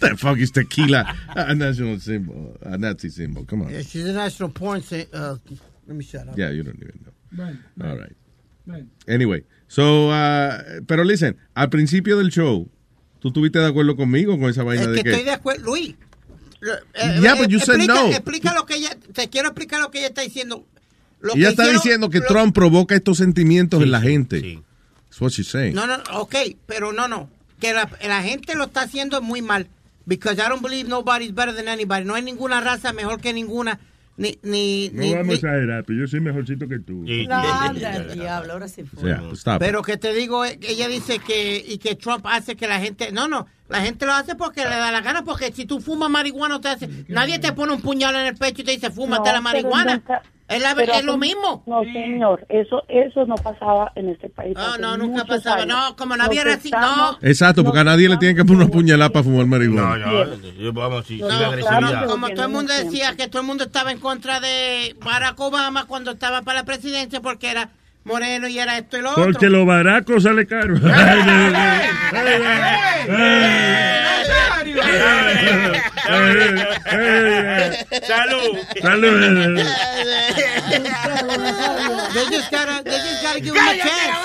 the fuck is tequila? A national symbol, a Nazi symbol. Come on. Yeah, she's a national porn. Uh, let me shut up. Yeah, you don't even know. Bueno, All right. Anyway, so, uh, pero listen, al principio del show, ¿tú estuviste de acuerdo conmigo con esa vaina Es de que estoy que... de acuerdo, Luis. Eh, Yeah, eh, but you said explica, no. Explica lo que ella, te quiero explicar lo que ella está diciendo. Lo Ella que está hicieron- diciendo que lo- Trump provoca estos sentimientos en la gente. That's what she's saying. No, no, ok, pero no, no. Que la, la gente lo está haciendo muy mal. Because I don't believe nobody's better than anybody. No hay ninguna raza mejor que ninguna. Ni, ni, No ni- vamos a exagerar, pero yo soy mejorcito que tú. No, anda, el diablo, ahora sí fue. Stop. Pero que te digo, eh, que ella dice que, y que Trump hace que la gente, no, no, la gente lo hace porque le da la gana, porque si tú fumas marihuana, te hace, nadie te pone un puñal en el pecho y te dice, fúmate No, la marihuana. pero nunca- es, la- lo mismo. No, señor, eso eso no pasaba en este país. No, no, nunca pasaba. años. No, como no había Nos raci- estamos- Exacto, porque a nadie le tienen que poner una puñalada para fumar marihuana. No, no, yo, vamos, sí, No, claro, como todo el mundo decía que todo el mundo estaba en contra de Barack Obama cuando estaba para la presidencia porque era moreno y era esto y lo otro. Porque lo baraco sale caro. Salud. Salud. They just gotta, they just gotta give him a chance.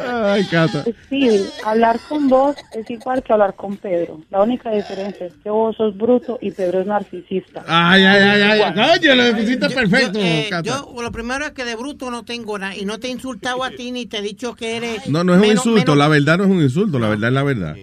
Ay, Cata. Sí, hablar con vos es igual que hablar con Pedro. La única diferencia es que vos sos bruto y Pedro es narcisista. Ay, ay, ay, ay. Igual. Coño, lo pusiste perfecto, Yo, eh, Cata. yo, lo primero es que de bruto no tengo nada y no te he insultado a ti ni te he dicho que eres. No, no es un menos- insulto. menos- La verdad no es un insulto. La verdad es la verdad.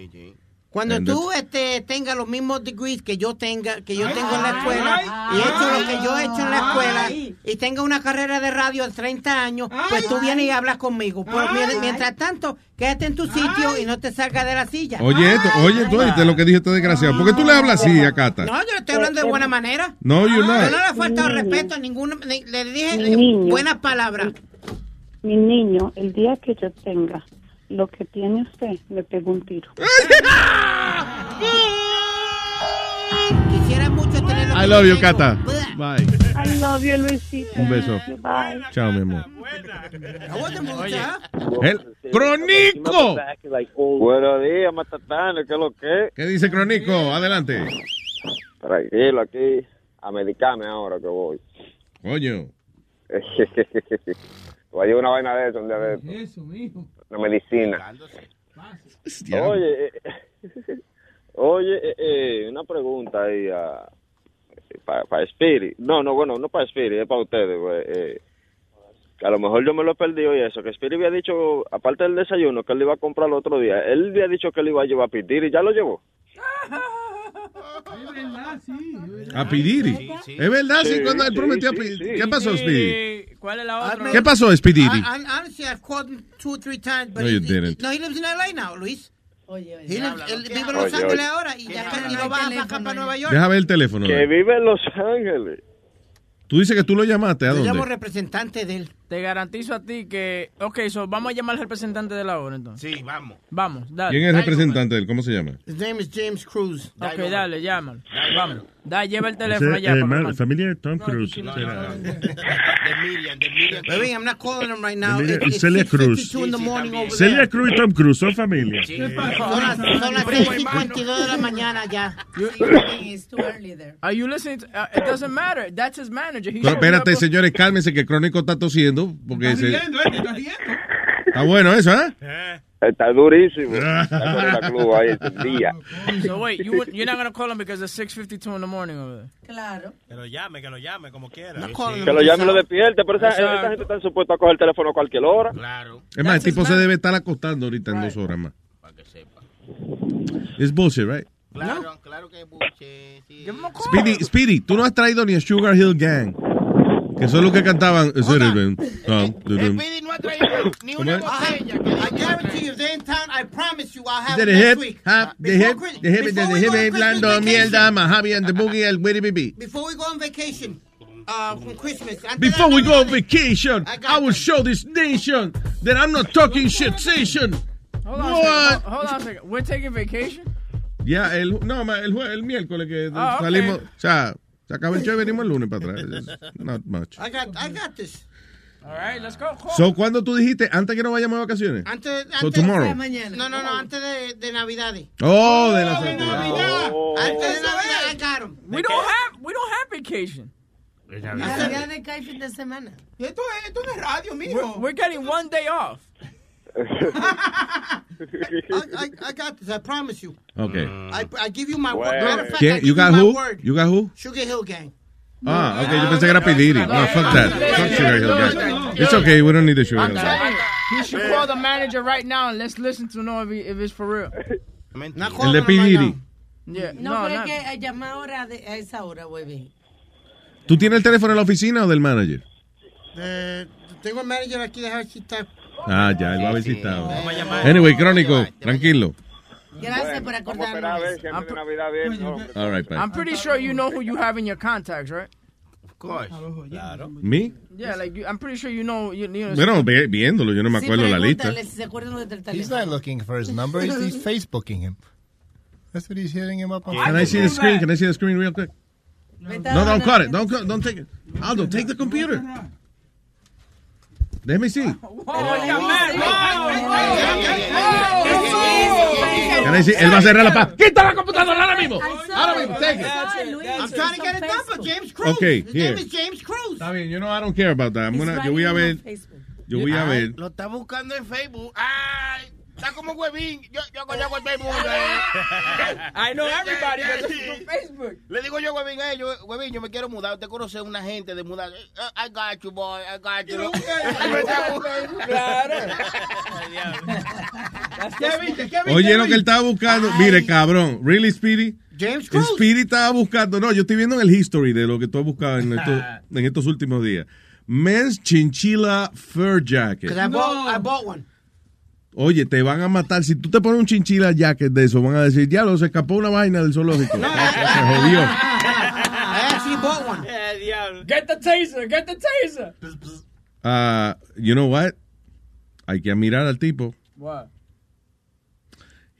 Cuando And tú este, tengas los mismos degrees que yo tenga, que yo tengo en la escuela y he hecho lo que yo he hecho en la escuela y tenga una carrera de radio de 30 años, pues tú vienes y hablas conmigo. Pero mien- mientras tanto, quédate en tu sitio y no te salgas de la silla. Oye, esto, oye, tú oíste lo que dijo este desgraciado. ¿Por qué tú le hablas así a Cata? No, yo le estoy hablando de buena manera. No, Yo not. no le he faltado respeto a ninguno. ni- Le dije buenas palabras. Mi niño, el día que yo tenga lo que tiene usted, le pego un tiro. Quisiera mucho tener lo I que love yo you, tengo. Cata. Bye. I love you, Luisito. Un beso. Bye. Chao, mi amor. Oye. El Crónico. Buenos días, Matatán, ¿qué es lo que? ¿Qué dice Crónico? Adelante. Tranquilo, aquí, a medicarme ahora que voy. Coño. a llevar una vaina de eso, un día de eso. Eso, mijo. Una medicina. Oye, eh, oye, eh, eh, una pregunta ahí para Spirit. No, no, bueno, no para Spirit, es para ustedes, güey. Eh, que a lo mejor yo me lo he perdido y eso, que Spirit había dicho, aparte del desayuno, que él iba a comprar el otro día, él había dicho que él iba a llevar a pedir y ya lo llevó. Es verdad, sí. A Pidiri. Es verdad, sí, cuando él prometió a sí, Pi- sí. ¿Qué pasó, Speedy? Eh, ¿Cuál es la otra? ¿Qué pasó, Speedy? Honestly, I've called him two or three times, but No, you he- didn't. no, he lives in LA now, Luis. Oye, oye. He lives, habla, él ¿qué vive en? Los Ángeles ahora y ya casi no va para acá para Nueva York. Deja ver el teléfono. Que vive en Los Ángeles. Tú dices que tú lo llamaste. ¿A Yo llamo dónde? representante de él. Te garantizo a ti que... Ok, so vamos a llamar al representante de la hora entonces. Sí, vamos. Vamos, dale. ¿Quién es el representante de él? ¿Cómo se llama? His name is James Cruz. Ok, dale, llámalo. Vamos. Da, lleva el teléfono Ese, allá. eh, familia de Tom Cruise. No, no, no. De Miriam, de Miriam. Baby, I'm not calling him right now. It- it's Celia Cruz. 6:52 in the morning over Celia there. Cruz y Tom Cruise son familia. Son las, son las 6:52 de la mañana ya. It's too early there. Are you listening? to- uh, it doesn't matter. That's his manager. He Pero espérate, señores, cálmense que Crónico está tosiendo. Porque se... Riendo, eh, te estás riendo. Está bueno eso, ¿eh? Está durísimo. Está con la club ahí ese día. So wait, you would- you're not gonna call him because it's 6:52 in the morning over there. Claro. Que lo llame, que lo llame, como quiera. Que lo llame y lo despierte, pero esa, gente está supuesta a coger el teléfono a cualquier hora. Claro, Es más, el tipo se debe estar acostando ahorita en dos horas más. para que sepa. Es bullshit, right? Claro, claro que es buche. Sí. Speedy, Speedy, tú no has traído ni a Sugar Hill Gang. Que son los que cantaban. "Ese era el Tom, dudum". Speedy no ha traído ni una ¿Cómo botella. I guarantee you, in town, I promise you I'll have De it hip, next week. mierda, Mahabi and the boogie, el witty bibi. Before we go on vacation, uh, from Christmas. Before we go on vacation, I will show this nation that I'm not talking shit station. Hold on, a What? second. Hold, hold on a second. We're taking vacation. El, no, el, miércoles que Ah, salimos, o sea, se acaba el show y venimos el lunes para atrás. It's Not much. I got, I got this. All right, let's go. So, ¿cuándo tú dijiste? Antes que no vayamos de vacaciones? Antes, So, antes tomorrow. No, no, no, antes de, de Navidades. Oh, de la Antes de Navidad, I got 'em. We don't have we don't have vacation. Navidad de cae fin de semana. Esto es, esto no es radio, We're, mijo. we're getting one day off. I, I, I got this. I promise you. Okay. I, I give you my word. Matter of fact, I ¿Quién? give You got my who? word. You got who? Sugar Hill Gang. Ah, okay, yo pensé que era Pidiri. No, fuck that. Fuck Sugar Hill Gang. It's okay, we don't need the Sugar Hill Gang. you, he should call the manager right now and let's listen to know if, he, if it's for real. Not El de now. Yeah, No, no, pero es que eh, llama ahora de- a esa hora, güey. ¿Tú tienes el teléfono en la oficina o del manager? Eh, tengo el manager aquí, dejar si está. Ah, ya, él va a visitar. Anyway, Crónico, tranquilo. Gracias por acordarnos. no. All right, bye. I'm pretty sure you know who you have in your contacts, right? Of course. Claro. ¿Me? Yeah, like you, I'm pretty sure you know. You, you know Bueno, ve- viéndolo, yo no me Sí, acuerdo la lista. si se acuerdan He's not looking for his number. He's, he's Facebooking him. That's what he's hitting him up on. Can I see the screen? Can I see the screen real quick? A No, don't cut it. Don't cut, don't take it. Aldo, take the computer. Let me see. Can I see? Él va a cerrar la paz. ¡Quita la computadora ahora mismo! Ahora mismo, take it. I'm trying to get it done for James Cruz. Okay, His here. name is James Cruz. Está bien, you know I don't care about that. I'm gonna- yo voy a ver. Yo voy a ver. Lo está buscando en Facebook. Ay, está como huevín. Yo, yo conozco a todo el mundo. I know everybody Facebook. Le digo yo, huevín, eh, yo, huevín, yo me quiero mudar. Usted conoce a una gente de mudar. Eh, I got you, boy. I got you. Claro. ¿Qué viste? ¿Qué viste? Oye, lo que él estaba buscando. Mire, cabrón. Really, Speedy? James Cruz. Speedy estaba buscando. No, yo estoy viendo en el history de lo que tú has buscado en estos, en estos últimos días. Men's Chinchilla Fur Jacket. Because I, bought, I bought one. Oye, te van a matar. Si tú te pones un chinchilla jacket de eso, van a decir, ya lo se escapó una vaina del zoológico. se jodió. I actually bought one. Get the taser. Get the taser. Ah, you know what? Hay que mirar al tipo. What?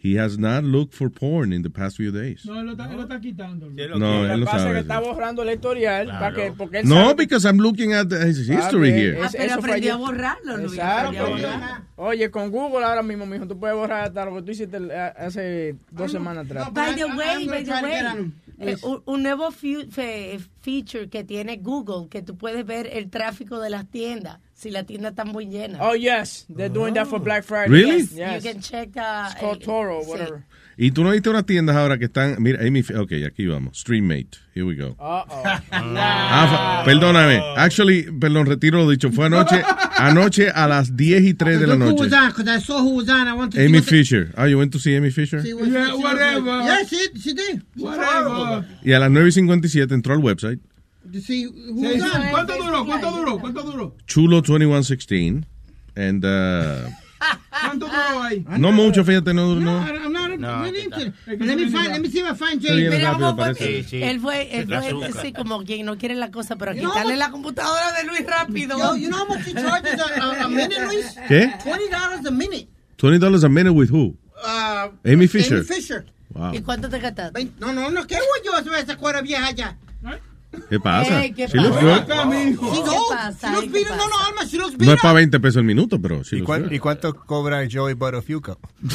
He has not looked for porn in the past few days. No, él lo está, él lo está quitando. No, Lo él no pasa es sabe. que está borrando el historial para que, porque él No, sabe- because I'm looking at his history Ah, here. Ah, pero eso aprendió a borrarlo, Luis. Exacto. borrar. Oye, con Google ahora mismo, mijo, tú puedes borrar hasta lo que tú hiciste eh, hace dos semanas atrás. By the way, by the way, eh, un, un nuevo fe- feature que tiene Google, que tú puedes ver el tráfico de las tiendas, si la tienda está muy llena. Oh, yes. They're doing that for Black Friday. Really? Yes. yes. You can check uh, It's called eh, Toro or sí. whatever. Y tú no viste unas tiendas ahora que están. Mira, Amy. Ok, aquí vamos. Streammate. Here we go. Uh-oh. Ah, fa- perdóname. Actually, perdón, retiro lo dicho. Fue anoche, anoche a las 10 y 3 de la noche. was on, because I saw who was on. I want to see Amy the- Fisher. Ah, you went to see Amy Fisher? what- Yeah, whatever. Yeah, she, she did. Whatever. Y a las 9 y 57 entró al website. See who Sí. ¿Cuánto duró? ¿Cuánto duró? ¿Cuánto duró? Chulo 2116. And, uh, ¿Cuánto duró ahí? no mucho, fíjate, no. No, no. No, really que Let me find, no let me see if I find Sí, Jay. viene Mira rápido, cómo fue. parece. Sí, sí. Él fue, él fue así como quien no quiere la cosa, pero You quitarle la computadora de Luis rápido. Yo, you know how much he charges a, a, a minute, Luis? ¿Qué? Twenty dollars a minute. $20 a minute with who? Uh, Amy Fisher. Amy Fisher. Wow. ¿Y cuánto te gastaste? No, no, no. ¿Qué voy yo a hacer esa cuera vieja allá? ¿Qué pasa? Ey, ¿qué She looks pasa? Acá, mijo. She ¿Qué pasa? She ¿Qué up. No, no, pasa? Alma, she looks No es para 20 pesos el minuto, pero she ¿Y, cuán- y cuánto cobra Joey Buttafuoco?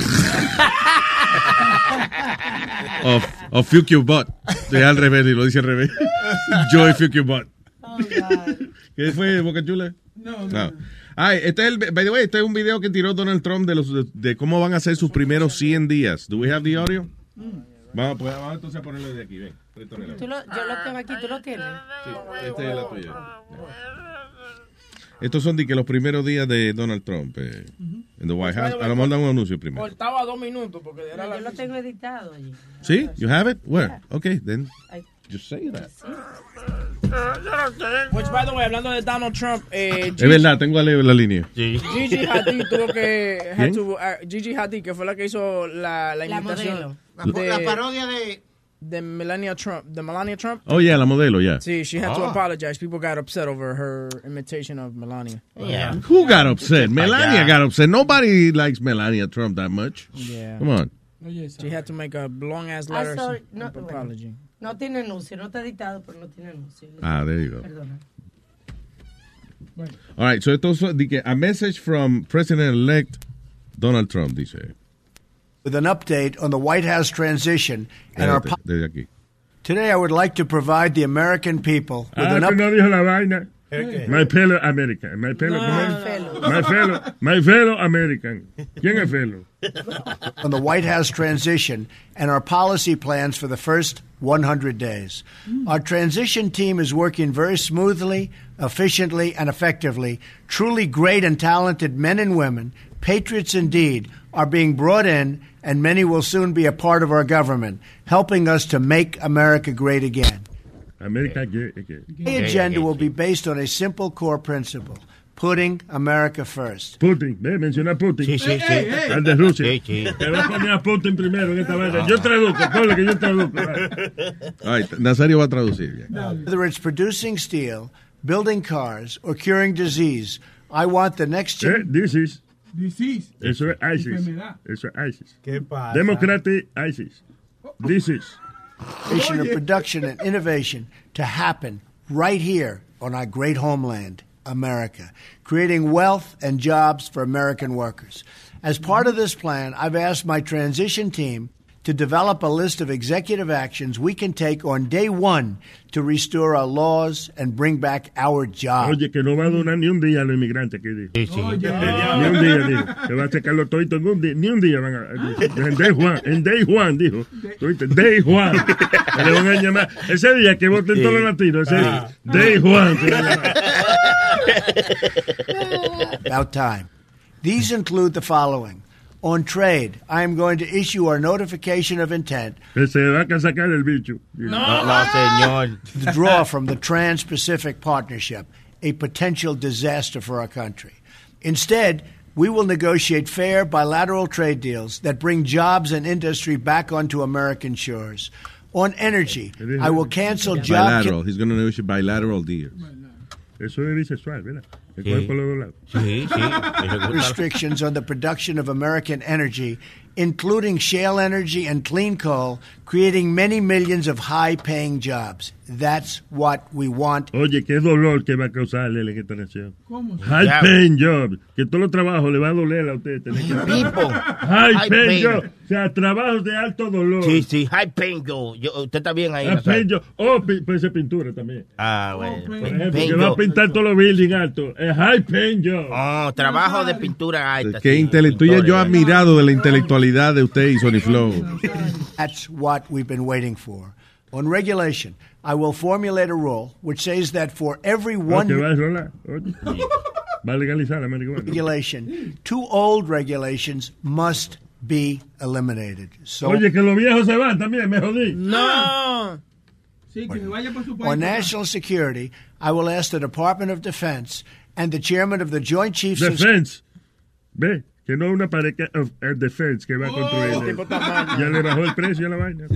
Of, of fuck your butt. De al revés, y lo dice al revés. Joy fuck your butt. Oh, God. ¿Qué fue, Boca Chula? No, no. No. Ay, este es el, by the way, este es un video que tiró Donald Trump de, los, de, de cómo van a ser sus primeros 100 días. Do we have the audio? Vamos, pues, vamos entonces a ponerlo de aquí, ven. Tú lo- yo lo tengo aquí, tú lo tienes. Sí, esta es la tuya. Estos son de que los primeros días de Donald Trump eh, en the White House. A lo mejor dan un anuncio primero. Cortaba dos minutos porque era No, la yo lo tengo editado allí. ¿Sí? You have it? Where? Okay, then just say that. Which, by the way, hablando de Donald Trump, eh, Es verdad, tengo a leer la línea. Gigi Hadid tuvo que had ¿Quién? to, uh, Gigi Hadid que fue la que hizo la, la La imitación de, La parodia de... de Melania Trump the Melania Trump Oh, yeah, la modelo, yeah. See, she had to Ah. apologize. People got upset over her imitation of Melania. Yeah. Who got upset? Melania got upset. Nobody likes Melania Trump that much. Yeah. Come on. She had to make a long ass letter sorry. of No, bueno. apology. No tiene anuncio, no está editado, pero no tiene anuncio. Ah, there you go. Perdona. All right, so esto es de a message from President-elect Donald Trump, dice. With an update on the White House transition and our Espérate, po- Desde aquí. Today, I would like to provide the American people with Ah, an update. dijo la vaina. My fellow American. My fellow, ¿cómo es? My fellow, my fellow American. ¿Quién es fellow? on the White House transition and our policy plans for the first 100 days. Our transition team is working very smoothly, efficiently, and effectively. Truly great and talented men and women, patriots indeed, are being brought in, and many will soon be a part of our government, helping us to make America great again. América, ¿qué? ¿Qué? The agenda will be based on a simple core principle putting America first. Putin, ve, menciona a Putin. Sí, sí, sí. Ey, ey. Al de Rusia. Sí, sí. Te va a poner a Putin primero en esta vaina. Yo traduzco, ponle que yo traduzco. All right, Nazario va a traducir. Whether it's producing steel, building cars, or curing disease, I want the next Eh, this is. Disease. Eso es ISIS. Enfermedad. Eso es ISIS. ¿Qué pasa? Democratic ISIS. This is. generation of production and innovation to happen right here on our great homeland, America, creating wealth and jobs for American workers. As part of this plan, I've asked my transition team to develop a list of executive actions we can take on day one to restore our laws and bring back our jobs. Oye, que no va a durar ni un día a los inmigrantes que dijo. Oye. Ni un día, dijo. Que va a sacarlo todo en un día. Ni un día van a. En Day Juan, en Day Juan, dijo. Oíste, Day Juan. Que le van a llamar. Ese día que voten todos los latinos. Ese Ah. Day Juan. que. About time. These include the following. On trade, I am going to issue our notification of intent Que se va a sacar el bicho. señor. to draw from the Trans Pacific Partnership, a potential disaster for our country. Instead, we will negotiate fair bilateral trade deals that bring jobs and industry back onto American shores. On energy, I will cancel job Bilateral. He's going to negotiate bilateral deals. Eso es bisexual, ¿verdad? El Sí. cuerpo por los dos lados. restrictions on the production of American energy including shale energy and clean coal, creating many millions of high paying jobs. That's what we want. Oye, qué dolor que va a causarle en esta nación. ¿Cómo? High Ya. paying job. Que todos los trabajos le va a doler a usted. Tener que People. High, High paying paying. job. O sea, trabajos de alto dolor. Sí, sí, high pain yo. yo usted está bien ahí. High Nazario. paying job. Oh, pi- puede ser pintura también. Ah, bueno. Por Pain ejemplo, que va a pintar todos los buildings altos. Es high paying job. Oh, trabajo de pintura alta. Que sí, intelectual, yo he pintores. admirado de la intelectualidad de usted y Sony Flow. That's what we've been waiting for. On regulation, I will formulate a rule which says that for every Oh, one que va a rolar. Oye. Va a legalizar la marihuana. regulation, two old regulations must be eliminated. So Oye, que los viejos se van también, me jodí. No. Sí, que se vaya por su on national security, I will ask the Department of Defense and the chairman of the Joint Chiefs of Defense. Ve, que no es una pared que- of uh, defense que va a construir. ya le bajó el precio a la vaina.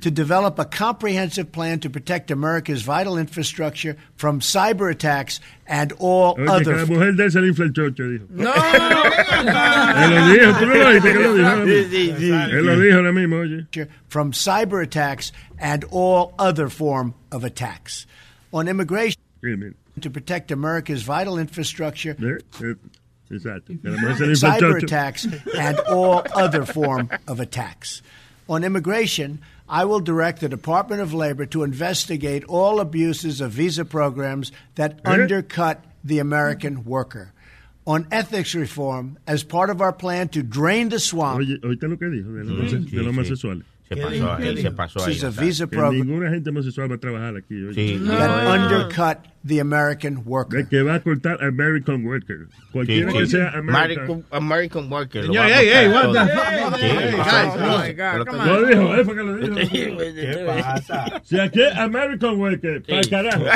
to develop a comprehensive plan to protect America's vital infrastructure from cyber attacks and all Oye, que other la mujer de él se le infla el chocho, dijo. No. Él lo dijo, tú no lo oíste que lo dijo. Sí, sí, sí. Él lo dijo ahora mismo, oye. from cyber attacks and all other form of attacks. On immigration, Sí, to protect America's vital infrastructure, Ve, Exacto. Que la mujer se le infla el cyber chocho. attacks, and all other form of attacks. On immigration, I will direct the Department of Labor to investigate all abuses of visa programs that undercut the American worker. On ethics reform, as part of our plan to drain the swamp, Oye, oíste lo que dijo de los, homose- de los homosexuales. Se pasó ahí, se pasó ahí. This is a Nazario. visa Que program ninguna gente homosexual va a trabajar aquí. Oye. Sí. that undercut the American worker. De que va a cortar American worker. Cualquiera Sí, que sí. sea American. American, American worker. lo Señor, va a hey, hey, buscar what todo. the fuck? Sí, Hey, sí, guys, sí, oh sí, my pero God, te- Lo dijo, él fue que lo dijo. ¿Qué pasa? Si aquí es American worker, para el carajo.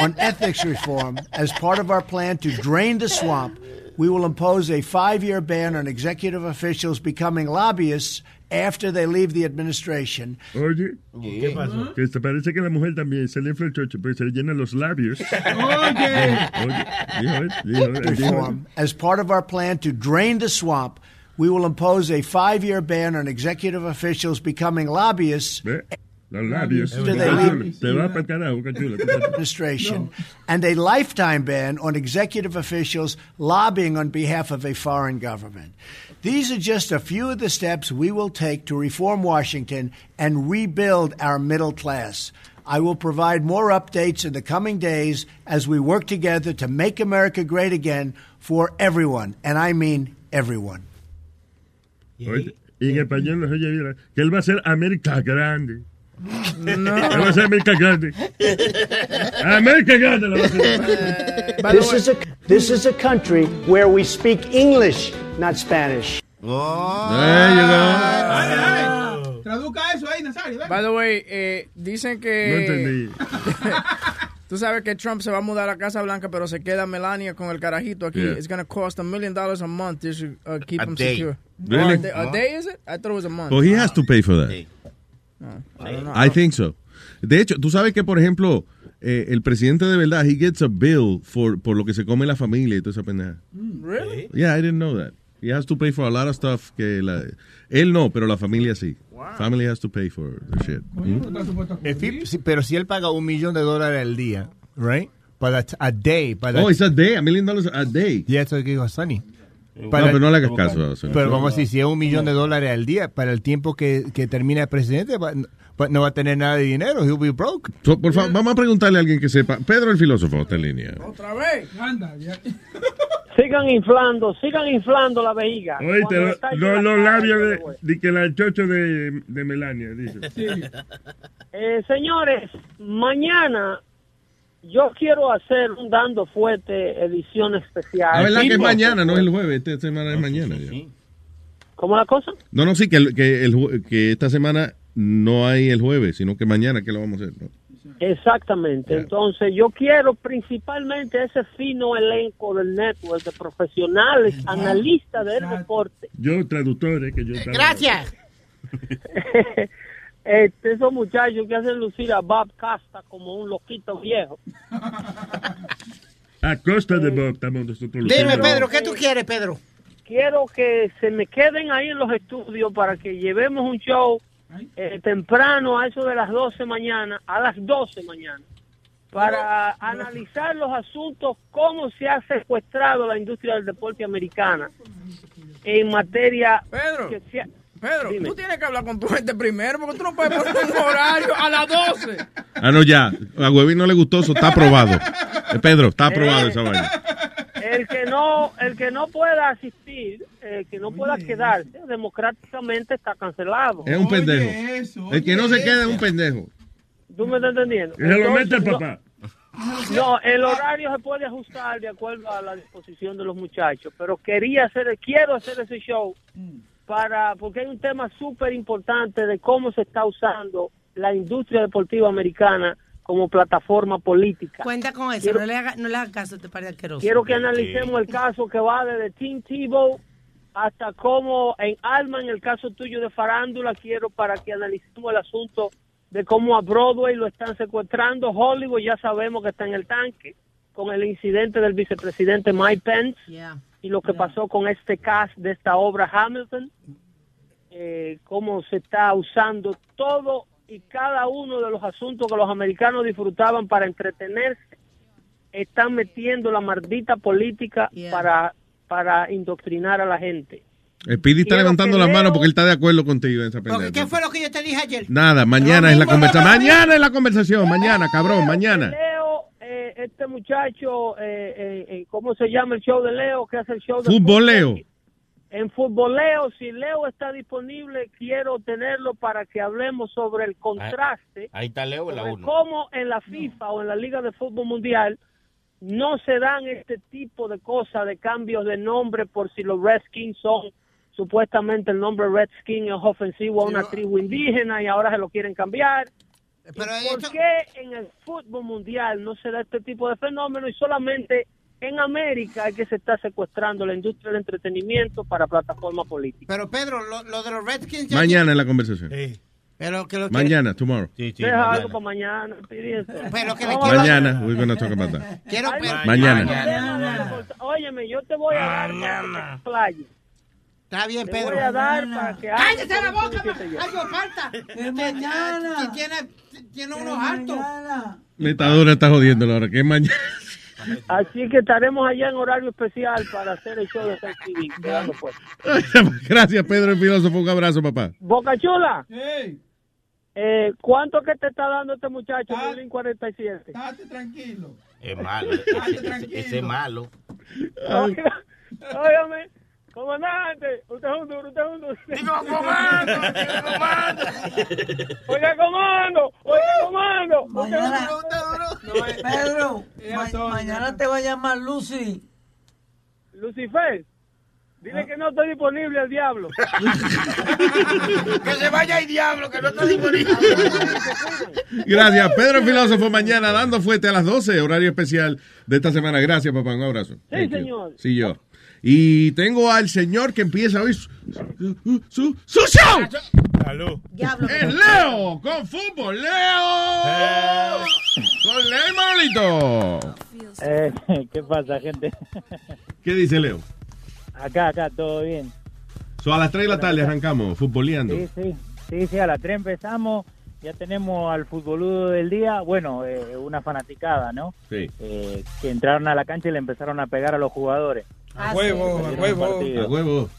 On ethics reform, as part of our plan to drain the swamp, we will impose a five year ban on executive officials becoming lobbyists after they leave the administration. Oye, ¿qué pasó? Que te parece que la mujer también se le infla el chocho, pero se le llenan los labios. Oye. Oye, dijo dijo dijo As part of our plan to drain the swamp, we will impose a five year ban on executive officials becoming lobbyists. Ve, Los labios. Do they leave- Te va para el carajo, cachula. administration and a lifetime ban on executive officials lobbying on behalf of a foreign government. These are just a few of the steps we will take to reform Washington and rebuild our middle class. I will provide more updates in the coming days as we work together to make America great again for everyone, and I mean everyone. Y en español no oye bien, que él va a ser América Grande. No. Él va a ser América Grande. América Grande. la a hacer. This is a this is a country where we speak English, not Spanish. Traduzca eso ahí, Nazario. By the way, eh, dicen que. No entendí. Tú sabes que Trump se va a mudar a Casa Blanca, pero se queda Melania con el carajito aquí. Yeah. It's going to cost a million dollars a month to uh, keep A him day. secure. Really? A day, a day, is it? I thought it was a month. Well, he has to pay for that. No, I. I think so. De hecho, tú sabes que, por ejemplo, eh, el presidente de verdad, he gets a bill for, por lo que se come la familia y toda esa pendeja. Really? Yeah, I didn't know that. He has to pay for a lot of stuff que la, él no, pero la familia sí. Family has to pay for the shit. Mm. If he- si- pero si él paga un millón de dólares al día, right? Para a day. Para Oh, it's a day, a million dollars a day. Y eso es que dijo No, pero no le hagas caso. Pero vamos a decir, si es un millón de dólares al día, para el tiempo que, que termina el presidente, va- no va a tener nada de dinero. He'll be broke. So, por favor, vamos a preguntarle a alguien que sepa. Pedro, el filósofo, está en línea. Otra vez. Anda, ya. Sigan inflando, sigan inflando la vejiga. Oíste, Cuando lo- estalle lo- la los labios de que la chocho de, de Melania, dice. Eh, señores, mañana yo quiero hacer un Dando Fuerte edición especial. La verdad Sí, que es mañana, no es el jueves. Esta semana es mañana. ya. ¿Cómo la cosa? No, no, sí, que, el- que, el jue- que esta semana no hay el jueves, sino que mañana que lo vamos a hacer. ¿no? Exactamente. Entonces, yo quiero principalmente ese fino elenco del network de profesionales, analistas del deporte. Yo, traductores, que yo Gracias. Este, esos muchachos que hacen lucir a Bob Casta como un loquito viejo. A costa de Bob estamos nosotros Dime. Pedro, ¿qué tú quieres, Pedro? quiero que se me queden ahí en los estudios para que llevemos un show eh, temprano a eso de las 12 mañana, a las 12 mañana, para analizar los asuntos, cómo se ha secuestrado la industria del deporte americana en materia... Pedro, que se ha- Pedro, Dime. tú tienes que hablar con tu gente primero porque tú no puedes poner un horario a las 12. Ah, no, ya. A Huevín no le gustó, eso está aprobado. Eh, Pedro, está aprobado esa vaina. el que no el que no pueda asistir, el que no pueda quedarse democráticamente está cancelado. Es un pendejo. El que no se queda es un pendejo. ¿Tú me estás entendiendo? Se lo mete el papá. No, el horario se puede ajustar de acuerdo a la disposición de los muchachos, pero quería hacer, quiero hacer ese show para, porque hay un tema súper importante de cómo se está usando la industria deportiva americana como plataforma política. Cuenta con eso, Quiero- no le haga, no le haga caso, te parece asqueroso. Quiero que analicemos el caso que va desde Tim Tebow hasta cómo en Alma, en el caso tuyo de farándula, quiero para que analicemos el asunto de cómo a Broadway lo están secuestrando. Hollywood ya sabemos que está en el tanque con el incidente del vicepresidente Mike Pence y lo que pasó con este cast de esta obra Hamilton, eh, cómo se está usando todo y cada uno de los asuntos que los americanos disfrutaban para entretenerse están metiendo la maldita política para, para indoctrinar a la gente. El Pidi está levantando que las Leo- manos porque él está de acuerdo contigo en esa pendeja. ¿Qué fue lo que yo te dije ayer? Nada, mañana es la conversación. Mañana es la conversación. Mañana, cabrón, mañana. Leo, eh, este muchacho, eh, eh, eh, ¿cómo se llama el show de Leo? ¿Qué hace el show de fútbol? En Futboleo, si Leo está disponible, quiero tenerlo para que hablemos sobre el contraste. Ahí está Leo en la 1. cómo en la FIFA o en la Liga de Fútbol Mundial no se dan este tipo de cosas, de cambios de nombre por si los Redskins son supuestamente el nombre Redskin es ofensivo a una tribu indígena y ahora se lo quieren cambiar. ¿Y ¿Por qué en el fútbol mundial no se da este tipo de fenómeno y solamente en América es que se está secuestrando la industria del entretenimiento para plataformas políticas? Pero Pedro, lo, lo de los Redskins ya- Mañana es la conversación. Pero que lo que- Mañana, tomorrow. Deja algo para mañana. Pero que quiero- Mañana, we're gonna talk about that. Quiero pero- Mañana. Óyeme, yo te voy a dar explayes. Está bien, Te Pedro. voy a dar para que ¡Cállate la boca, que ma- algo falta! Que mañana. Si tiene, tiene unos altos. Metadora está jodiendo ahora. Que es mañana. Así que estaremos allá en horario especial para hacer el show de Thanksgiving. Quedando pues. Gracias, Pedro el filósofo. Un abrazo, papá. Boca Chula. Eh, ¿Cuánto que te está dando este muchacho, Violín 47? Estate tranquilo. Es malo. Ese, ese es malo. Óigame, comandante, usted es un duro, usted es un duro. Digo, comando, comando. Oiga, comando, oiga, comando. Usted es un Mañana- duro, usted es un duro. Pedro, Eh, ma- Antonio. mañana te va a llamar Lucy. Lucifer, dile que no estoy disponible al diablo. que se vaya el diablo, que no está disponible. Gracias. Pedro filósofo mañana dando fuerte a las 12, horario especial de esta semana. Gracias, papá. Un abrazo. Thank you. señor. Sí, yo. Y tengo al señor que empieza hoy su, su, su- su show. Salud. Es Leo con fútbol. Leo. Con Leo Manolito. Eh, ¿Qué pasa, gente? ¿Qué dice Leo? Acá, acá, todo bien. So, a las 3 de la tarde arrancamos, futboleando. Sí, sí, sí, sí, a las 3 empezamos, ya tenemos al futboludo del día, bueno, eh, una fanaticada, ¿no? Sí. Eh, que entraron a la cancha y le empezaron a pegar a los jugadores. A huevo, a el huevo. A huevo.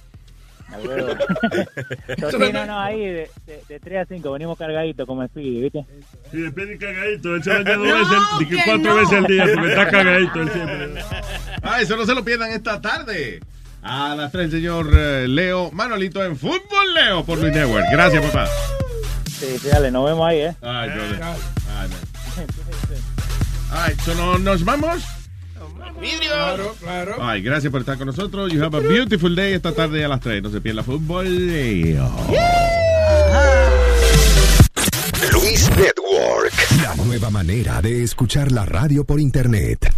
A huevo. Entonces, sí, no, no, ahí de, de, de 3 a 5 venimos cargaditos como Speedy, ¿viste? Y después de cagadito, él se baña dos veces, que cuatro veces al día, porque está cagadito él siempre. Ah, eso no se lo pierdan esta tarde. A las 3, señor eh, Leo Manolito en Fútbol Leo por Luis Network. Gracias, papá. Sí, sí, dale, nos vemos ahí, ¿eh? Ay, brother. Ay, man. Ay, so no- nos vamos. Vidrio. Claro, claro. Ay, gracias por estar con nosotros. You have a beautiful day esta tarde a las 3. No se pierda Fútbol. Luis Network, la nueva manera de escuchar la radio por internet.